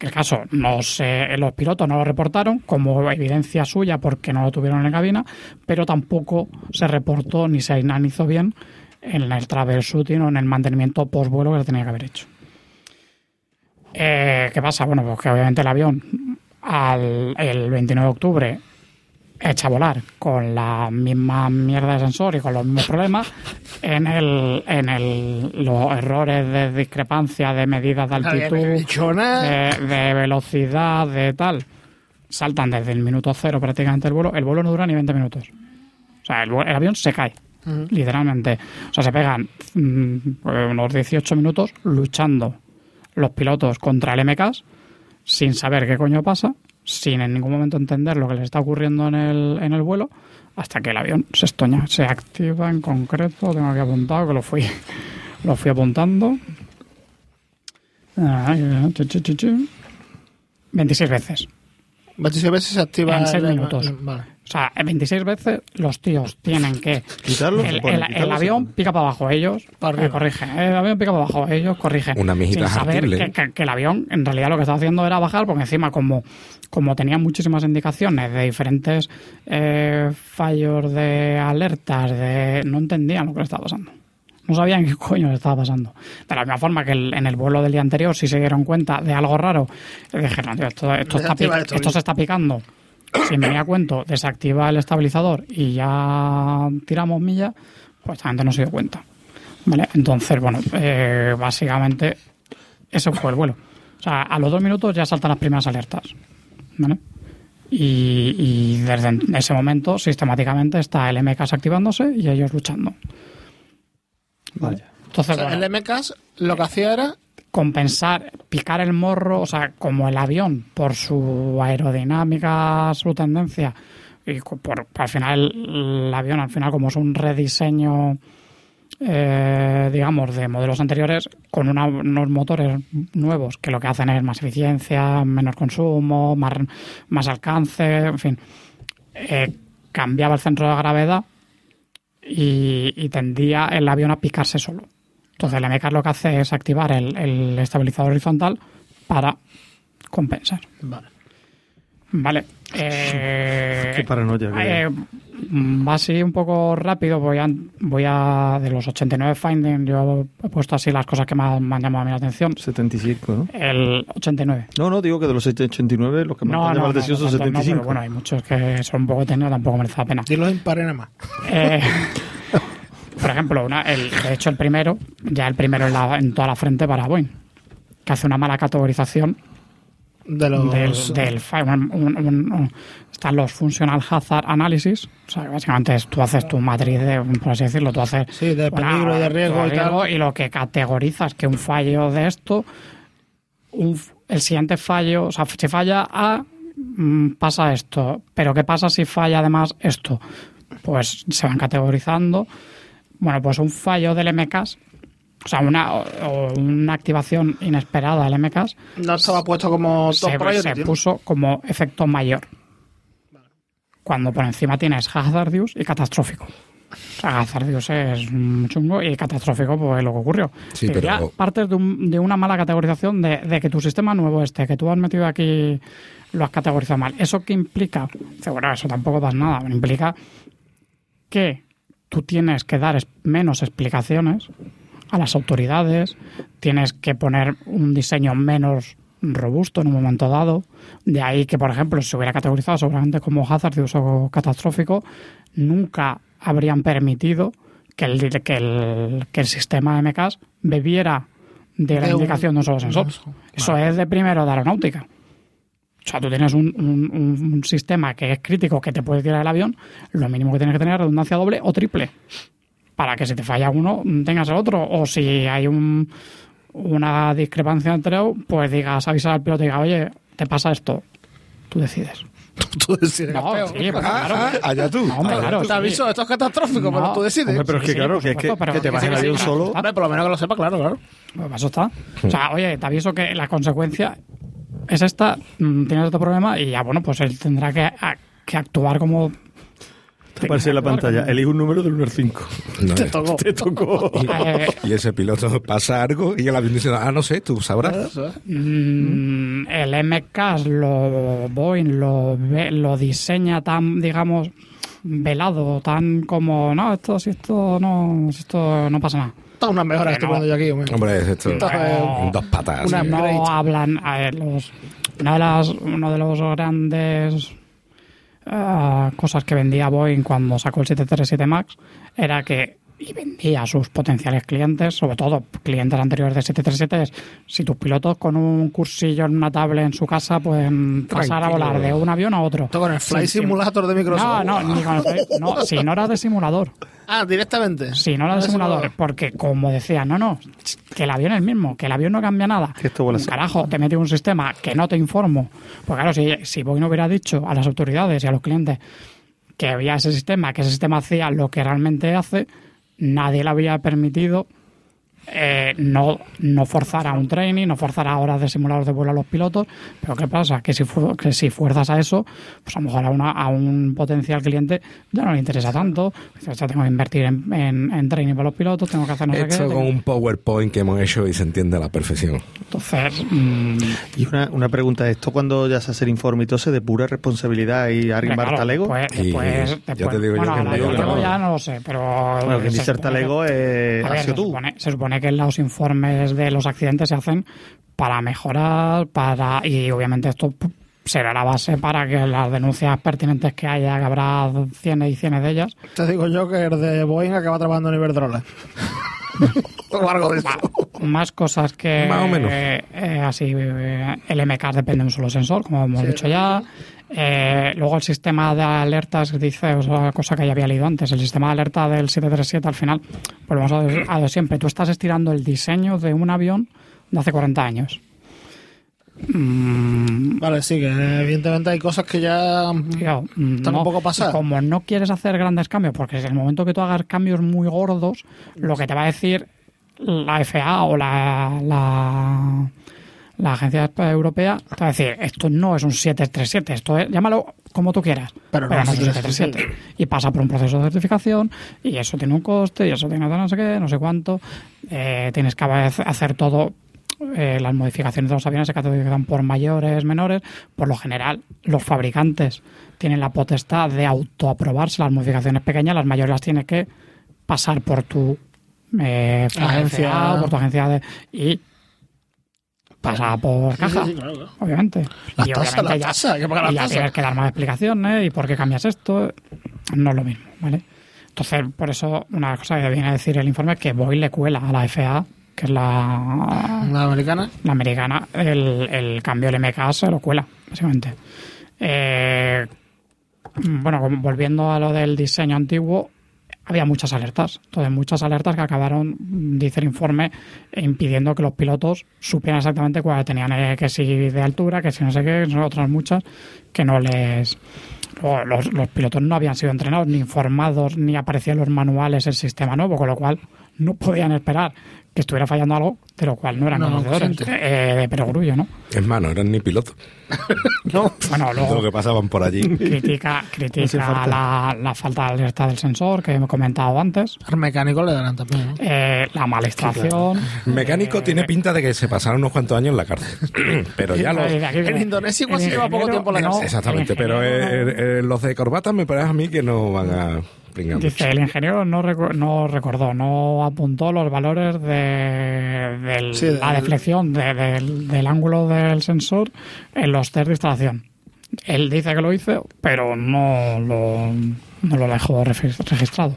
El caso no se, los pilotos no lo reportaron como evidencia suya porque no lo tuvieron en la cabina, pero tampoco se reportó ni se analizó bien en el troubleshooting o en el mantenimiento post vuelo que se tenía que haber hecho. Eh, ¿Qué pasa? Bueno, pues que obviamente el avión al, el 29 de octubre echa a volar con la misma mierda de sensor y con los mismos problemas en el en el los errores de discrepancia de medidas de altitud de, de velocidad, de tal, saltan desde el minuto cero prácticamente el vuelo. El vuelo no dura ni 20 minutos. O sea, el, el avión se cae, literalmente. O sea, se pegan mm, unos 18 minutos luchando los pilotos contra el MKs sin saber qué coño pasa, sin en ningún momento entender lo que les está ocurriendo en el, en el vuelo, hasta que el avión se estoña, se activa en concreto. Tengo aquí apuntado que lo fui, [laughs] lo fui apuntando. Ay, chu, chu, chu, chu. 26 veces. 26 veces se activa. En el-. Vale. O sea, en 26 veces los tíos tienen que. [laughs] Quitarlo, El, el- quitarlo, el avión pica para abajo, ellos Para eh, corrigen. El avión pica para abajo, ellos corrigen. Una mijita Sin saber que, ¿eh? que- que el avión en realidad lo que estaba haciendo era bajar, porque encima, como, como tenía muchísimas indicaciones de diferentes eh, fallos de alertas, de no entendían lo que le estaba pasando. No sabían qué coño le estaba pasando. De la misma forma que el- en el vuelo del día anterior sí se dieron cuenta de algo raro. Y dijeron, tío, esto, esto, está esto se está picando. Sin venir a cuento, desactiva el estabilizador y ya tiramos milla, pues esta gente no se dio cuenta. ¿Vale? Entonces, bueno, eh, básicamente eso fue el vuelo. O sea, a los dos minutos ya saltan las primeras alertas. ¿Vale? Y, y desde ese momento, sistemáticamente, está el MKS activándose y ellos luchando. Vaya. Entonces, O sea, bueno, el MKS lo que hacía era. Compensar, picar el morro, o sea, como el avión, por su aerodinámica, su tendencia, y por, al final el avión, al final como es un rediseño, eh, digamos, de modelos anteriores, con unos motores nuevos que lo que hacen es más eficiencia, menor consumo, más, más alcance, en fin, eh, cambiaba el centro de gravedad y tendía el avión a picarse solo. Entonces el MK lo que hace es activar el, el estabilizador horizontal para compensar. Vale. Vale. [laughs] Eh, Qué paranoia que- eh, mm, va así un poco rápido. Voy a, voy a. De los 89 findings, yo he puesto así las cosas que más me han llamado a la atención. 75, ¿no? El 89. No, no, digo que de los 89 los que más No, me han no, llamado no, la atención son no, no, 75. pero bueno, hay muchos que son un poco técnicos, tampoco merece la pena. Dilo impares nada más. Eh, [laughs] por ejemplo, una, el, de hecho, el primero, ya el primero en, la- en toda la frente para Boeing, que hace una mala categorización De los... del, del fi- un- un- un- un- están los Functional Hazard Analysis, o sea, básicamente es, tú haces tu matriz, de, por así decirlo, tú haces Sí, de peligro y de riesgo y tal. y lo que categorizas que un fallo de esto, un el siguiente fallo, o sea, si falla A, mm, pasa esto, pero ¿qué pasa si falla además esto? Pues se van categorizando. Bueno, pues un fallo del MCAS, o sea, una, o- una activación inesperada del MCAS, No estaba puesto como top se, priority, se ¿no? puso como efecto mayor. Cuando por encima tienes hazardous y catastrófico. O sea, hazardous es un chungo y catastrófico pues lo que ocurrió. Sí, Pero pero- ya partes de, un- de una mala categorización de, de que tu sistema nuevo este, que tú has metido aquí, lo has categorizado mal. ¿Eso qué implica? Dice, bueno, eso tampoco pasa nada. Implica que tú tienes que dar menos explicaciones a las autoridades, tienes que poner un diseño menos robusto en un momento dado. De ahí que, por ejemplo, si se hubiera categorizado seguramente como hazard de uso catastrófico, nunca habrían permitido que el, que el, que el sistema MKS bebiera de la De un- indicación de un solo sensor. Eso es de primero de aeronáutica. O sea, tú tienes un, un- sistema que es crítico, que te puede tirar el avión, lo mínimo que tienes que tener es redundancia doble o triple. Para que si te falla uno, tengas el otro. O si hay un, una discrepancia entre ellos, pues digas, avisar al piloto y diga, oye, te pasa esto. Tú decides. [laughs] Tú decides, No, sí, pues claro. Ah, ah, allá tú. No, hombre, Allá claro. tú. Te aviso, esto es catastrófico, No. pero tú decides. Hombre, pero es que sí, claro, que, es que, supuesto, pero que te vas en avión solo. Hombre, por lo menos que lo sepa, claro, claro. Pues eso está. O sea, oye, te aviso que la consecuencia es esta, mm, tienes este problema y ya, bueno, pues él tendrá que, a- que actuar como... Aparece en la pantalla. Elige un número del 1 al 5. No, [laughs] Te eh. tocó. Te tocó. [laughs] Eh, Y ese piloto pasa algo y el avión dice, ah, no sé, tú sabrás. Eso es. Mm, el MCAS lo Boeing lo, lo diseña tan, digamos, velado, tan como, no, esto, si esto no, si esto no pasa nada. Esta es una mejora que estoy no. poniendo yo aquí, hombre. Hombre, es esto. Entonces, Dos patas. una- no Great. hablan, a ver, los, una de las, uno de los grandes ah, cosas que vendía Boeing cuando sacó el 737 MAX era que y vendía a sus potenciales clientes, sobre todo clientes anteriores de 737, es si tus pilotos con un cursillo en una tablet en su casa pueden pasar a volar de un avión a otro. Esto con el Flight Sí, sí. Simulator de Microsoft. No, no, ni con el Flight- no, [laughs] si no era de simulador. Ah, directamente. Si no era de simulador, porque como decía, no, no, que el avión es el mismo, que el avión no cambia nada. Carajo, te mete un sistema que no te informo. Pues claro, si, si Boeing hubiera dicho a las autoridades y a los clientes que había ese sistema, que ese sistema hacía lo que realmente hace, nadie le había permitido eh, no, no forzar a un training, no forzar a horas de simulador de vuelo a los pilotos. Pero ¿qué pasa? Que si, que si fuerzas a eso, pues a lo mejor a, una- a un potencial cliente ya no le interesa tanto. "Hostia, tengo que invertir en, en- en training para los pilotos, tengo que hacer no sé qué. Esto con un PowerPoint que hemos hecho y se entiende a la perfección. Entonces, mm, Y una, una pregunta, ¿esto cuando ya se hace el informe y todo se de pura responsabilidad y Ari claro, Martalego? después- Y después- ya te digo bueno, que no, yo yo no. ya no lo sé, pero... bueno, quien dice supone- Artalego es, A has ver, sido se, tú. supone, se supone que los informes de los accidentes se hacen para mejorar, para y obviamente esto será la base para que las denuncias pertinentes que haya, que habrá cienes y cienes de ellas, Te digo yo que el de Boeing acaba trabajando en Iberdrola. o [laughs] algo de eso. más cosas que Más o menos. eh, eh, así eh, el MK depende de un solo sensor como hemos Sí, dicho ya Eh, luego el sistema de alertas dice o sea, cosa que ya había leído antes el sistema de alerta del 737 al final volvemos a a de siempre tú estás estirando el diseño de un avión de hace 40 años Mm, Vale, sí, que evidentemente hay cosas que ya. Tío, Están un poco pasadas. Como no quieres hacer grandes cambios, porque en el momento que tú hagas cambios muy gordos, lo que te va a decir la FAA o la, la, la Agencia Europea te va a decir, esto no es un 737, esto es, llámalo como tú quieras, Pero pero, no no es un un 737. Y pasa por un proceso de certificación y eso tiene un coste y eso tiene no sé qué, no sé cuánto. Eh, tienes que hacer todo eh, las modificaciones de los aviones se categorizan por mayores, menores. Por lo general, los fabricantes tienen la potestad de autoaprobarse las modificaciones pequeñas, las mayores las tiene que pasar por tu eh, Agencia. Por tu agencia de, y pasa por Sí, sí, caja, sí, claro, claro. obviamente. La y tasa, obviamente la tasa, hay que pagar la y ya tasa. tienes que dar más explicaciones y por qué cambias esto. No es lo mismo, ¿vale? Entonces, por eso, una cosa que viene a decir el informe es que Boeing le cuela a la FAA, que es la, La americana. la americana, el, el cambio del MK se lo cuela, básicamente. Eh, bueno, volviendo a lo del diseño antiguo, había muchas alertas. Entonces, muchas alertas que acabaron, dice el informe, impidiendo que los pilotos supieran exactamente cuál tenían eh, que si de altura, que si no sé qué, otras muchas que no les. Los, los pilotos no habían sido entrenados, ni informados, ni aparecían los manuales el sistema nuevo, con lo cual no podían esperar que estuviera fallando algo, de lo cual no eran No, no, conocedores eh, de perogrullo, ¿no? Es más, no eran ni pilotos. [laughs] No. Bueno, [laughs] lo que pasaban por allí. critica, critica la, la falta de alerta del sensor que he comentado antes, Al mecánico le darán también. ¿no? eh, la mala mecánico eh, tiene pinta de que se pasaron unos cuantos años en la cárcel. [clears throat] pero ya los... En. Indonesia igual El se lleva poco tiempo en la no- cárcel. Exactamente, pero eh, eh, los de corbata me parece a mí que no van a Dice, el ingeniero no, recu- no recordó, no apuntó los valores de, del- Sí, la deflexión de- del, del ángulo del sensor en los test de instalación. Él dice que lo hizo, pero no lo, no lo dejó regis- registrado.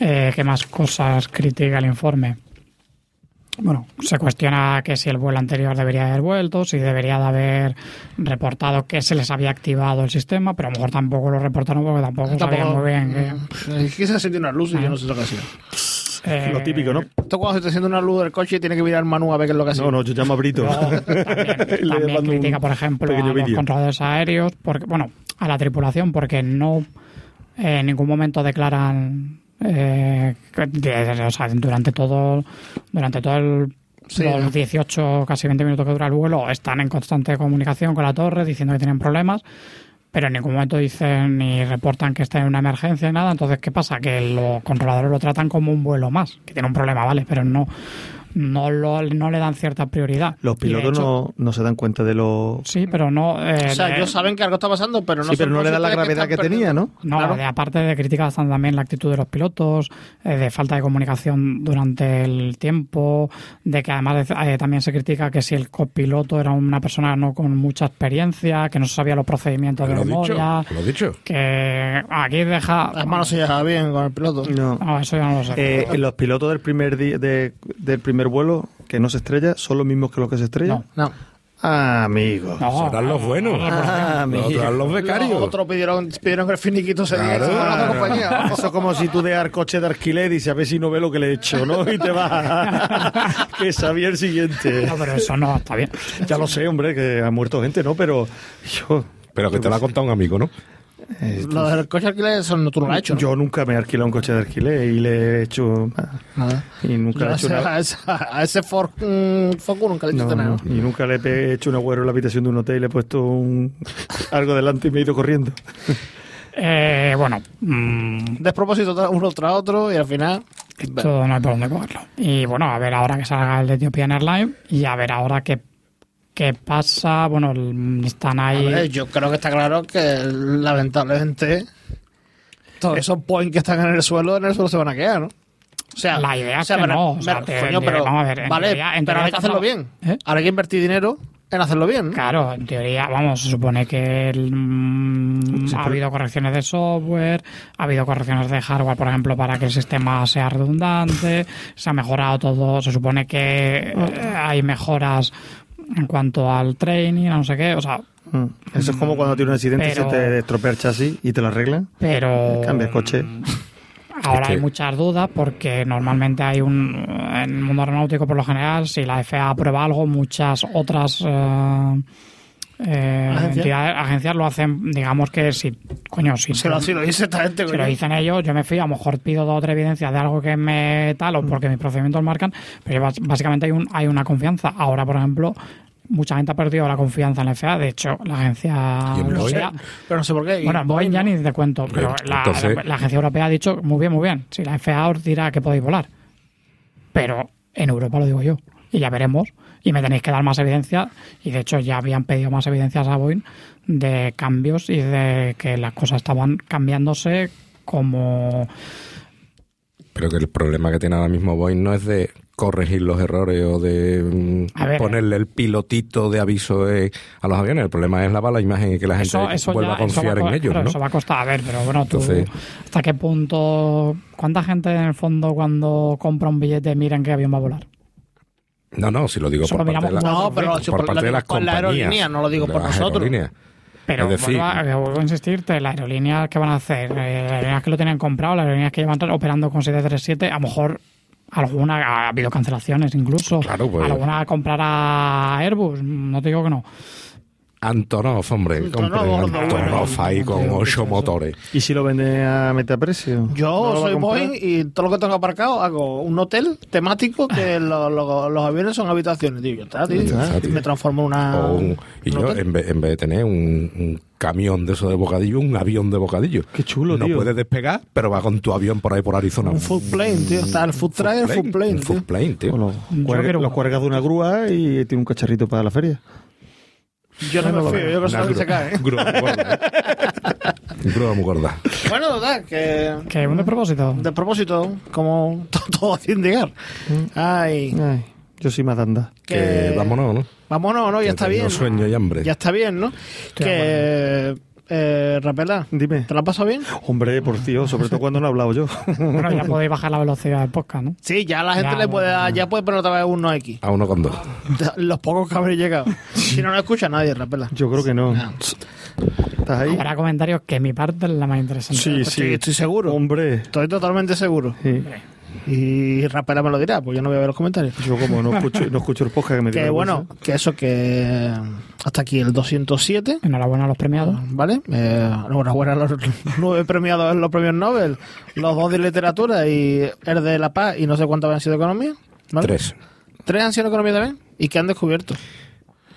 Eh, ¿Qué más cosas critica el informe? Bueno, se cuestiona que si el vuelo anterior debería haber vuelto, si debería de haber reportado que se les había activado el sistema, pero a lo mejor tampoco lo reportaron porque tampoco, sabían muy bien que... Es que se siente una luz y yo no sé lo que ha sido. Eh, Lo típico, ¿no? Esto cuando se te enciende una luz del coche y tiene que mirar el menú a ver qué es lo que ha sido. No, no, yo llamo a Brito. luego también, [laughs] también critica, por ejemplo, a los vídeo. controladores aéreos, porque, bueno, a la tripulación, porque no eh, en ningún momento declaran eh, de- o sea, durante todo durante todo el Sí, los ¿no? 18, casi 20 minutos que dura el vuelo, están en constante comunicación con la torre diciendo que tienen problemas, pero en ningún momento dicen ni reportan que está en una emergencia ni nada. Entonces, ¿qué pasa? Que los controladores lo tratan como un vuelo más, que tiene un problema, ¿vale? Pero no, no, lo, no le dan cierta prioridad. Los pilotos hecho- no, no se dan cuenta de lo... Sí, pero no. eh, O sea, de- ellos saben que algo está pasando, pero no sí, pero no le da la gravedad que, tenía. ¿no? No, Claro. de, aparte de críticas están también la actitud de los pilotos, eh, de falta de comunicación durante el tiempo, de que además eh, también se critica que si el copiloto era una persona no con mucha experiencia, que no sabía los procedimientos de Lo he dicho, memoria, lo he dicho. que aquí deja... Las manos se llevan bien con el piloto. No. No, eso ya no lo sé. Eh, los pilotos del primer día de- del primer vuelo que no se estrella son los mismos que los que se estrellan. No. Ah, amigo. No, Serán los buenos. Ah, Los eran los becarios. Los otros pidieron, pidieron que el finiquito se diera Claro. a la compañía. Eso es como si tú dejas coche de alquiler y dices, a ver si no ve lo que le he hecho, ¿no? Y te vas. [laughs] que sabía el siguiente. No, pero eso no está bien. Ya lo sé, hombre, que ha muerto gente, ¿no? Pero yo. Pero que te lo ha contado un amigo, ¿no? Eh, Los del coche alquiler son no tú no lo has hecho. ¿no? Yo nunca me he alquilado un coche de alquiler y le he hecho. Nada. Y nunca Yo le he hecho ese, una. a ese, a ese Ford Focus nunca le he No, hecho nada. no, y nunca le he hecho un agüero en la habitación de un hotel y le he puesto un, algo delante y me he ido corriendo. Eh, bueno, mm, Despropósito uno tras otro y al final. todo no hay por dónde cogerlo. Y bueno, a ver ahora que salga el de Ethiopian Airlines y a ver ahora qué, qué pasa. Bueno, están ahí. ver, yo creo que está claro que lamentablemente todos esos points que están en el suelo, en el suelo se van a quedar, ¿no? O sea, La idea o es sea, que pero- no, o sea, pero, te- coño, te- pero, vamos a ver, en vale, teoría- en pero hay que hacerlo bien. ¿Eh? Ahora hay que invertir dinero en hacerlo bien. ¿no? Claro, en teoría, vamos, se supone que el, mm, Sí, ha habido correcciones de software, ha habido correcciones de hardware, por ejemplo, para que el sistema sea redundante, se ha mejorado todo, se supone que eh, hay mejoras en cuanto al training, a no sé qué, o sea, Mm. Eso es como cuando tiene un accidente Pero- y se te estropea el chasis y te lo arreglan. pero... Cambia el coche. [laughs] Ahora Es que- hay muchas dudas porque normalmente hay un en el mundo aeronáutico por lo general si la FAA aprueba algo muchas otras eh, eh, ¿Agencias? entidades, agencias lo hacen digamos que si coño si, Se lo, si lo dice esta gente, si coño. lo dicen ellos yo me fío a lo mejor pido dos o tres evidencias de algo que me tal o porque mis procedimientos marcan pero básicamente hay un hay una confianza ahora por ejemplo mucha gente ha perdido la confianza en la FAA de hecho la agencia europea Pero no sé por qué. Bueno, en Boeing ya ni te cuento, pero la, entonces- la- la agencia europea ha dicho, muy bien, muy bien, si la FAA os dirá que podéis volar. Pero en Europa lo digo yo. y ya veremos. Y me tenéis que dar más evidencia. Y de hecho ya habían pedido más evidencias a Boeing de cambios y de que las cosas estaban cambiándose como... Pero que el problema que tiene ahora mismo Boeing no es de corregir los errores o de mm, ver, ponerle el pilotito de aviso eh, a los aviones. El problema es lavar la imagen y que la gente Eso, vuelva ya- a va confiar co- en ellos, ¿no? Eso va a costar, a ver, pero bueno, tú, Entonces- ¿hasta qué punto, cuánta gente en el fondo cuando compra un billete mira en qué avión va a volar? No, no, si lo digo por parte, de, la- No, pero si por por, parte lo de las por la compañías. aerolínea, no lo digo por nosotros. aerolíneas. Pero decir- vuelvo, a, eh, vuelvo a insistirte, las aerolíneas que van a hacer, eh, las aerolíneas que lo tienen comprado, las aerolíneas que llevan operando con 737, a lo mejor alguna ha habido cancelaciones incluso. Claro, pues. Alguna comprará Airbus, no te digo que no. Antonov, hombre, Antonov, Antonov ahí con ocho motores. ¿Y si lo vende a metaprecio? Yo ¿No lo va a soy? Boeing y todo lo que tengo aparcado hago un hotel temático que lo- lo- los aviones son habitaciones. Digo, está, tío. Está, tío. Me transformo en una. Un- y un yo, hotel. en vez, en vez de tener un, un camión de eso de bocadillo, un avión de bocadillo. Qué chulo, No tío. puedes despegar, pero va con tu avión por ahí por Arizona. Un food plane, tío. Está el food track y el food plane, Un tío. food plane, tío. Cuelga- lo cuelgas de una grúa y tiene un cacharrito para la feria. Yo no me fío, yo Una soy que se cae. ¿eh? grúa muy gorda. [laughs] grúa muy gorda. Bueno, total, que. Que un de propósito. De propósito, como to- todo hace indicar. Ay. Ay, yo soy Madanda. Que, Que vámonos, ¿no? Vámonos, ¿no? Ya Que está bien. sueño y hambre. Ya está bien, ¿no? que. Eh, Rapela, Dime. ¿te lo has pasado bien? Hombre, por Dios, sobre todo cuando no he hablado yo. Bueno, ya podéis bajar la velocidad del podcast, ¿no? Sí, ya la gente Ya, le puede bueno. dar- ya puede poner otra vez un 9X. A uno con dos. Los pocos que habréis llegado. Si no, no escucha nadie, Rapela. Yo creo que no. ¿Estás ahí? Habrá comentarios que mi parte es la más interesante. Sí, Estoy, estoy seguro. Hombre. Estoy totalmente seguro. Sí. Y Rapela me lo dirá, pues yo no voy a ver los comentarios. Yo como no escucho, no escucho el podcast que me [laughs] Que bueno, que eso que hasta aquí el 207, Enhorabuena a los premiados. ¿vale? Eh, enhorabuena a los [laughs] nueve premiados en los premios Nobel, los dos de literatura y el de La Paz y no sé cuántos han sido de economía. ¿vale? Tres. Tres han sido de economía también. ¿Y qué han descubierto?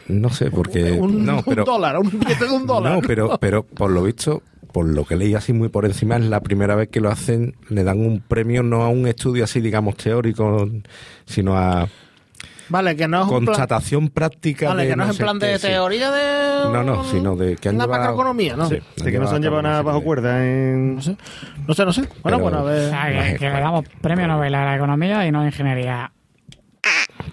No sé, porque... un, no, un pero, dólar, un billete de un dólar. No, pero, pero por lo visto, por lo que leí así muy por encima, es la primera vez que lo hacen, le dan un premio no a un estudio así, digamos, teórico, sino a Vale, que no es un plan, constatación práctica vale, de que no, no es en sé plan qué, de sí. teoría de... No, no, sino de que han la llevado... macroeconomía, ¿no? Sí, De que no se han llevado nada bajo cuerda en... No sé, no sé, no sé. Bueno, Pero- bueno, a O ver... sea, que, que le damos premio Nobel a la economía y no a la ingeniería.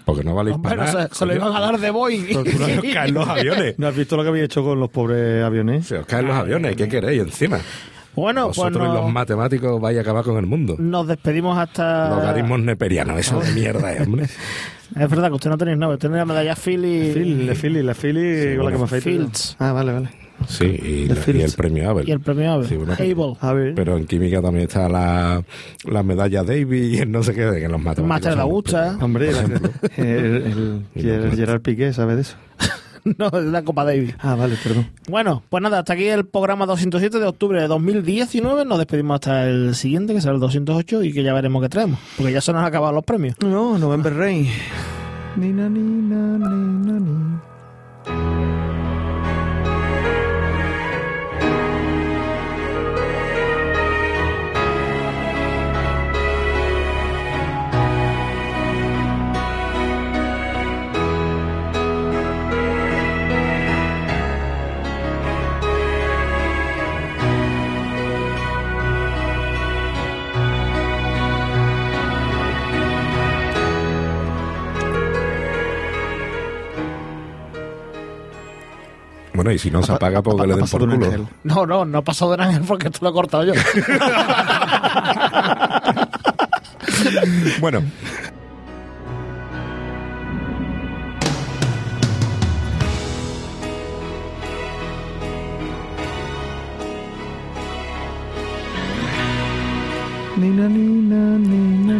Porque no vale Hombre, para no nada. se, se lo iban a dar de Boeing. Pero tú no os [laughs] caen los aviones. ¿No has visto lo que había hecho con los pobres aviones? Se os caen los aviones, ¿qué queréis encima? Bueno, pues Vosotros y los no- matemáticos vais a acabar con el mundo. nos despedimos hasta... Logaritmos neperianos, eso de mierda, eh, hombre. [laughs] Es verdad que usted no tenéis nada, usted tiene la medalla Philly Phil, la Philly, la Philly con la que me afeito. Fields. Ah, vale, vale. Sí, y, la- el premio Abel. y el premio Abel. Sí, bueno, Able. A ver. Pero en química también está la, la medalla Davis y el no sé qué, de que los matemáticos. Máster de Augusta. Hombre, [laughs] el, el, y el Gerard Piqué, ¿sabe de eso? [laughs] no, es la Copa Davis. Ah, vale, perdón. Bueno, pues nada, hasta aquí el programa 207 de octubre de 2019. Nos despedimos hasta el siguiente, que será el 208, y que ya veremos qué traemos. Porque ya se nos han acabado los premios. No, November Rain. [sighs] Ni, na, ni, na, ni, na, ni. Bueno, y si no se apaga, pues que le Ha den por culo. ángel. No, no, no ha pasado de ángel porque esto lo he cortado yo. [laughs] Bueno, Ni, na, ni, na,